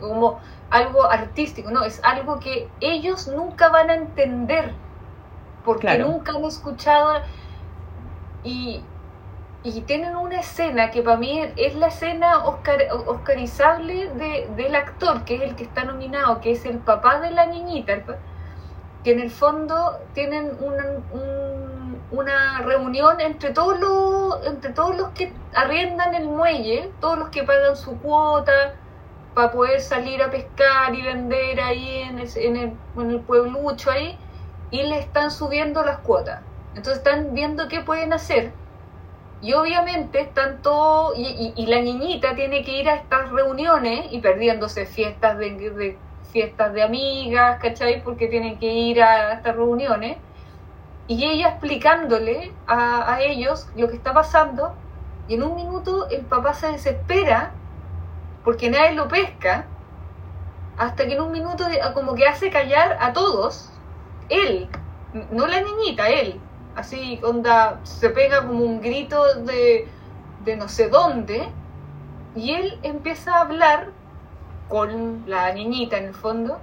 Como algo artístico, no, es algo que ellos nunca van a entender, porque nunca han escuchado y, y, tienen una escena que para mí es la escena oscar, oscarizable de, del actor, que es el que está nominado, que es el papá de la niñita, que en el fondo tienen una reunión entre todos los entre todos los que arriendan el muelle, todos los que pagan su cuota, para poder salir a pescar y vender ahí en el, en, el, en el pueblucho ahí, y le están subiendo las cuotas. Entonces están viendo qué pueden hacer. Y obviamente están todos, y, y- la niñita tiene que ir a estas reuniones y perdiéndose fiestas de- fiestas de amigas, ¿cachai? Porque tienen que ir a estas reuniones. Y ella explicándole a, a ellos lo que está pasando. Y en un minuto el papá se desespera porque nadie lo pesca. Hasta que en un minuto como que hace callar a todos. Él, no la niñita, él. Así, onda, se pega como un grito de, de no sé dónde. Y él empieza a hablar con la niñita en el fondo.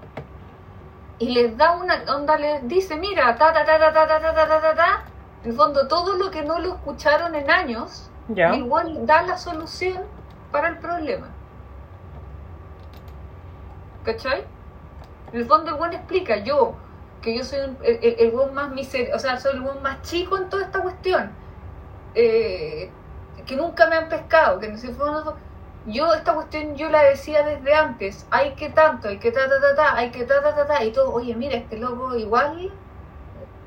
Y les da una onda, les dice, mira, ta ta ta ta ta ta ta ta ta ta, ta. En el fondo, todo lo que no lo escucharon en años, igual da la solución para el problema. ¿Cachai? En el fondo el buen explica, yo, que yo soy un- el, el, el buen más miser o sea, soy el buen más chico en toda esta cuestión. Eh, que nunca me han pescado, que no sé, fue una- yo esta cuestión yo la decía desde antes, hay que tanto, hay que ta ta ta ta, hay que ta ta ta ta, y todo, oye mira, este loco igual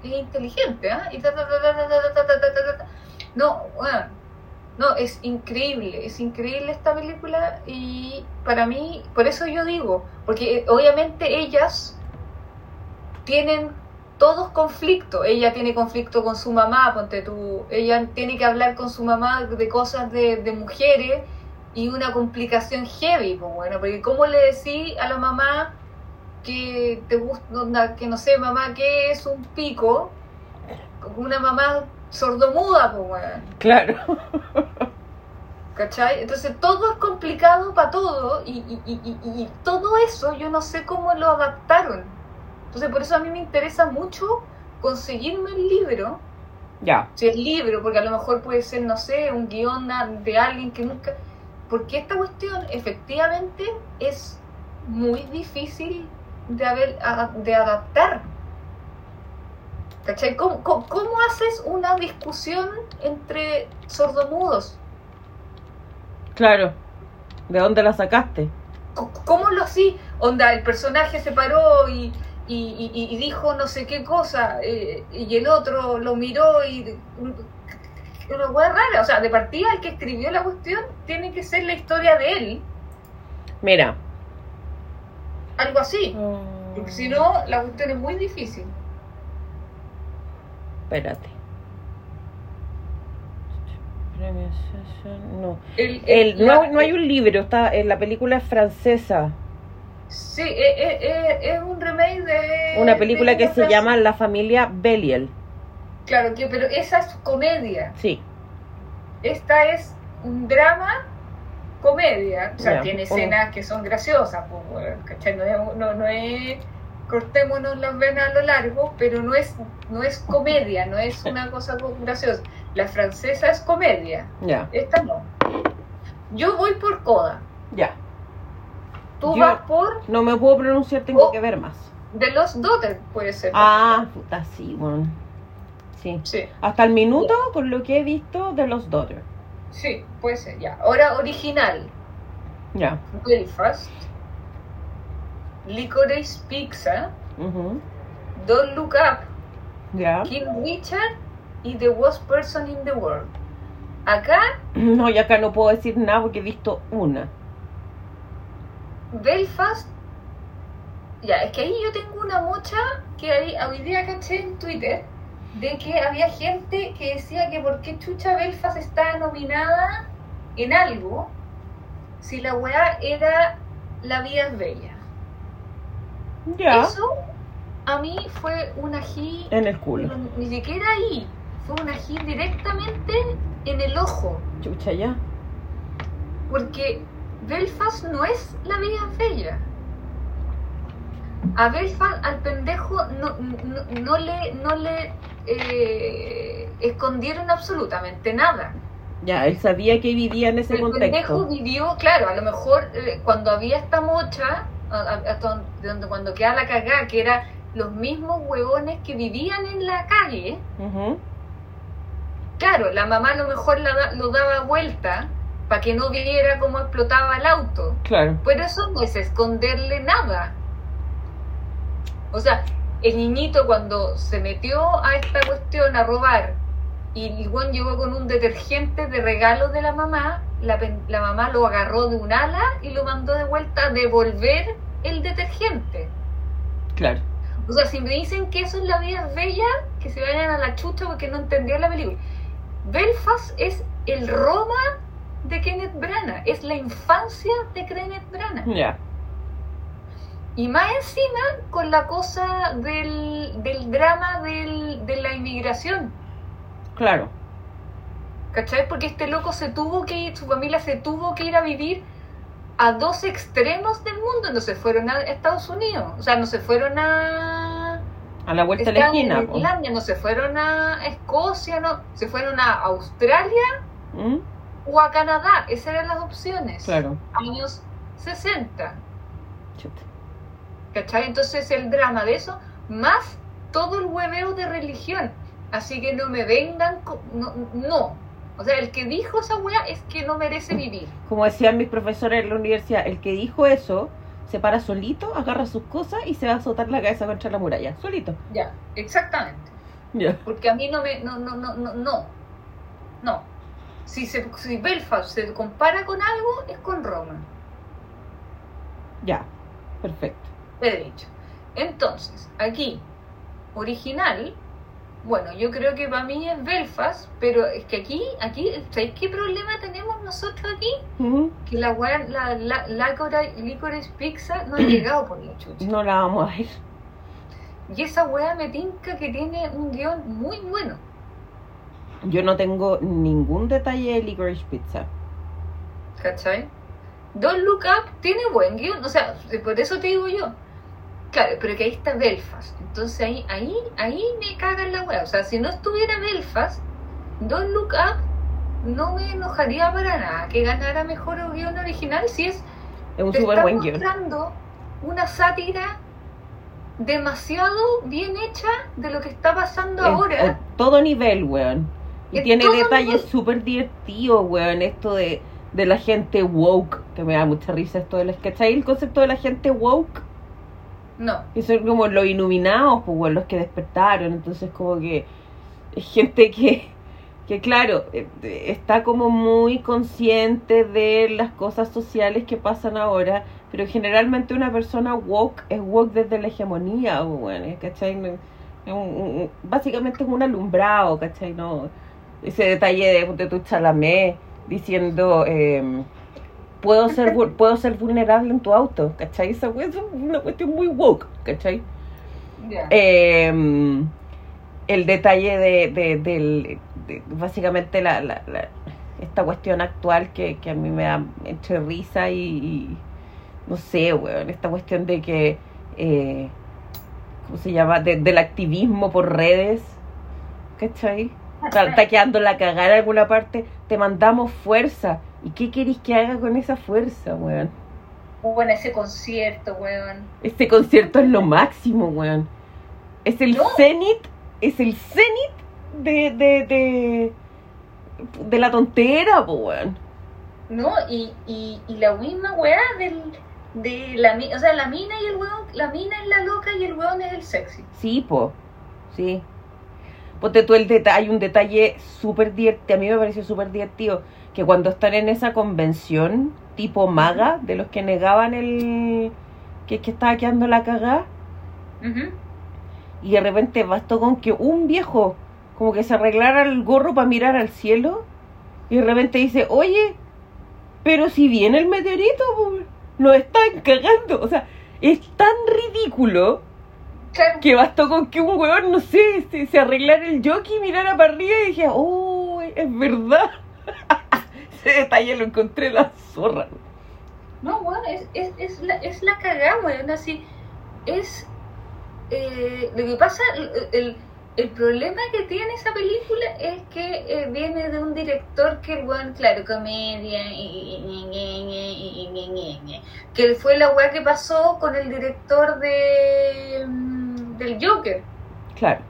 es inteligente, ¿ah? Y ta ta ta ta ta ta ta ta ta. No, bueno, no, es increíble, es increíble esta película y para mí, por eso yo digo, porque eh, obviamente ellas tienen todos conflicto, ella tiene conflicto con su mamá, ponte tú, ella tiene que hablar con su mamá de cosas de mujeres y una complicación heavy, pues bueno, porque ¿cómo le decís a la mamá que te gusta, que no sé, mamá, que es un pico? Una mamá sordomuda, pues bueno. Claro. ¿Cachai? Entonces todo es complicado para todo y, y- y- y- y todo eso yo no sé cómo lo adaptaron. Entonces por eso a mí me interesa mucho conseguirme el libro, Ya. si el libro, porque a lo mejor puede ser, no sé, un guion a- de alguien que nunca... Porque esta cuestión efectivamente es muy difícil de, haber, de adaptar. ¿Cachai? ¿Cómo, cómo, cómo haces una discusión entre sordomudos? Claro. ¿De dónde la sacaste? ¿Cómo lo así? Onda, el personaje se paró y, y, y- y dijo no sé qué cosa, eh, y el otro lo miró y. Una hueá rara. O sea, de partida, el que escribió la cuestión tiene que ser la historia de él, Mira. algo así. Porque si no, la cuestión es muy difícil. Espérate. No. El, El, no, no hay un libro, está, en la película es francesa. Sí, eh, eh, es un remake de. Una película de que se llama La familia Belial. Claro, que, pero esa es comedia. Sí. Esta es un drama comedia. O sea, tiene escenas que son graciosas, pues. No no, no es cortémonos las venas a lo largo, pero no es, no es comedia, no es una cosa co- graciosa. La francesa es comedia, Ya. esta no. Yo voy por coda, Ya. tú Yo- vas por No me puedo pronunciar, tengo Oh. que ver más. The Lost Daughter, puede ser. Ah, puta, sí, bueno. Sí. Sí, Hasta el minuto, por lo que he visto de los Daughters. sí, puede ser, ya. Ahora original, Ya. Belfast, Licorice Pizza, Ujú. Don't Look Up, Ya. King Richard y The Worst Person in the World. Acá, No, y acá no puedo decir nada porque he visto una. Belfast, ya, es que ahí yo tengo una mocha que hoy día caché en Twitter de que había gente que decía que por qué Chucha Belfast está nominada en algo si la weá era La vida es bella. Ya. Eso a mí fue un ají, En el culo. ni siquiera ahí, fue un ají directamente en el ojo. Chucha, ya. Porque Belfast no es la vida bella. A Belfast, al pendejo, no, no, no le, no le eh, escondieron absolutamente nada. Ya, él sabía que vivía en ese El pendejo contexto. vivió, claro, a lo mejor eh, cuando había esta mocha, a- a- hasta donde- cuando queda la cagada, que eran los mismos huevones que vivían en la calle. Claro, la mamá a lo mejor la lo daba vuelta para que no viera cómo explotaba el auto. Claro. Pero eso no es esconderle nada. O sea, el niñito cuando se metió a esta cuestión a robar y el buen llegó con un detergente de regalo de la mamá, la, la mamá lo agarró de un ala y lo mandó de vuelta a devolver el detergente. Claro. O sea, si me dicen que eso es la vida bella, que se vayan a la chucha porque no entendieron la película. Belfast es el Roma de Kenneth Branagh, es la infancia de Kenneth Branagh. Ya. Y más encima con la cosa del, del drama del- de la inmigración. Claro. ¿Cachai? Porque este loco se tuvo que ir, su familia se tuvo que ir a vivir a dos extremos del mundo. No se fueron a Estados Unidos. O sea, no se fueron a... A la vuelta de la esquina. Irlanda, no se fueron a Escocia, no. Se fueron a Australia ¿Mm? o a Canadá. Esas eran las opciones. Claro. Años 60. Chuta. ¿Cachai? Entonces el drama de eso, más todo el hueveo de religión. Así que no me vengan, con- no, no. O sea, el que dijo esa wea es que no merece vivir. Como decían mis profesores en la universidad, el que dijo eso se para solito, agarra sus cosas y se va a azotar la cabeza contra la muralla. Solito. Ya, exactamente. Ya. Porque a mí no me, no, no, no, no, no. No. Si, se, si Belfast se compara con algo, es con Roma. Ya. Perfecto. He dicho. Entonces, aquí, original, bueno, yo creo que para mí es Belfast, pero es que aquí, aquí, ¿sabéis qué problema tenemos nosotros aquí? Que la weá, la, la, Licorice- Pizza no ha llegado por la chucha. No la vamos a ver. Y esa weá me tinca que tiene un guion muy bueno. Yo no tengo ningún detalle de Licorice Pizza. ¿Cachai? Don't Look Up tiene buen guion, o sea, por eso te digo yo. Claro, pero que ahí está Belfast. Entonces ahí, ahí, ahí me cagan la weá. O sea, si no estuviera Belfast, Don't Look Up no me enojaría para nada que ganara mejor guion original si es Es un te está buen guion. una sátira demasiado bien hecha de lo que está pasando ahora. en todo nivel, weón. Y En tiene detalles súper divertidos, weón. Esto de, de la gente woke, que me da mucha risa esto de la ¿Cachai? El concepto de la gente woke. No, Que son como los iluminados, pues, weón, los que despertaron. Entonces, como que es gente que, que claro, eh, está como muy consciente de las cosas sociales que pasan ahora. Pero generalmente una persona woke es woke desde la hegemonía, pues, weón, ¿cachai? Un- básicamente es un alumbrado, ¿cachai? No, ese detalle de, de tu chalamé diciendo eh, puedo ser puedo ser vulnerable en tu auto, ¿cachai? Esa es una cuestión muy woke, ¿cachai? ya. Eh, el detalle de, de- del de- básicamente la, la- la- esta cuestión actual que, que a mí me da entre risa y, y no sé, weón, esta cuestión de que eh, ¿cómo se llama? De- del activismo por redes, ¿cachai? Está, está quedando la cagada en alguna parte, te mandamos fuerza. ¿Y qué queréis que haga con esa fuerza, weón? Bueno, ese concierto, weón. Este concierto es lo máximo, weón. Es el No. cenit, es el cenit de, de, de, de la tontera, po, weón. ¿No? Y, y, y la misma weá del, de la o sea, la mina y el weón, la mina es la loca y el weón es el sexy. Sí, po, sí. Ponte tú el detalle, hay un detalle súper divertido, a mí me pareció súper divertido, que cuando están en esa convención tipo maga, de los que negaban el... que, que estaba quedando la cagada, y de repente bastó con que un viejo como que se arreglara el gorro para mirar al cielo y de repente dice, oye, pero si viene el meteorito, nos están cagando. O sea, es tan ridículo que bastó con que un weón, no sé, se, se arreglara el jockey, mirara para arriba y dije, oh, es verdad. Ese detalle lo encontré en la zorra. No, weón, es, es, es, la, es la cagada, weón. Así, es. eh, lo que pasa, el, el, el problema que tiene esa película es que eh, viene de un director que, weón, claro, comedia, y, y- y- y- y- y- y- que fue la weá que pasó con el director de mm, del Joker. Claro,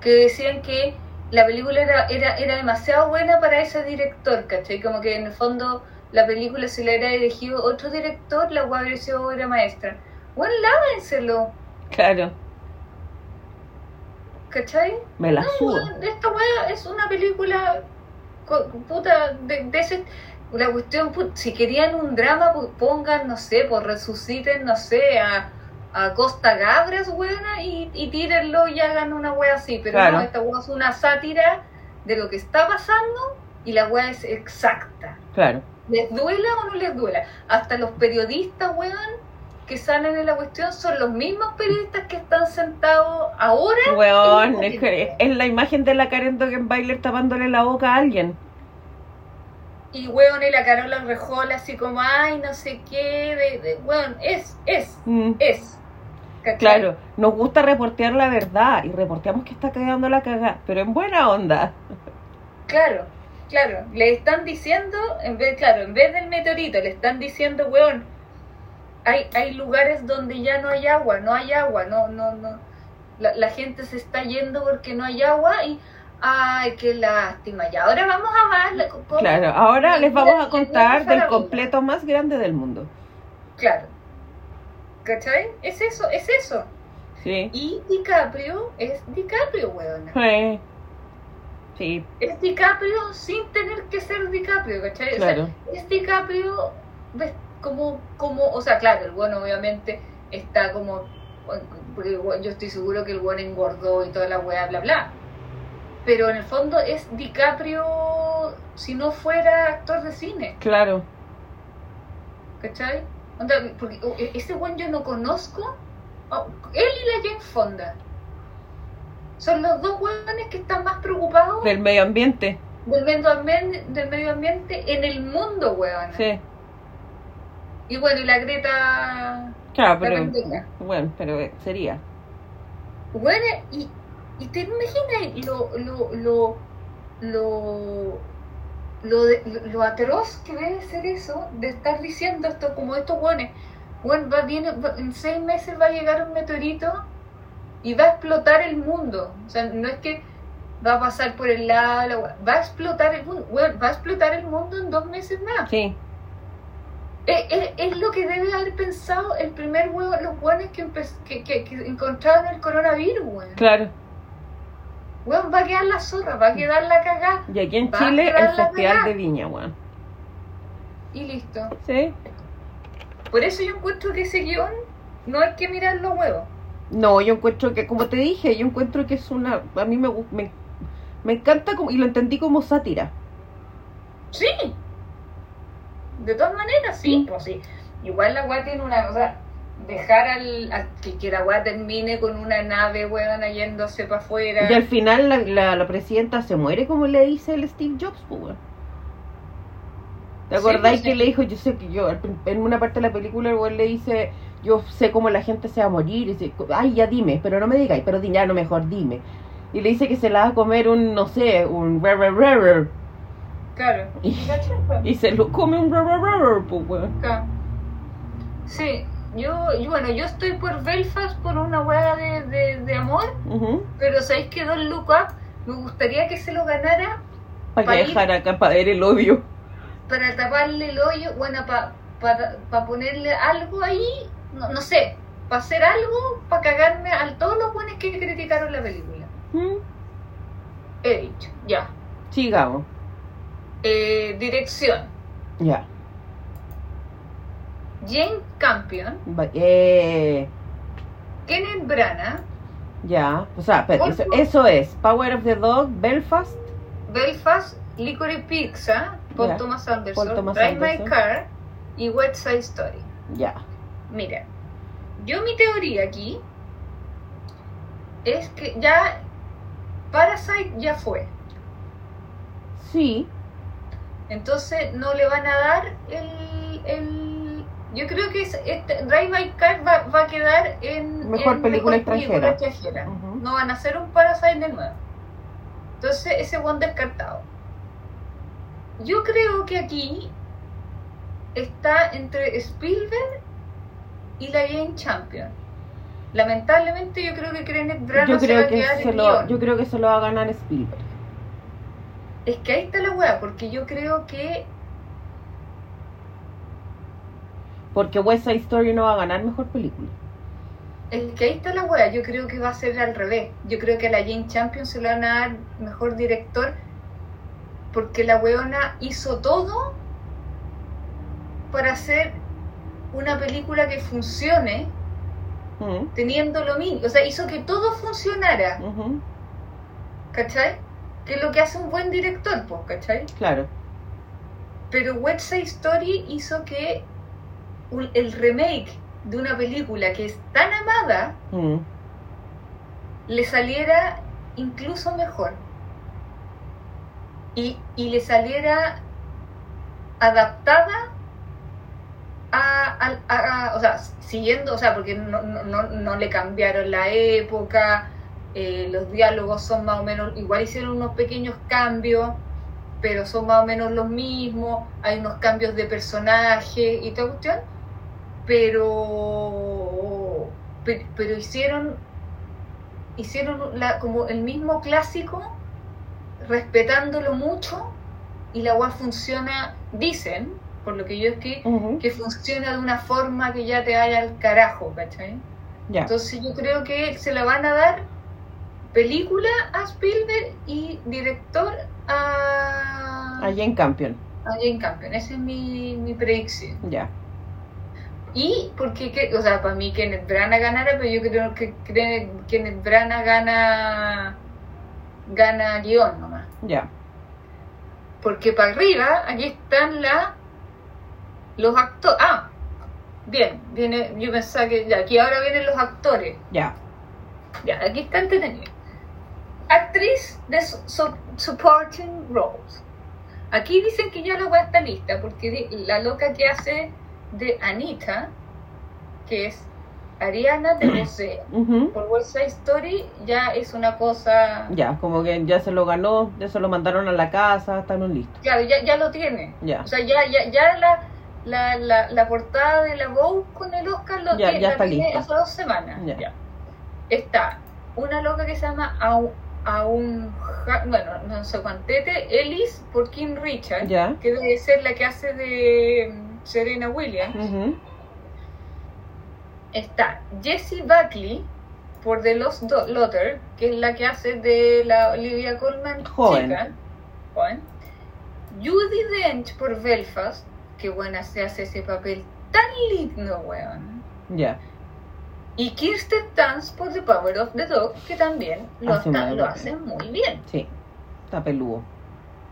que decían que la película era, era, era demasiado buena para ese director, ¿cachai? Como que en el fondo la película si la hubiera dirigido otro director, la hubiera sido obra maestra. Bueno, lávenselo, Claro, ¿cachai? me la No, esta weá es una película puta de, de ese la cuestión si querían un drama pongan no sé pues resuciten no sé a, a Costa Gabras weona y, y tírenlo y hagan una weá así pero Claro. no esta weá es una sátira de lo que está pasando y la weá es exacta Claro, les duela o no les duela hasta los periodistas weón que salen en la cuestión son los mismos periodistas que están sentados ahora weón, es, que es la imagen de la Karen Bailer tapándole la boca a alguien. Y weón, y la Carola Rejola así como, ay, no sé qué, de, de, weón, es, es, Mm, es. ¿Cachai? Claro, nos gusta reportear la verdad y reporteamos que está cagando la cagada, pero en buena onda. Claro, claro. Le están diciendo, en vez, claro, en vez del meteorito, le están diciendo, weón, hay, hay lugares donde ya no hay agua, no hay agua, no, no, no. La, la gente se está yendo porque no hay agua y, ay, qué lástima. Y ahora vamos a cómo- Claro, ahora les vamos a contar del completo más grande del mundo. Claro. ¿Cachai? Es eso, es eso. Sí. Y DiCaprio es DiCaprio, weón. Sí. Sí, Es DiCaprio sin tener que ser DiCaprio, ¿cachai? O sea, claro. es DiCaprio ves, como, como, o sea, claro, el bueno obviamente está como, porque yo estoy seguro que el buen engordó y toda la weá, bla, bla. Pero en el fondo es DiCaprio si no fuera actor de cine, Claro. ¿cachai? Porque e- ese buen yo no conozco, oh, él y la Jane Fonda. Son los dos weones que están más preocupados Del medio ambiente. del medio ambiente, del medio ambiente en el mundo, weón. Sí. Y bueno, y la Greta. Claro, La pero. Bueno, pero sería. Bueno, y, y te imaginas lo, lo, lo, lo, lo, de- lo, atroz que debe ser eso de estar diciendo esto como estos buenos. Bueno, va, viene, va- en seis meses va a llegar un meteorito y va a explotar el mundo. O sea, no es que va a pasar por el lado, va a explotar el mundo. Bueno, va a explotar el mundo en dos meses más. Sí. Es, es- es lo que debe haber pensado el primer huevo, los hueones que, que, que, que encontraron el coronavirus. Claro. Weón, va a quedar la zorra, va a quedar la cagada Y aquí en Chile, el Festival cagá. de Viña, weón. y listo. Sí. Por eso yo encuentro que ese guion no hay que mirar los huevos. No, yo encuentro que, como te dije, yo encuentro que es una. A mí me, me, me encanta como, y lo entendí como sátira. Sí. De todas maneras, sí, Sí. pues sí. Igual la weá tiene una cosa, dejar al, a que, que la weá termine con una nave, weón, yéndose para afuera. Y al final la, la, la presidenta se muere como le dice el Steve Jobs, pues, weón. ¿Te acordáis pues, que sí. le dijo, yo sé que yo, en una parte de la película el weón le dice, yo sé cómo la gente se va a morir, y dice, ay, ya dime, pero no me digáis, pero di, ya no mejor dime. Y le dice que se la va a comer un, no sé, un rare rare Claro. Y, se lo come un rare rare pues, weón. Acá. Sí, yo, yo- bueno, yo estoy por Belfast por una hueá de, de, de amor, pero sabéis que Don Up me gustaría que se lo ganara Para Pa' que dejar acá, para ver el odio. para taparle el hoyo, bueno, para para ponerle algo ahí, no, no sé, para hacer algo, para cagarme a todos los buenos que criticaron la película. ¿Mm? He dicho, ya. Sigamos. Eh, dirección, Ya. Jane Campion, Eh, Kenneth Branagh, ya. O sea, eso, es Power of the Dog, Belfast. Belfast, Licorice Pizza, Ya. Thomas Anderson, Paul Thomas Drive My. Car y West Side Story. Ya. Mira, yo mi teoría aquí es que ya Parasite ya fue. Sí. Entonces no le van a dar el... el yo creo que es, este, Drive My Car va, va a quedar en... Mejor en película mejor extranjera. película extranjera. Ujú. No van a hacer un Parasite de nuevo. Entonces ese one descartado. Yo creo que aquí está entre Spielberg y la Jane Champion. Lamentablemente yo creo que Kenneth Branagh Yo se va a que quedar se en lo, yo creo que se lo va a ganar Spielberg. Es que ahí está la weá, porque yo creo que. Porque West Side Story no va a ganar mejor película. Es que ahí está la weá, yo creo que va a ser al revés. Yo creo que a la Jane Champion se le van a dar mejor director porque la weona hizo todo para hacer una película que funcione Mm, teniendo lo mismo. O sea, hizo que todo funcionara, ujú, ¿cachai? Que es lo que hace un buen director, pues, ¿cachai? Claro. Pero West Side Story hizo que un- el remake de una película que es tan amada Mm, le saliera incluso mejor. Y, y le saliera adaptada a, a- a- a- o sea, siguiendo, o sea, porque no, no, no, no le cambiaron la época, eh, los diálogos son más o menos, igual hicieron unos pequeños cambios, pero son más o menos los mismos, hay unos cambios de personaje y toda cuestión, pero, pe- pero hicieron hicieron la, como el mismo clásico, respetándolo mucho, y la web funciona, dicen, por lo que yo escribí, ujú, que funciona de una forma que ya te vaya al carajo, ¿cachai? Ya. Entonces yo creo que se la van a dar película a Spielberg y director a, A Jane Campion. a Jane Campion. Esa es mi, mi predicción. Ya. Y porque, que- o sea, para mí Kenneth Branagh ganara, pero yo creo que Kenneth, Branagh gana, gana guion nomás. Ya. Porque para arriba, aquí están la, los actores. Ah, bien, viene, yo pensaba que ya, aquí ahora vienen los actores. Ya. Ya, aquí está entretenido. Actriz de su- su- supporting roles. Aquí dicen que ya la weá está lista, porque la loca que hace de Anita, que es Ariana de Bosé, ujú, por West Side Story, ya es una cosa. Ya, como que ya se lo ganó, ya se lo mandaron a la casa, están listos. Claro, ya, ya lo tiene. Ya. O sea, ya, ya, ya la, la, la, la portada de la Vogue con el Oscar lo Ya- tiene, ya la está tiene lista. hace dos semanas. Ya. Ya. Está una loca que se llama Au- Aun, bueno, no sé cuantete, Ellis por King Richard, Ya. que debe ser la que hace de Serena Williams. Está Jessie Buckley por The Lost Daughter, que es la que hace de la Olivia Colman Joven. chica. Joven. Judy Dench por Belfast, que buena se hace ese papel tan lindo, weón. Ya. Y Kirsten Dunst por The Power of the Dog, que también lo, Hace está- lo muy bien. Sí. Está peludo.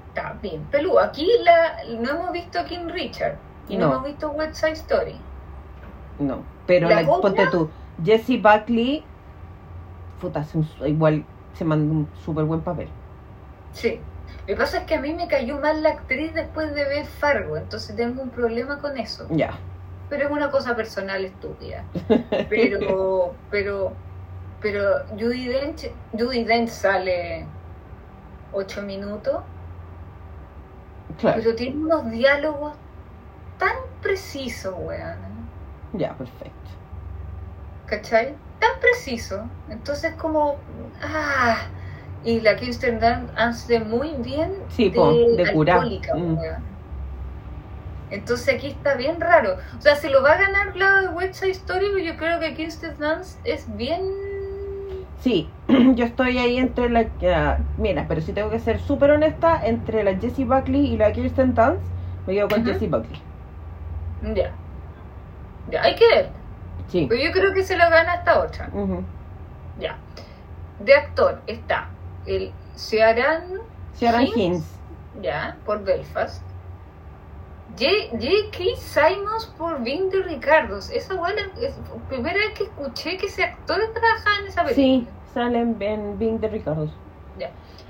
Está bien peludo. Aquí la, no hemos visto a King Richard y no, No. hemos visto West Side Story. No. Pero ¿La ponte tú. Jessie Buckley. Puta, igual se mandó un súper buen papel. Sí. Lo que pasa es que a mí me cayó mal la actriz después de ver Fargo, entonces tengo un problema con eso. Ya. Pero es una cosa personal estúpida. Pero, pero, pero Judy Dench, Judy Dench sale ocho minutos, Claro. pero tiene unos diálogos tan precisos, weón. Ya, perfecto. ¿Cachai? Tan preciso. Entonces como, ah, y la Kirsten Dunst hace muy bien Sí, po, de curar. alcohólica, Mm. Entonces aquí está bien raro. O sea, se lo va a ganar la Story, pero yo creo que Kirsten Dunst es bien... Sí, yo estoy ahí entre la. ah, mira, pero si tengo que ser súper honesta, entre la Jessie Buckley y la Kirsten Dunst, me quedo con Ujú. Jessie Buckley. Ya. Ya, hay que ver. Sí. Pero yo creo que se lo gana esta otra. Ya. De actor está el Hinds. Hinds. ya, por Belfast. J.K. Simons por Vin de Ricardos. Esa buena es la primera vez que escuché que ese actor trabajaba en esa película. Sí, salen en Bing de Ricardo.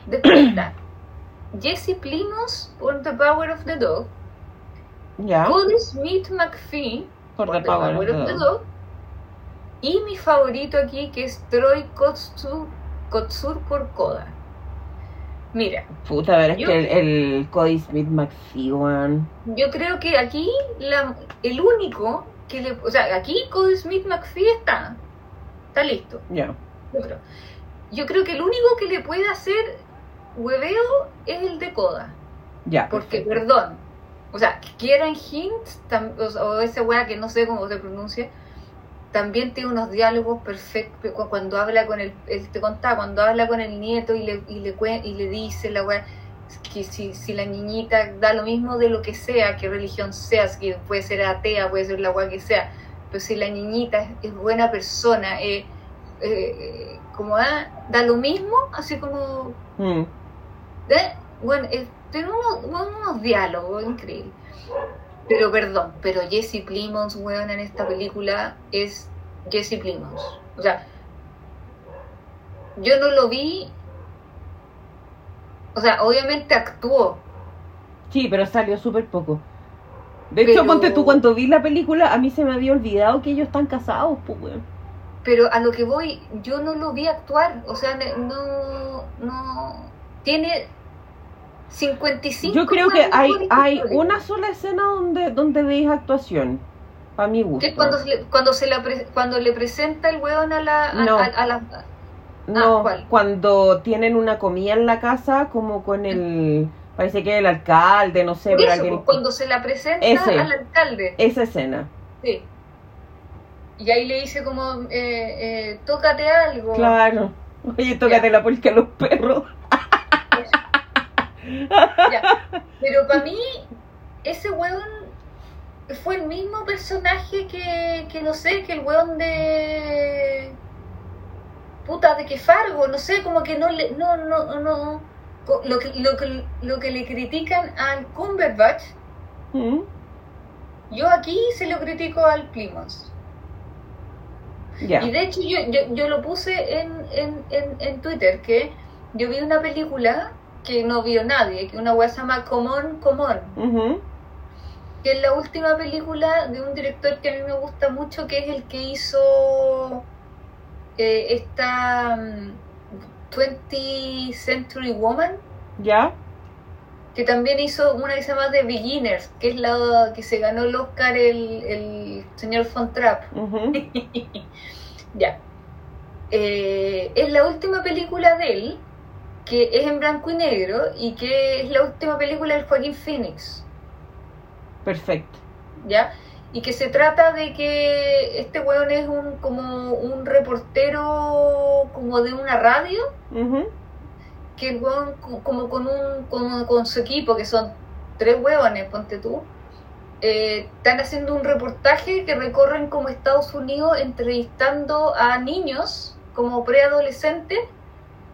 Después está Jesse Plimos por The Power of the Dog. Ya. Cody Smith McPhee Por The Power of the Dog. Y mi favorito aquí que es Troy Kotsur, Kotsur por Koda. Mira, Puta, a ver, es Yo- que el, el Cody Smith McPhee, yo creo que aquí la- el único que le... O sea, aquí Cody Smith McPhee está. Está listo. Ya. Yo creo. Yo creo que el único que le puede hacer hueveo es el de Coda. Ya. Porque, perfecto. perdón, o sea, Kieran Hint, tam- o, o ese weá que no sé cómo se pronuncia, también tiene unos diálogos perfectos cu- cuando habla con el, te contaba, cuando habla con el nieto y le, y le, y le dice la weá que si, si la niñita da lo mismo de lo que sea, qué religión sea, si que puede ser atea, puede ser la weá que sea, pero si la niñita es, es buena persona, eh, eh, como ah, da lo mismo, así como Mm. ¿Eh? Bueno, eh, tiene unos, diálogos increíbles. Pero perdón, pero Jesse Plimons, weón, en esta película es Jesse Plimons. O sea, yo no lo vi. O sea, obviamente actuó, Sí, pero salió súper poco. De hecho, ponte tú, cuando vi la película, a mí se me había olvidado que ellos están casados, pues, weón. pero a lo que voy, yo no lo vi actuar. O sea, no. no tiene 55 Yo creo que hay, hay una sola escena donde, donde veis actuación, a mi gusto. Que cuando, se le, cuando, se la pre- cuando le presenta el weón a la. a- No. a- a la No, Ah, ¿cuál? cuando tienen una comida en la casa, como con el, parece que el alcalde, no sé, eso, alguien... pues, cuando se la presenta Ese. al alcalde. Esa escena, Sí. Y ahí le dice como, eh, eh, tócate algo. claro. Oye, tócate la polca a los perros. Ya. Pero para mí, ese weón fue el mismo personaje que, que no sé, que el weón de... Puta, de que Fargo, no sé, como que no le... No, no, no... Lo que, lo que, lo que le critican al Cumberbatch, Mm, yo aquí se lo critico al Plymouth. Y de hecho yo, yo, yo lo puse en, en, en, en Twitter, que yo vi una película que no vio nadie, que una wea se llama Comón, Comón, Ujú. que es la última película de un director que a mí me gusta mucho, que es el que hizo eh, esta mm, 20th Century Woman, ¿Ya? que también hizo una que se llama The Beginners, que es la que se ganó el Oscar el, el señor Von Trapp. Ujú. Ya. Eh, es la última película de él, que es en blanco y negro, y que es la última película del Joaquín Phoenix, Perfecto. ¿ya? Y que se trata de que este weón es un como un reportero como de una radio, que el weón como con un como con su equipo, que son tres huevones, ponte tú, eh, están haciendo un reportaje que recorren como Estados Unidos entrevistando a niños como preadolescentes,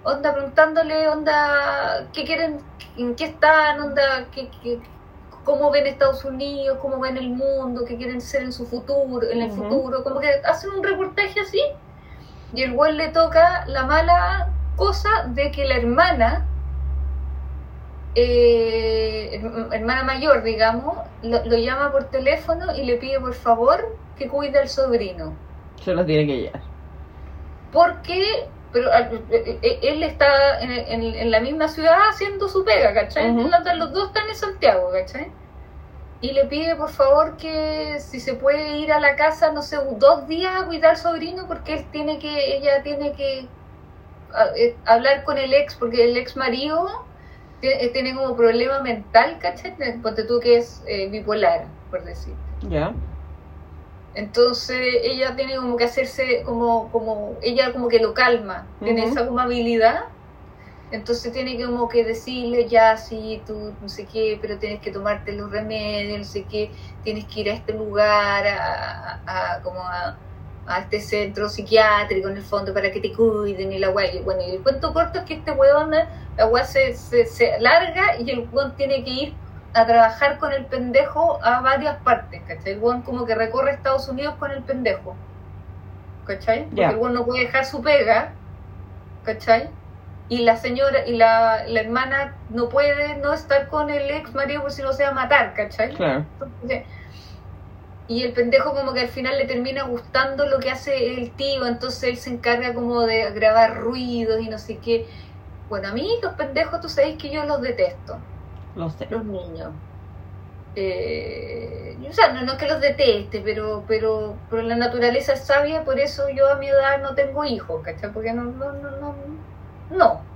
onda preguntándole, onda, ¿qué quieren, en qué están, onda, qué, qué- cómo ven Estados Unidos, cómo ven el mundo, qué quieren ser en su futuro, en el futuro, como que hacen un reportaje así, y el güey le toca la mala cosa de que la hermana eh, herm- hermana mayor, digamos, lo, lo llama por teléfono y le pide por favor que cuide al sobrino. Se los tiene que llevar. Porque pero ah, eh, eh, él está en, en- en la misma ciudad haciendo su pega, ¿cachai? Ujú. Los- Los dos están en Santiago, ¿cachai? Y le pide por favor que si se puede ir a la casa, no sé, dos días a cuidar al sobrino porque él tiene que, ella tiene que a- eh, hablar con el ex, porque el ex marido tie- eh, tiene como problema mental, ¿cachai? Ponte tú que es eh, bipolar, por decir. ¿Ya? Entonces ella tiene como que hacerse como, como, ella como que lo calma, tiene esa como habilidad. Entonces tiene que como que decirle ya sí, tú no sé qué, pero tienes que tomarte los remedios, no sé qué, tienes que ir a este lugar, a, a- a- como a, a este centro psiquiátrico en el fondo para que te cuiden y la weá. Y bueno, y el cuento corto es que este weón, la weá se, se, se larga y el weón tiene que ir a trabajar con el pendejo a varias partes, ¿cachai? El como que recorre Estados Unidos con el pendejo, ¿cachai? Porque el no puede dejar su pega, ¿cachai? Y la señora y la, la hermana no puede no estar con el ex marido por si no se va a matar, ¿cachai? Claro. Entonces, y el pendejo como que al final le termina gustando lo que hace el tío, entonces él se encarga como de grabar ruidos y no sé qué. Bueno, a mí los pendejos, tú sabes que yo los detesto Lo sé. los niños. Eh, o sea, no, no es que los deteste, pero, pero, pero la naturaleza es sabia, por eso yo a mi edad no tengo hijos, ¿cachai? Porque no, no, no, no, no.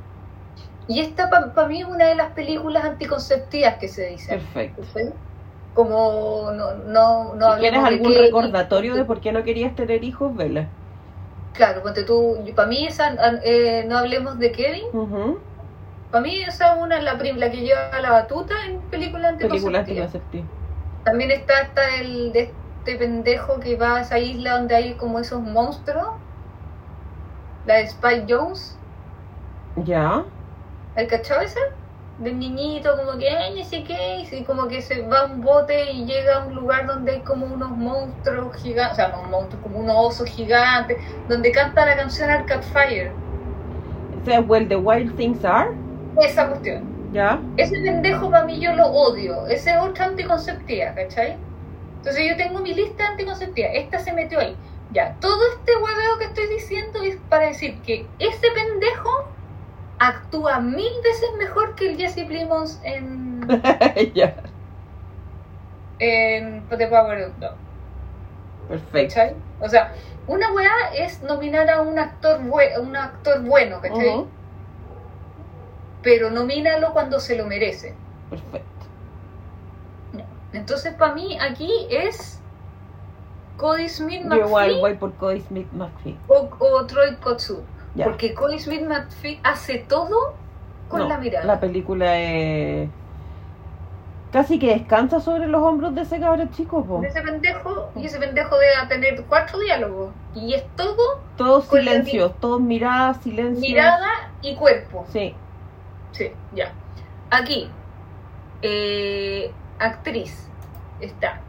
Y esta para mí es una de las películas anticonceptivas que se dice. Perfecto. ¿sí? Como no, no, no si quieres de algún recordatorio de por qué no querías tener hijos, vela. Claro, ponte tú, para mí esa, eh, no hablemos de Kevin, Ujú. Para mí esa es una, la, la que lleva la batuta en película anticonceptiva. También está esta el de este pendejo que va a esa isla donde hay como esos monstruos. La de Spike Jones. Ya. ¿El cachado ese? Del niñito, como que, ay, no sé qué, y como que se va a un bote y llega a un lugar donde hay como unos monstruos gigantes, o sea, no monstruos, como unos osos gigantes, donde canta la canción Arcade Fire. Es Well, the Wild Things Are. Esa cuestión. Ya. Ese pendejo para mí yo lo odio. Ese es otra anticonceptiva, ¿cachai? Entonces yo tengo mi lista anticonceptiva. Esta se metió ahí. Ya, todo este hueveo que estoy diciendo es para decir que ese pendejo actúa mil veces mejor que el Jesse Plimons en, ya. en The Power of Dog. Perfecto. ¿Cachai? O sea, una weá es nominar a un actor, bue- un actor bueno, ¿cachai? Pero nomínalo cuando se lo merece. Perfecto. Entonces, para mí, aquí es Cody Smith Yo igual McPhee voy por Cody Smith McPhee. o, o Troy Kotsu. Ya. Porque Cody Smith McPhee hace todo con No, la mirada. La película es. Casi que descansa sobre los hombros de ese cabrón chico, po. De ese pendejo, y ese pendejo debe tener cuatro diálogos. Y es todo Todos silencios, todos miradas, silencio. mirada y cuerpo. Sí. Sí, ya. Aquí, eh, actriz, está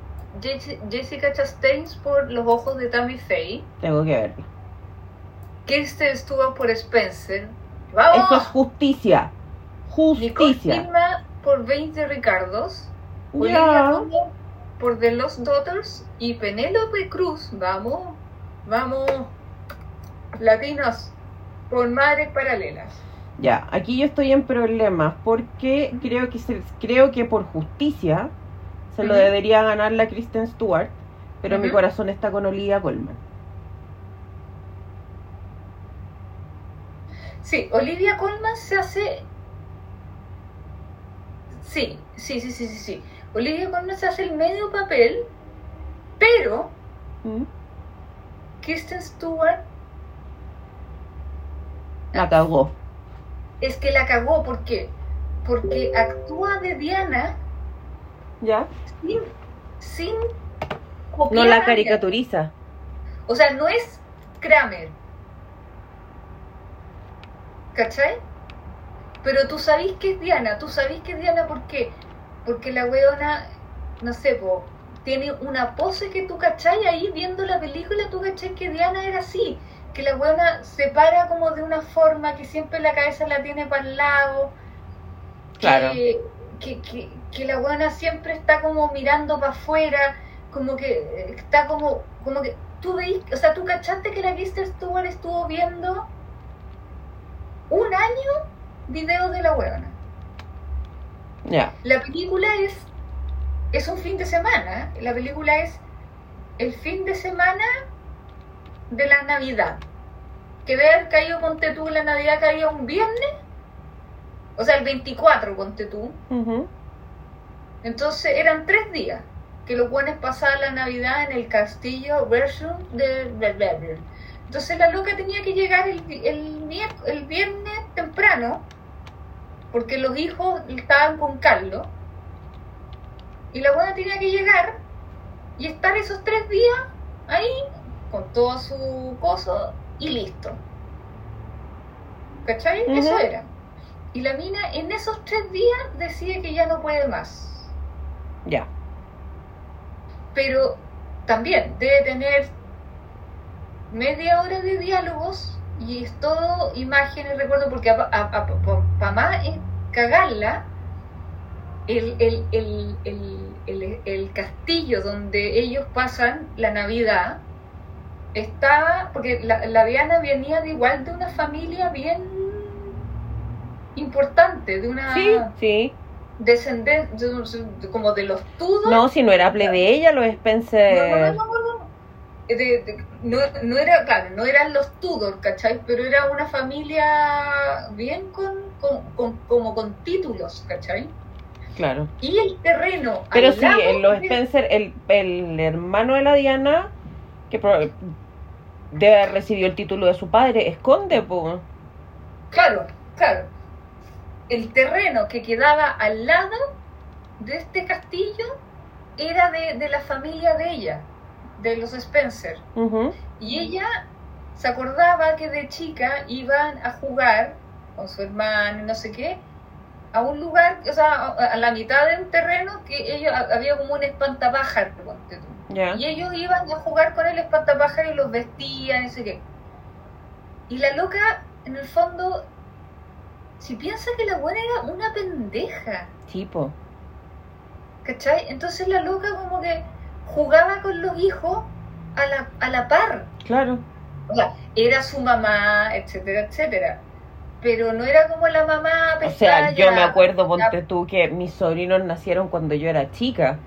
Jess- Jessica Chastain por Los Ojos de Tammy Faye, Tengo que verlo. Kirsten Stewart por Spencer, ¡vamos! Esto es justicia. Nicole Justicia. Kidman por 20 Ricardos. Colman por The Lost Daughters y Penélope Cruz, vamos, vamos, latinos, por Madres Paralelas. Ya, aquí yo estoy en problemas porque creo que se- creo que por justicia se lo debería ganar la Kristen Stewart, pero mi corazón está con Olivia Colman. Sí, Olivia Colman se hace. Sí, sí, sí, sí, sí, sí. Olivia Colman se hace el medio papel, pero ¿Mm? Kristen Stewart La cagó. Es que la cagó. ¿Por qué? Porque actúa de Diana ¿Ya? sin, sin No copiar a la caricaturiza. O sea, no es Kramer. ¿Cachai? Pero tú sabís que es Diana, tú sabís que es Diana ¿por qué? Porque la weona, no sé, po, tiene una pose que tú cachai ahí viendo la película, tú cachai que Diana era así, que la weona se para como de una forma, que siempre la cabeza la tiene para el lado, Claro. que, que, que, que la buena siempre está como mirando para afuera, como que está como, como que tú veis, o sea, tú cachaste que la Kristen Stewart estuvo viendo un año videos de la huevona. Ya. La película es, es un fin de semana, la película es el fin de semana de la Navidad. Que debe haber caído, ponte tú, la Navidad caía un viernes, o sea, el 24, ponte tú. Entonces eran tres días que los buenos pasaban la Navidad en el castillo version de. Entonces la loca tenía que llegar el, el, el viernes temprano porque los hijos estaban con Carlos y la buena tenía que llegar y estar esos tres días ahí con todo su coso y listo. ¿Cachai? Eso era. Y la mina en esos tres días decide que ya no puede más. Ya. Pero también debe tener media hora de diálogos y es todo imágenes, recuerdo, porque para más es cagarla, el, el, el, el, el, el castillo donde ellos pasan la Navidad estaba, porque la, la Diana venía de igual de una familia bien importante, de una Sí, sí. descendencia, como de los Tudor. No, si no era plebeya, los No, Spencer. no, no, no, no. de, de- no, no era, claro, no eran los Tudor, ¿cachai? Pero era una familia bien con, con, con- como con títulos, ¿cachai? Claro. Y el terreno. Pero sí, en los Spencer, el, el hermano de la Diana, que debe haber recibido el título de su padre, esconde, pues. Claro, claro. El terreno que quedaba al lado de este castillo era de, de la familia de ella, de los Spencer. Y ella se acordaba que de chica iban a jugar con su hermano y no sé qué, a un lugar, o sea, a a la mitad de un terreno que ellos había como un espantapájaro, ponte tú. Y ellos iban a jugar con el espantapájaro y los vestían, y sé qué. Y la loca, en el fondo, si piensa que la buena era una pendeja, Tipo. ¿cachai? Entonces la loca como que jugaba con los hijos a la, a la par. Claro. O sea, era su mamá, etcétera, etcétera. Pero no era como la mamá O sea, yo me acuerdo, la- ponte tú, que mis sobrinos nacieron cuando yo era chica.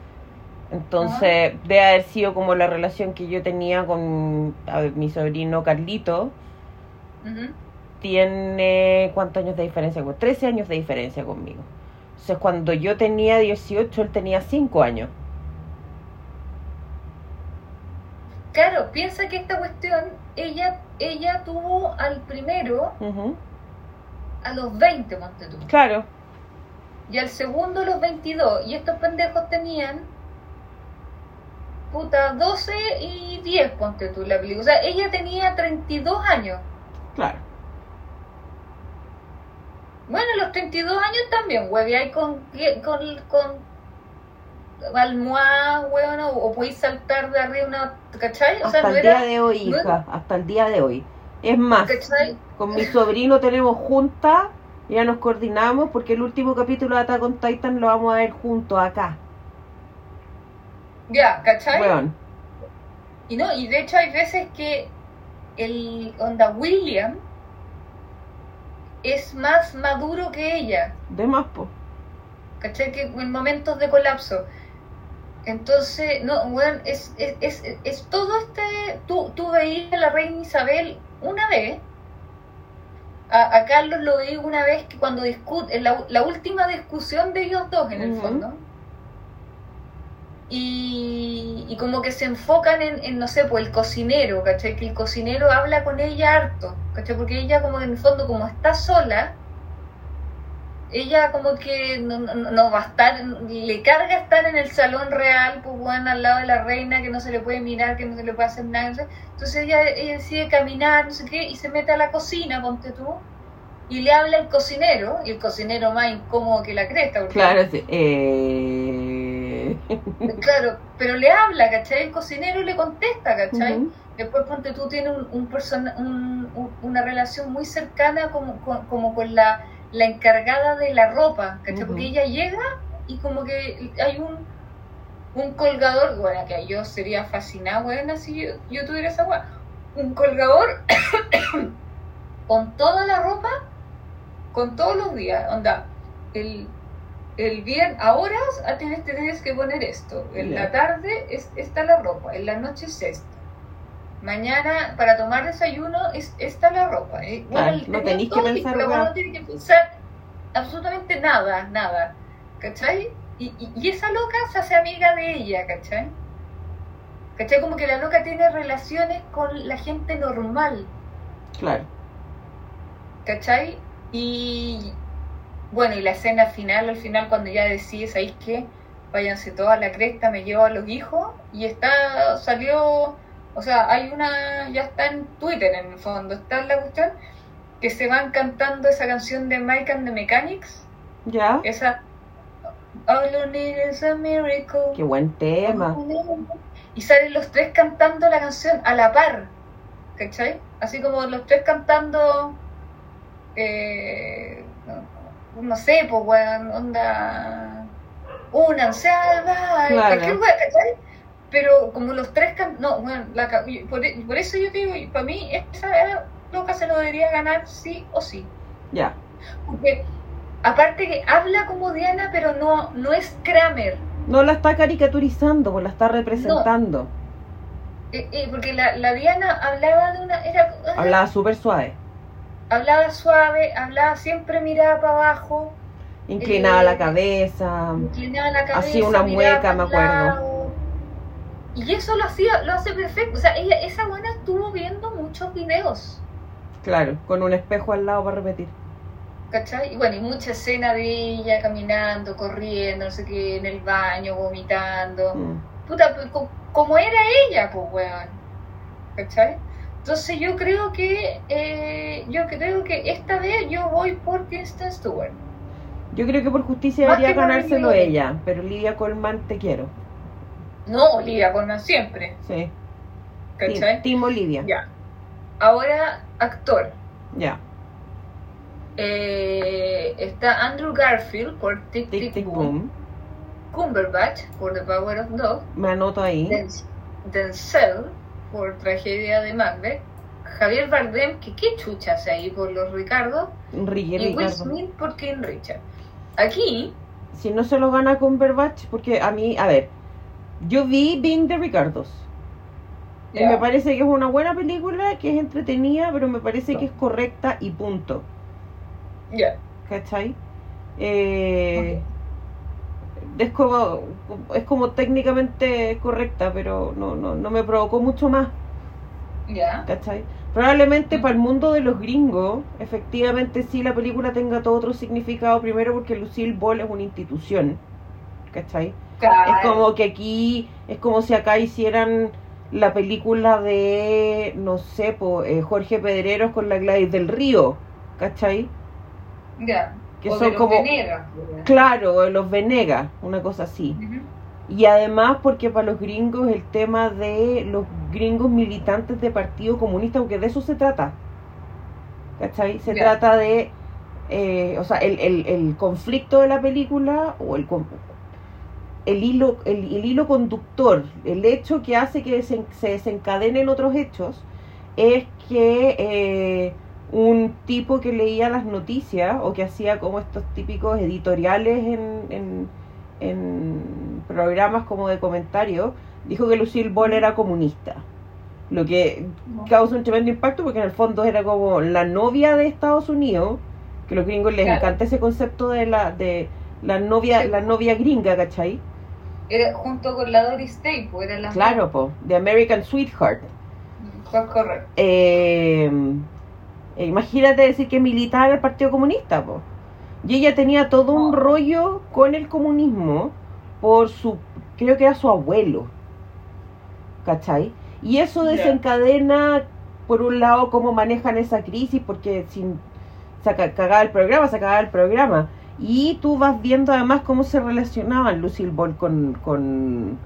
Entonces, debe haber sido como la relación que yo tenía con ver, mi sobrino Carlito. Tiene, ¿cuántos años de diferencia? Como 13 años de diferencia conmigo. Entonces, cuando yo tenía 18, él tenía 5 años. Claro, piensa que esta cuestión, ella, ella tuvo al primero a los 20, ponte tú. Claro. Y al segundo a los 22. Y estos pendejos tenían, puta, 12 y 10, ponte tú la película. O sea, ella tenía 32 años. Claro. Bueno, los 32 años también, hueve, hay con, con, con almohada, weón, o, o podéis saltar de arriba una, ¿cachai? O sea, Hasta no el día era, de hoy, no era- hija. Hasta el día de hoy. Es más, ¿cachai? con mi sobrino tenemos junta. Ya nos coordinamos porque el último capítulo de Attack on Titan lo vamos a ver juntos acá. Ya, ¿cachai? Weón. Y no, y de hecho hay veces que el onda William es más maduro que ella, De más, po. ¿cachai? Que en momentos de colapso. Entonces, no, bueno, es, es, es, es todo este. Tú, tú veías a la reina Isabel una vez. A, a Carlos lo veí una vez que cuando discuten, la, la última discusión de ellos dos en el fondo. Y, y como que se enfocan en, en, no sé, pues el cocinero, ¿cachai? Que el cocinero habla con ella harto, ¿cachai? Porque ella como en el fondo como está sola, ella como que no, no, no va a estar, le carga estar en el salón real, pues bueno, al lado de la reina, que no se le puede mirar, que no se le puede hacer nada. sé. Entonces ella, ella decide caminar, no sé qué, y se mete a la cocina, ponte tú, y le habla al cocinero, y el cocinero más incómodo que la cresta, porque Claro. Eh... Claro, pero le habla, ¿cachai? El cocinero le contesta, ¿cachai? Ujú. Después, ponte tú, tienes un, un persona- un- un- una relación muy cercana como, con- como con la, la encargada de la ropa, ¿cachai? Porque ella llega y como que hay un, un colgador, bueno, que yo sería fascinada, bueno, si yo, yo tuviera esa weá, un colgador con toda la ropa, con todos los días, onda, el, el bien, ahora ah, tienes, tienes que poner esto, en la tarde es esta la ropa, en la noche es esta. Mañana para tomar desayuno es esta la ropa. ¿eh? Claro, el- no tenía tenéis que pensar, no tiene que pensar absolutamente nada, nada. ¿Cachai? Y, y, y esa loca se hace amiga de ella, ¿cachai? ¿Cachai? Como que la loca tiene relaciones con la gente normal, Claro. ¿cachai? Y bueno, y la escena final, al final cuando ya decides, ¿sabéis qué? Váyanse todos a la cresta, me llevo a los hijos y está, salió, o sea, hay una, ya está en Twitter en el fondo, está la cuestión, que se van cantando esa canción de Mike and the Mechanics, ¿Ya? esa All you need is a miracle. Qué buen tema. Y salen los tres cantando la canción a la par, ¿cachai? Así como los tres cantando, eh, no, sé, pues, weón, onda, únanse al baile, Claro. cualquier weón, ¿cachai? Pero como los tres can no, la ca- y por, por eso yo te digo, para mí esa loca se lo debería ganar sí o sí. Ya. Porque aparte que habla como Diana, pero no, no es Kramer. No la está caricaturizando, pues la está representando. eh, eh, porque la, la Diana hablaba de una... Era, Hablaba súper suave. Hablaba suave, hablaba siempre miraba para abajo, Inclinaba Eh, la cabeza. inclinaba la cabeza. Hacía una mueca, me acuerdo. lado. Y eso lo hacía, lo hace perfecto. O sea, ella, esa buena estuvo viendo muchos videos. Claro, con un espejo al lado para repetir. ¿Cachai? Y bueno, y mucha escena de ella caminando, corriendo, no sé qué, en el baño, vomitando. Mm. Puta, pues, co- como era ella, pues, weón. ¿Cachai? Entonces yo creo que, eh, yo creo que esta vez yo voy por Kristen Stewart. Yo creo que por justicia Más debería ganárselo Olivia. ella, pero Lidia Colman te quiero. No Olivia Colman siempre, Sí. ¿cachai? Team, Olivia. Ya. Ahora, actor. Ya. Eh, está Andrew Garfield por Tic Tic Tic, Tic Boom. Cumberbatch por The Power of Dog. Me anoto ahí. Den- Denzel por Tragedia de Macbeth. Javier Bardem, que qué chucha hace ahí por los Ricardo. Ricky Y Will Ricardo. Smith por King Richard. Aquí, Si no se lo gana Cumberbatch, porque a mí, a ver, yo vi Being the Ricardos. Y me parece que es una buena película, que es entretenida, pero me parece que es correcta y punto. ya. ¿Cachai? Eh, es, como, es como técnicamente correcta, pero no, no, no me provocó mucho más. Ya. ¿Cachai? Probablemente para el mundo de los gringos, efectivamente sí la película tenga todo otro significado, primero porque Lucille Ball es una institución, ¿cachai? Claro. Es como que aquí, es como si acá hicieran la película de, no sé, po, eh, Jorge Pedreros con la Gladys del Río, ¿cachai? Ya. Que O de son los como, Venegas, claro, los Venegas, una cosa así. Y además porque para los gringos el tema de los gringos militantes de Partido Comunista, porque de eso se trata. ¿Cachai? Se trata de, eh, o sea, el, el, el conflicto de la película o el, el, hilo, el, el hilo conductor, el hecho que hace que se, se desencadenen otros hechos, es que eh, un tipo que leía las noticias o que hacía como estos típicos editoriales en, en, en programas como de comentarios, dijo que Lucille Ball era comunista. Lo que causa un tremendo impacto porque en el fondo era como la novia de Estados Unidos, que a los gringos les Claro. encanta ese concepto de la de la novia Sí. la novia gringa, ¿cachai? Era junto con la Doris Day, pues era la Claro, po, de American Sweetheart. Pues correcto. Eh, imagínate decir que militaba en el Partido Comunista, po. Y ella tenía todo un rollo con el comunismo por su, creo que era su abuelo, ¿cachai? Y eso desencadena, por un lado, cómo manejan esa crisis, porque sin se ca- cagaba el programa, se cagaba el programa. Y tú vas viendo además cómo se relacionaban Lucille Ball con, con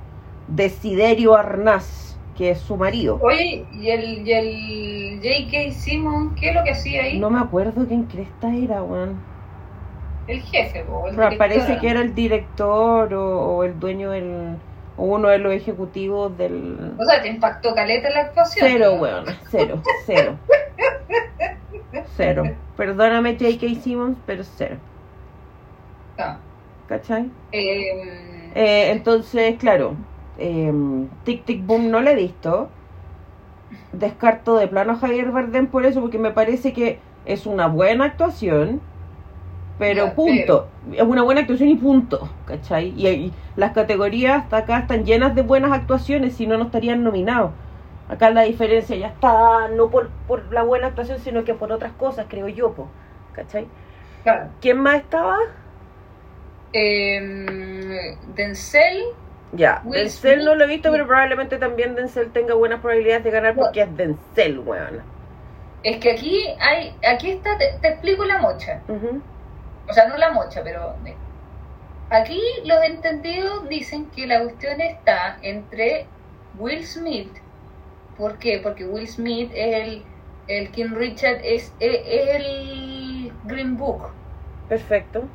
Desiderio Arnaz, que es su marido. Oye, ¿y el, y el J.K. Simon qué es lo que hacía ahí? No me acuerdo quién cresta era, weón. El jefe, po, el Pero parece que era el director o, o el dueño del. o uno de los ejecutivos del. O sea, te impactó caleta la actuación. Cero, weón. Cero, cero. Cero. Perdóname, J.K. Simmons, pero cero. No. ¿Cachai? Eh, Eh, entonces, claro. Eh, Tic Tic Boom no lo he visto. Descarto de plano a Javier Bardem por eso, porque me parece que es una buena actuación. Pero Ya, punto. Es una buena actuación y punto. ¿Cachai? Y, y las categorías hasta acá están llenas de buenas actuaciones, si no, no estarían nominados. Acá la diferencia ya está, no por, por la buena actuación, sino que por otras cosas, creo yo, po. ¿cachai? claro. ¿Quién más estaba? Eh, Denzel, Ya, Will Denzel Smith no lo he visto, pero probablemente también Denzel tenga buenas probabilidades de ganar porque es Denzel, weón. es que aquí hay, aquí está, te, te explico la mocha. O sea, no la mocha, pero aquí los entendidos dicen que la cuestión está entre Will Smith. ¿Por qué? Porque Will Smith es el, el King Richard, es, es- es el Green Book. Perfecto.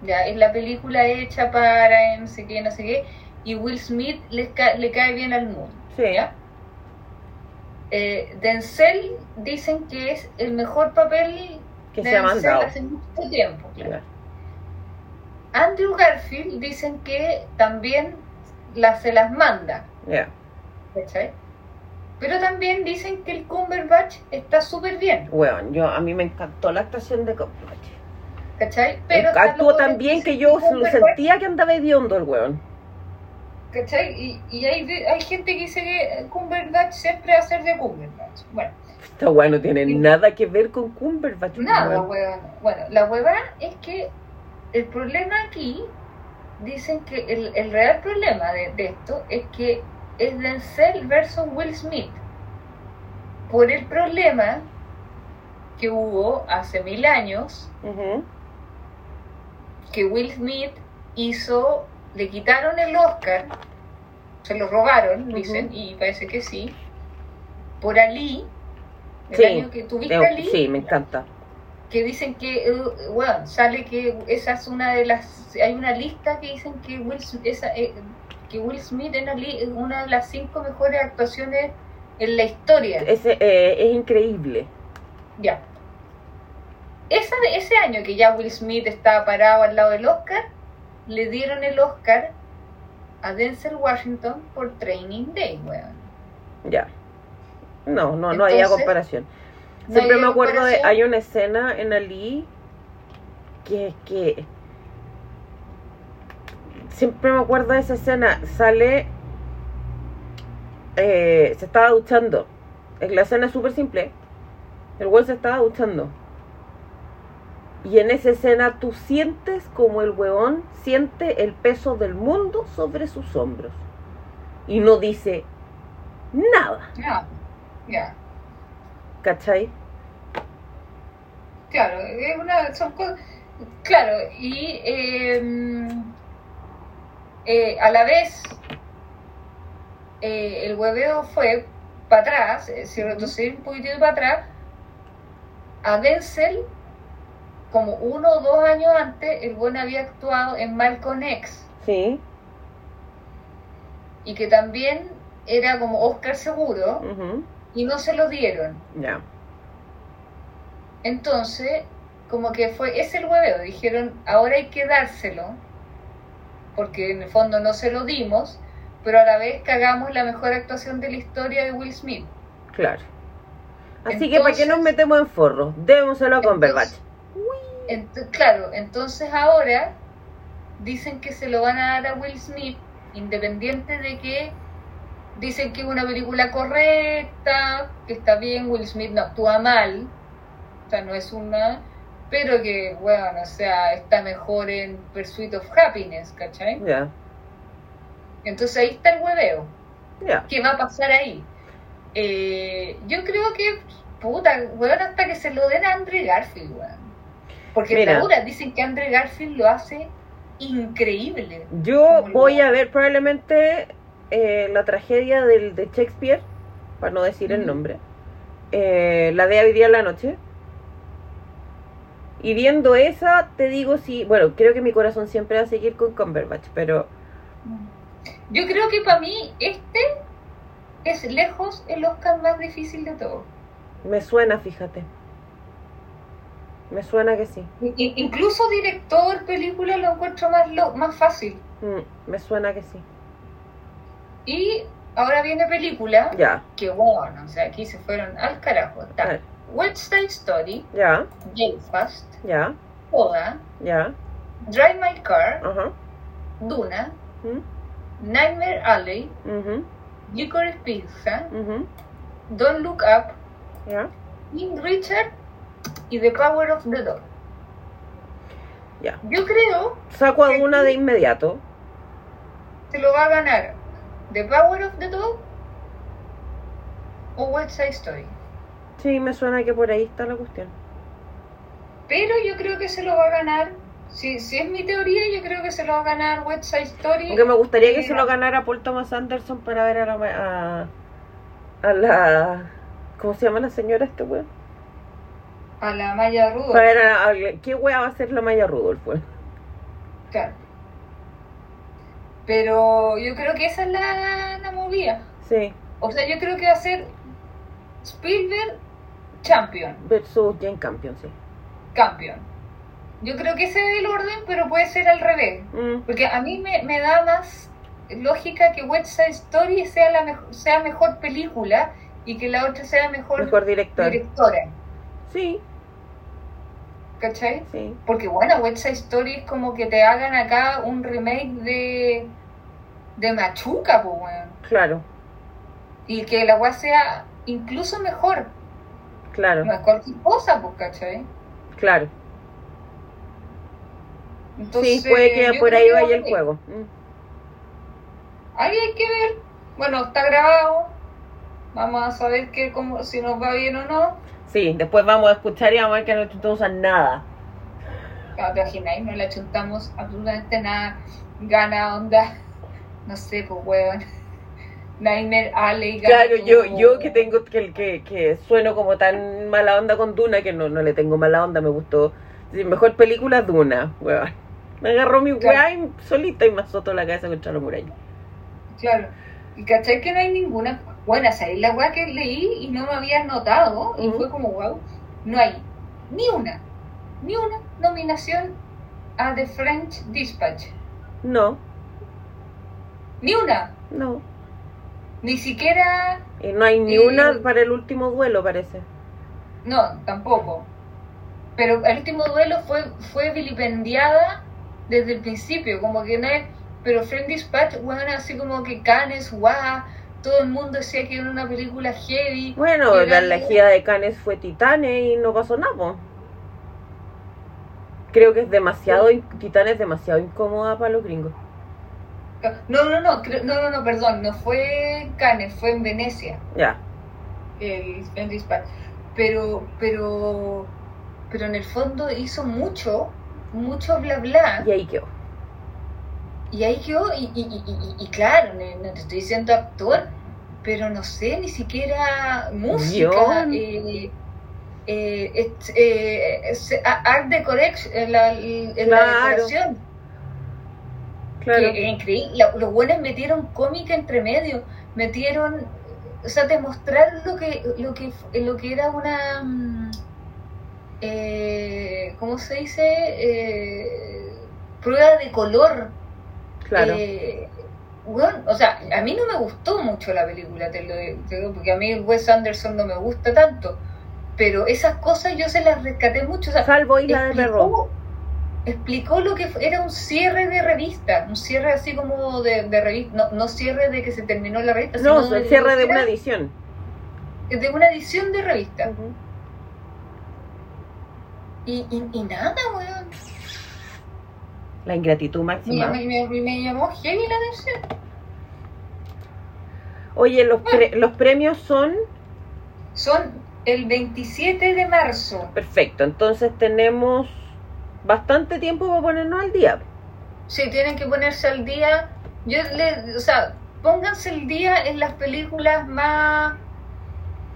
Ya, es la película hecha para no sé qué, no sé qué. Y Will Smith le, ca- le cae bien al mundo. Sí. ¿ya? Eh, Denzel dicen que es el mejor papel Que se ha mandado. hace mucho tiempo. claro. Andrew Garfield dicen que también la, se las manda. ¿cachai? Pero también dicen que el Cumberbatch está súper bien, Weón, yo, a mí me encantó la actuación de Cumberbatch. ¿cachai? Pero están Actuó tan bien que yo sentía que andaba hediondo el weón. ¿Cachai? Y, y hay, hay gente que dice que Cumberbatch siempre va a ser de Cumberbatch. Bueno, Esta weón no tiene nada que ver con Cumberbatch. nada, weón. Bueno, la hueva es que el problema aquí, dicen que el, el real problema de, de esto es que es Denzel versus Will Smith. Por el problema que hubo hace mil años que Will Smith hizo, le quitaron el Oscar, se lo robaron, dicen, y parece que sí, por Ali, el Sí. año que tuviste Ali, Sí, me encanta. que dicen que, eh, bueno, sale que esa es una de las, hay una lista que dicen que Will, Smith- esa, eh, que Will Smith en Ali es una de las cinco mejores actuaciones en la historia. Ese, eh, es increíble. Ya. Esa de- ese año que ya Will Smith estaba parado al lado del Oscar, le dieron el Oscar a Denzel Washington por Training Day, weón. Ya. No, no, no Entonces, comparación. Siempre me acuerdo de. Hay una escena en Ali que es que. Siempre me acuerdo de esa escena. Sale. eh, se estaba duchando. Es- La escena es súper simple. El güey se estaba duchando. Y en esa escena tú sientes como el huevón siente el peso del mundo sobre sus hombros. Y no dice nada. Ya, ya. ¿Cachai? Claro, es una, son cosas. Claro, y eh, eh, a la vez eh, el hueveo fue para atrás, eh, si retroceder un poquitito para atrás, a Denzel, como uno o dos años antes, el buen había actuado en Malcolm X, Sí. y que también era como Oscar seguro, y no se lo dieron. Ya. Entonces, como que fue, es el hueveo, dijeron, ahora hay que dárselo, porque en el fondo no se lo dimos, pero a la vez cagamos la mejor actuación de la historia de Will Smith. Claro. Así que, ¿para qué nos metemos en forro? Démoselo a Cumberbatch. Ent- claro, entonces ahora dicen que se lo van a dar a Will Smith, independiente de que dicen que es una película correcta, que está bien, Will Smith no actúa mal, o sea, no es una, pero que, bueno, o sea, está mejor en Pursuit of Happiness, ¿cachai? Ya. Entonces ahí está el hueveo. ¿Qué va a pasar ahí? Eh, yo creo que, puta, weón, hasta que se lo den a Andre Garfield, weón. Porque Mira. ahora dicen que Andre Garfield lo hace increíble. Yo voy a ver probablemente eh, la tragedia del, de Shakespeare, para no decir el nombre. Eh, la de hoy día en la noche. Y viendo esa, te digo si. Bueno, creo que mi corazón siempre va a seguir con Cumberbatch, pero. Yo creo que para mí este es lejos el Oscar más difícil de todo. Me suena, fíjate. Me suena que sí. I- incluso director, película, lo encuentro más, lo, más fácil. Mm, me suena que sí. Y ahora viene película, Ya, que bueno, o sea, aquí se fueron al carajo. Está. West Side Story, ya, Belfast, ya, Coda, ya. Drive My Car, Ajá. Duna, Mm, Nightmare Alley, ujú, Licorice Pizza, ujú, Don't Look Up, Ya, King Richard y The Power of the Dog. ya. Yo creo Saco alguna de inmediato. que lo va a ganar The Power of the Dog o West Side Story. Sí, me suena que por ahí está la cuestión. Pero yo creo que se lo va a ganar. Si, si es mi teoría, yo creo que se lo va a ganar West Side Story. Aunque me gustaría que se lo ganara Paul Thomas Anderson para ver a la. a la. ¿Cómo se llama la señora este weón? A la Maya Rudolph. Para ver a, a- ¿Qué wea va a ser la Maya Rudolph? Claro. Pero yo creo que esa es la, la movida. Sí, O sea, yo creo que va a ser Spielberg Champion. versus Jane Campion, sí. Campeón. Yo creo que ese es el orden, pero puede ser al revés. Mm, Porque a mí me, me da más lógica que West Side Story sea la mejo- sea mejor película y que la otra sea mejor, Mejor director. directora. Sí, ¿Cachai? sí. Porque bueno, West Side Story es como que te hagan acá un remake de de Machuca, pues weón. Claro, Y que la weá sea incluso mejor. claro, No es cualquier cosa, pues, ¿cachai? claro. Entonces, sí, puede que por ahí vaya va el juego. Mm. Ahí hay que ver. Bueno, está grabado. Vamos a saber que como, si nos va bien o no. Sí, después vamos a escuchar y vamos a ver que no te usan nada. Te imagináis, no le chuntamos absolutamente nada. Gana onda. No sé, pues weón. Nightmare Alley. gana Claro, yo, yo que tengo que, que, que sueno como tan mala onda con Duna, que no, no le tengo mala onda, me gustó. Sí, mejor película Duna, weón. Me agarró mi Claro. solita y me azotó la cabeza contra la muralla. Claro. Y cachai que no hay ninguna. Bueno, esa es la weá que leí y no me había notado. Y fue como wow. No hay ni una, ni una nominación a The French Dispatch. No, Ni una. no. Ni siquiera. Y no hay ni una para el último duelo, parece. No, tampoco. Pero el último duelo fue, fue vilipendiada desde el principio. Como que no es. Pero Friend Dispatch, bueno, así como que Canes, guau. Todo el mundo decía que era una película heavy. Bueno, la elegida de Canes fue Titane y no pasó nada, po. Creo que es demasiado, in- Titane es demasiado incómoda para los gringos. No, no, no, no, no, no, perdón, no fue Cannes, fue en Venecia, Ya, el Friend Dispatch. Pero, pero, pero en el fondo hizo mucho, mucho bla bla. y ahí quedó. Y ahí yo, y, y, y, y- claro, no, te estoy diciendo actor, pero no sé, ni siquiera música, eh, eh, eh, art decoration, en la, en la Claro. decoración. Claro. Que increíble. Los buenos metieron cómica entre medio, metieron, o sea, demostrar lo que, lo que, lo que era una, mm, eh, ¿cómo se dice? Eh, prueba de color. Claro. Eh, bueno, o sea, a mí no me gustó mucho la película, te lo, te lo- porque a mí Wes Anderson no me gusta tanto, pero esas cosas yo se las rescaté mucho. O sea, Salvo Isla de Perro. explicó, lo que fue- era un cierre de revista, un cierre así como de, de revista, no, no cierre de que se terminó la revista, No, sino el cierre de una edición. de una edición de revista. Ujú. Y, y, y nada, weón. La ingratitud Me, máxima. me, me- me llamó heavy la atención. Oye, los, pre- los premios son Son el 27 de marzo. perfecto. Entonces tenemos bastante tiempo para ponernos al día. Sí, tienen que ponerse al día. Yo le, o sea, pónganse el día en las películas más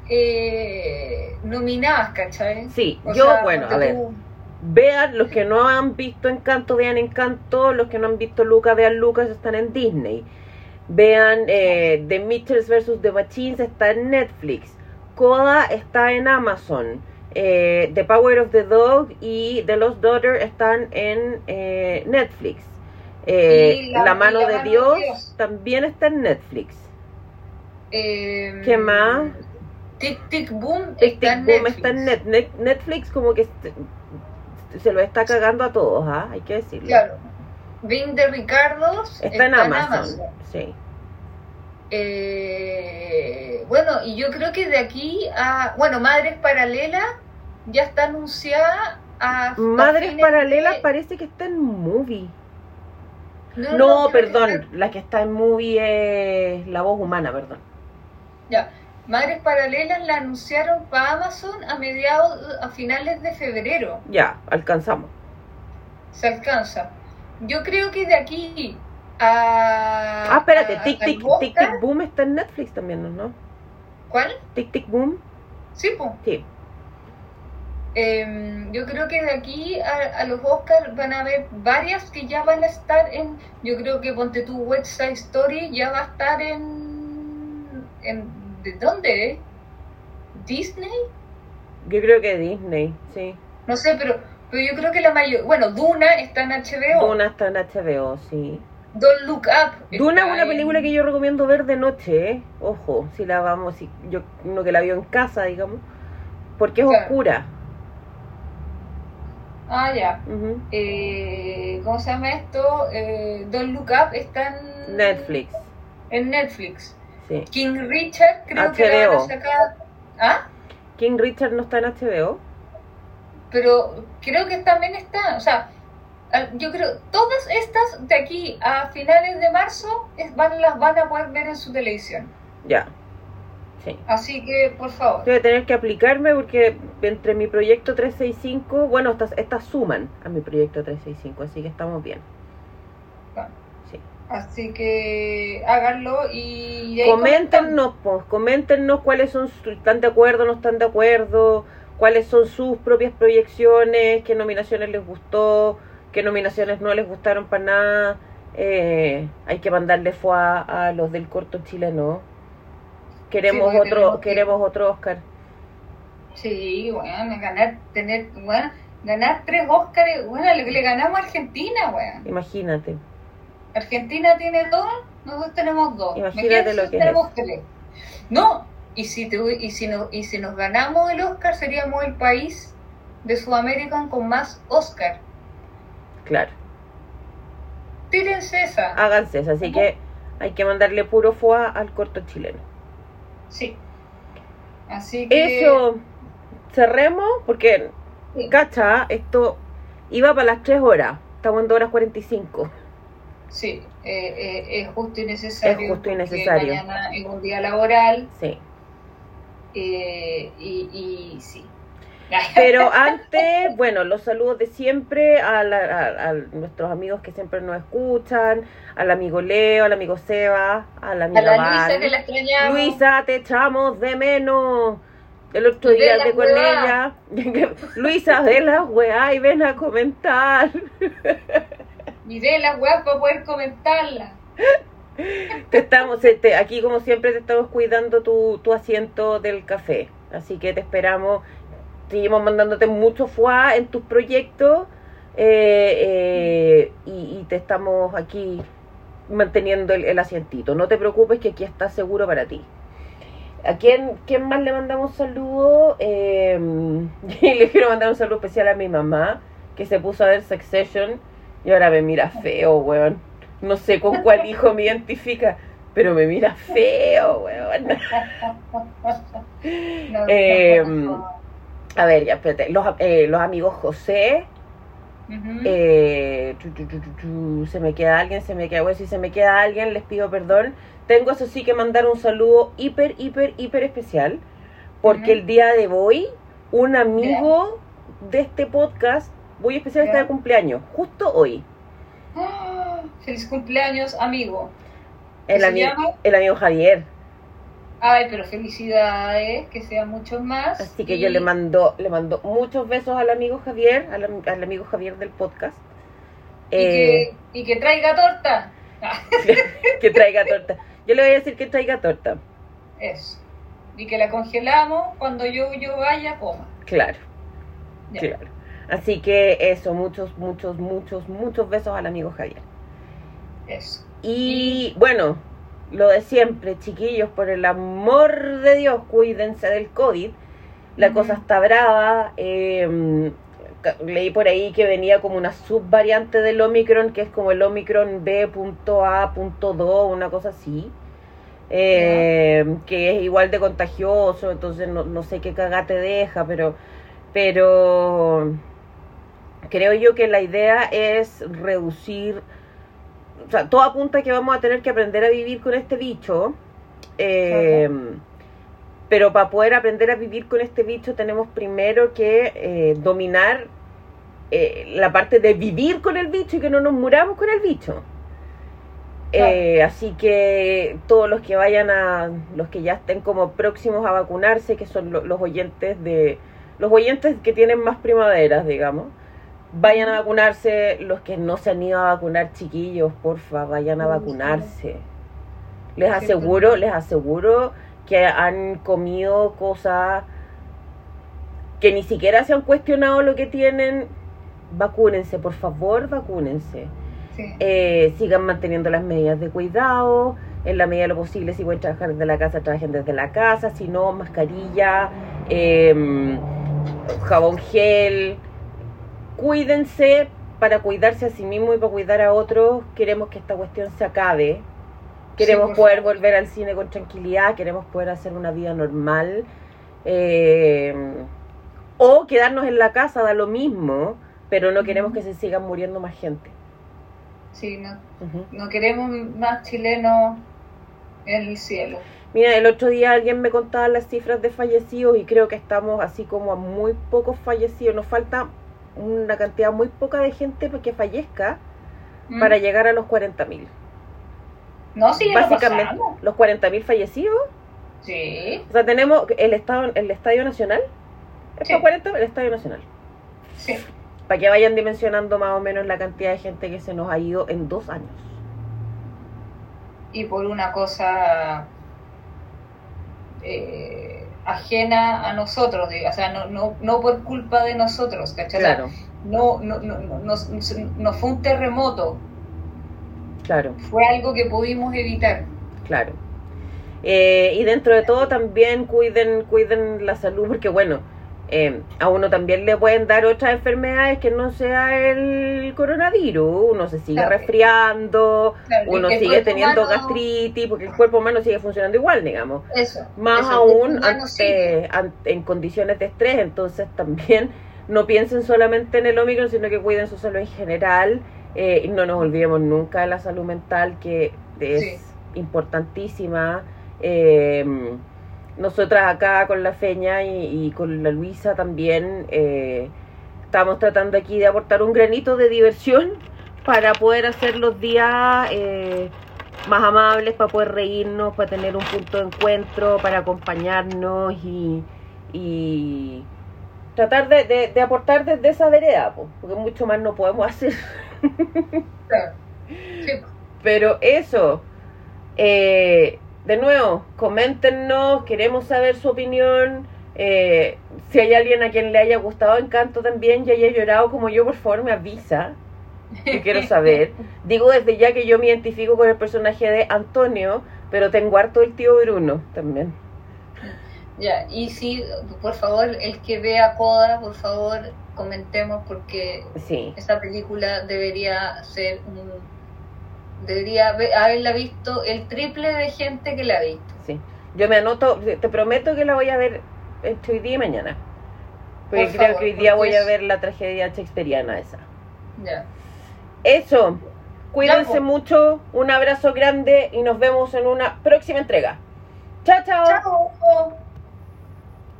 eh, nominadas, ¿cachai? Sí, O yo, sea, bueno, a ver. tú- Vean, los que no han visto Encanto, vean Encanto. Los que no han visto Lucas, vean Lucas, están en Disney. Vean eh, The Mitchells vs. The Machines, está en Netflix. Coda está en Amazon. Eh, the Power of the Dog y The Lost Daughter están en eh, Netflix. Eh, la, La- mano La de mano Dios, Dios. también está en Netflix. eh, ¿Qué más? Tic Tic Boom Tic está Tic en Boom Netflix. está en Net- Net- Netflix como que se, lo está cagando a todos, ¿ah? hay que decirlo. Claro. Vin de Ricardos Está en Amazon. Sí. Eh, bueno, y yo creo que de aquí a. Bueno, Madres Paralelas ya está anunciada a. Madres Paralelas de- parece que está en movie. No, perdón, la que está en movie es La Voz Humana, perdón. Ya. Madres Paralelas la anunciaron para Amazon a mediados, a finales de febrero. Ya, alcanzamos. Se alcanza. Yo creo que de aquí a. Ah, espérate, a- Tic Tic, Tic Tic Boom está en Netflix también, ¿no? ¿Cuál? Tic Tic Boom, Sí, pues. sí. Em, yo creo que de aquí a, a los Oscars van a haber varias que ya van a estar en. Yo creo que Ponte tu West Side Story ya va a estar en. en ¿De dónde? ¿Disney? Yo creo que Disney, sí. No sé, pero, pero yo creo que la mayor. Bueno, Duna está en HBO. Duna está en HBO, sí. Don't Look Up. Duna es una en- película que yo recomiendo ver de noche, ¿eh? Ojo, si la vamos, si yo uno que la vio en casa, digamos, porque es Claro. oscura. Ah, ya. Eh, ¿Cómo se llama esto? Eh, Don't Look Up está en Netflix, En Netflix. Sí. King Richard creo que la van a HBO. sacar. ¿Ah? King Richard no está en HBO. Pero creo que también está. O sea, yo creo todas estas de aquí a finales de marzo es- van, las van a poder ver en su televisión. Ya. Sí. Así que, por favor. Voy a tener que aplicarme porque entre mi proyecto 365, bueno, estas, estas suman a mi proyecto 365, así que estamos bien. Sí. Así que háganlo y. Coméntenos, pues, coméntenos cuáles son, están de acuerdo, no están de acuerdo, cuáles son sus propias proyecciones, qué nominaciones les gustó, qué nominaciones no les gustaron para nada. Eh, hay que mandarle fue a, los del corto chileno. Queremos Sí, otro, que- queremos otro Oscar. Sí, bueno, ganar, tener, bueno, ganar tres Óscares, bueno, le, le ganamos a Argentina, weón. Imagínate. Argentina tiene dos, nosotros tenemos dos. Imagínate lo que es tenemos tres. No, y si, tuvi- y, si no, y si nos ganamos el Oscar, seríamos el país de Sudamérica con más Oscar. Claro. Tírense esa. Háganse eso, así que hay que mandarle puro foie al corto chileno. Sí. Así que. Eso, cerremos, porque, Sí. cacha, esto iba para las 3 horas, estamos en 2 horas 45. Sí, eh, eh, es justo y necesario. Es justo y necesario. Mañana es un día laboral Sí. eh, y, y sí. Pero antes, bueno, los saludos de siempre a, la- a- a nuestros amigos que siempre nos escuchan, al amigo Leo, al amigo Seba, a la A amiga Val. Luisa que la extrañamos. Luisa, te echamos de menos. El otro De día hablé con ella. Luisa, de la weá y ven a comentar. Miré las weas para poder comentarla. Te estamos, este, aquí como siempre te estamos cuidando tu, tu asiento del café. Así que te esperamos. Seguimos mandándote mucho foie en tus proyectos. eh, eh, y, te estamos aquí manteniendo el, asientito. No te preocupes que aquí está seguro para ti. ¿A quién, quién más le mandamos saludo? Eh, le quiero mandar un saludo especial a mi mamá, que se puso a ver Succession y ahora me mira feo, weón. No sé con cuál hijo me identifica, pero me mira feo, weón. No, Eh, A ver, ya, espérate. Los, eh, los amigos José, eh, se me queda alguien, se me queda, bueno, si se me queda alguien, les pido perdón. Tengo eso sí que mandar un saludo hiper, hiper, hiper especial, porque el día de hoy, un amigo de este podcast, muy especial, está de cumpleaños, justo hoy. Feliz cumpleaños, amigo. El, ami- llama? el amigo Javier. Ay, pero felicidades, que sean muchos más. Así que Y- yo le mando, le mando muchos besos al amigo Javier, al, am- al amigo Javier del podcast. y, Eh, que, y que traiga torta. Que traiga torta. Yo le voy a decir que traiga torta. Eso. Y que la congelamos cuando yo, yo vaya, coma. Claro, Ya. claro. Así que eso, muchos, muchos, muchos, muchos besos al amigo Javier. Eso. Y bueno, lo de siempre, chiquillos, por el amor de Dios, cuídense del COVID. La cosa está brava. eh, ca- leí por ahí que venía como una subvariante del Omicron, que es como el Omicron B.A.2, una cosa así. eh, que es igual de contagioso, entonces no, no sé qué cagate deja, pero, pero creo yo que la idea es reducir, o sea, todo apunta a que vamos a tener que aprender a vivir con este bicho, eh, pero para poder aprender a vivir con este bicho tenemos primero que eh, dominar eh, la parte de vivir con el bicho y que no nos muramos con el bicho. Eh, así que todos los que vayan a, los que ya estén como próximos a vacunarse, que son lo- los oyentes de, los oyentes que tienen más primaveras, digamos, vayan a vacunarse. Los que no se han ido a vacunar, chiquillos, porfa, vayan a vacunarse. Les aseguro, les aseguro que han comido cosas que ni siquiera se han cuestionado lo que tienen. Vacúnense, por favor, vacúnense. Sí. eh, sigan manteniendo las medidas de cuidado, en la medida de lo posible, si pueden trabajar desde la casa, trabajen desde la casa, si no, mascarilla, eh, jabón gel, cuídense para cuidarse a sí mismo y para cuidar a otros, queremos que esta cuestión se acabe, queremos poder favor. volver al cine con tranquilidad, queremos poder hacer una vida normal, eh, o quedarnos en la casa, da lo mismo, pero no queremos que se sigan muriendo más gente. Sí, no, no queremos más chilenos en el cielo. Mira, el otro día alguien me contaba las cifras de fallecidos y creo que estamos así como a muy pocos fallecidos. Nos falta una cantidad muy poca de gente que fallezca ¿Mm? para llegar a los 40.000. No, sí, lo Básicamente, pasamos. los 40.000 fallecidos. Sí, O sea, tenemos el, estado, el Estadio Nacional. ¿Es Sí. para 40? El Estadio Nacional. sí. Para que vayan dimensionando más o menos la cantidad de gente que se nos ha ido en dos años. Y por una cosa eh, ajena a nosotros, o sea, no, no, no por culpa de nosotros, ¿cachai? Claro, No, no, no, no, no, no fue un terremoto, claro. fue algo que pudimos evitar. Claro. Eh, y dentro de todo también cuiden, cuiden la salud, porque bueno, eh, a uno también le pueden dar otras enfermedades que no sea el coronavirus. Uno se sigue Claro. resfriando, Claro, uno sigue teniendo humano- gastritis, porque el cuerpo humano sigue funcionando igual, digamos. Eso. Más eso, aún ante- en condiciones de estrés, entonces también no piensen solamente en el Omicron, sino que cuiden su salud en general eh, y no nos olvidemos nunca de la salud mental que es Sí. importantísima. Eh, nosotras acá con la Feña y, y con la Luisa también eh, estamos tratando aquí de aportar un granito de diversión para poder hacer los días eh, más amables, para poder reírnos, para tener un punto de encuentro, para acompañarnos y, y tratar de, de- de aportar desde esa vereda, po, porque mucho más no podemos hacer. Sí, Pero eso, eh, de nuevo, coméntenos, queremos saber su opinión. eh, si hay alguien a quien le haya gustado Encanto también y haya llorado como yo, por favor me avisa. que quiero saber. Digo desde ya que yo me identifico con el personaje de Antonio, pero tengo harto el tío Bruno también. Ya, y si, por favor, el que vea Coda, por favor, comentemos porque Sí, esa película debería ser un... Debería haber- haberla visto el triple de gente que la ha visto. sí. Yo me anoto, te prometo que la voy a ver entre hoy día y mañana. Porque Por creo favor, que hoy día voy a ver la tragedia shakespeariana esa. Ya. Eso. Cuídense Ya, po. mucho, un abrazo grande y nos vemos en una próxima entrega. Chao, chao. Chao.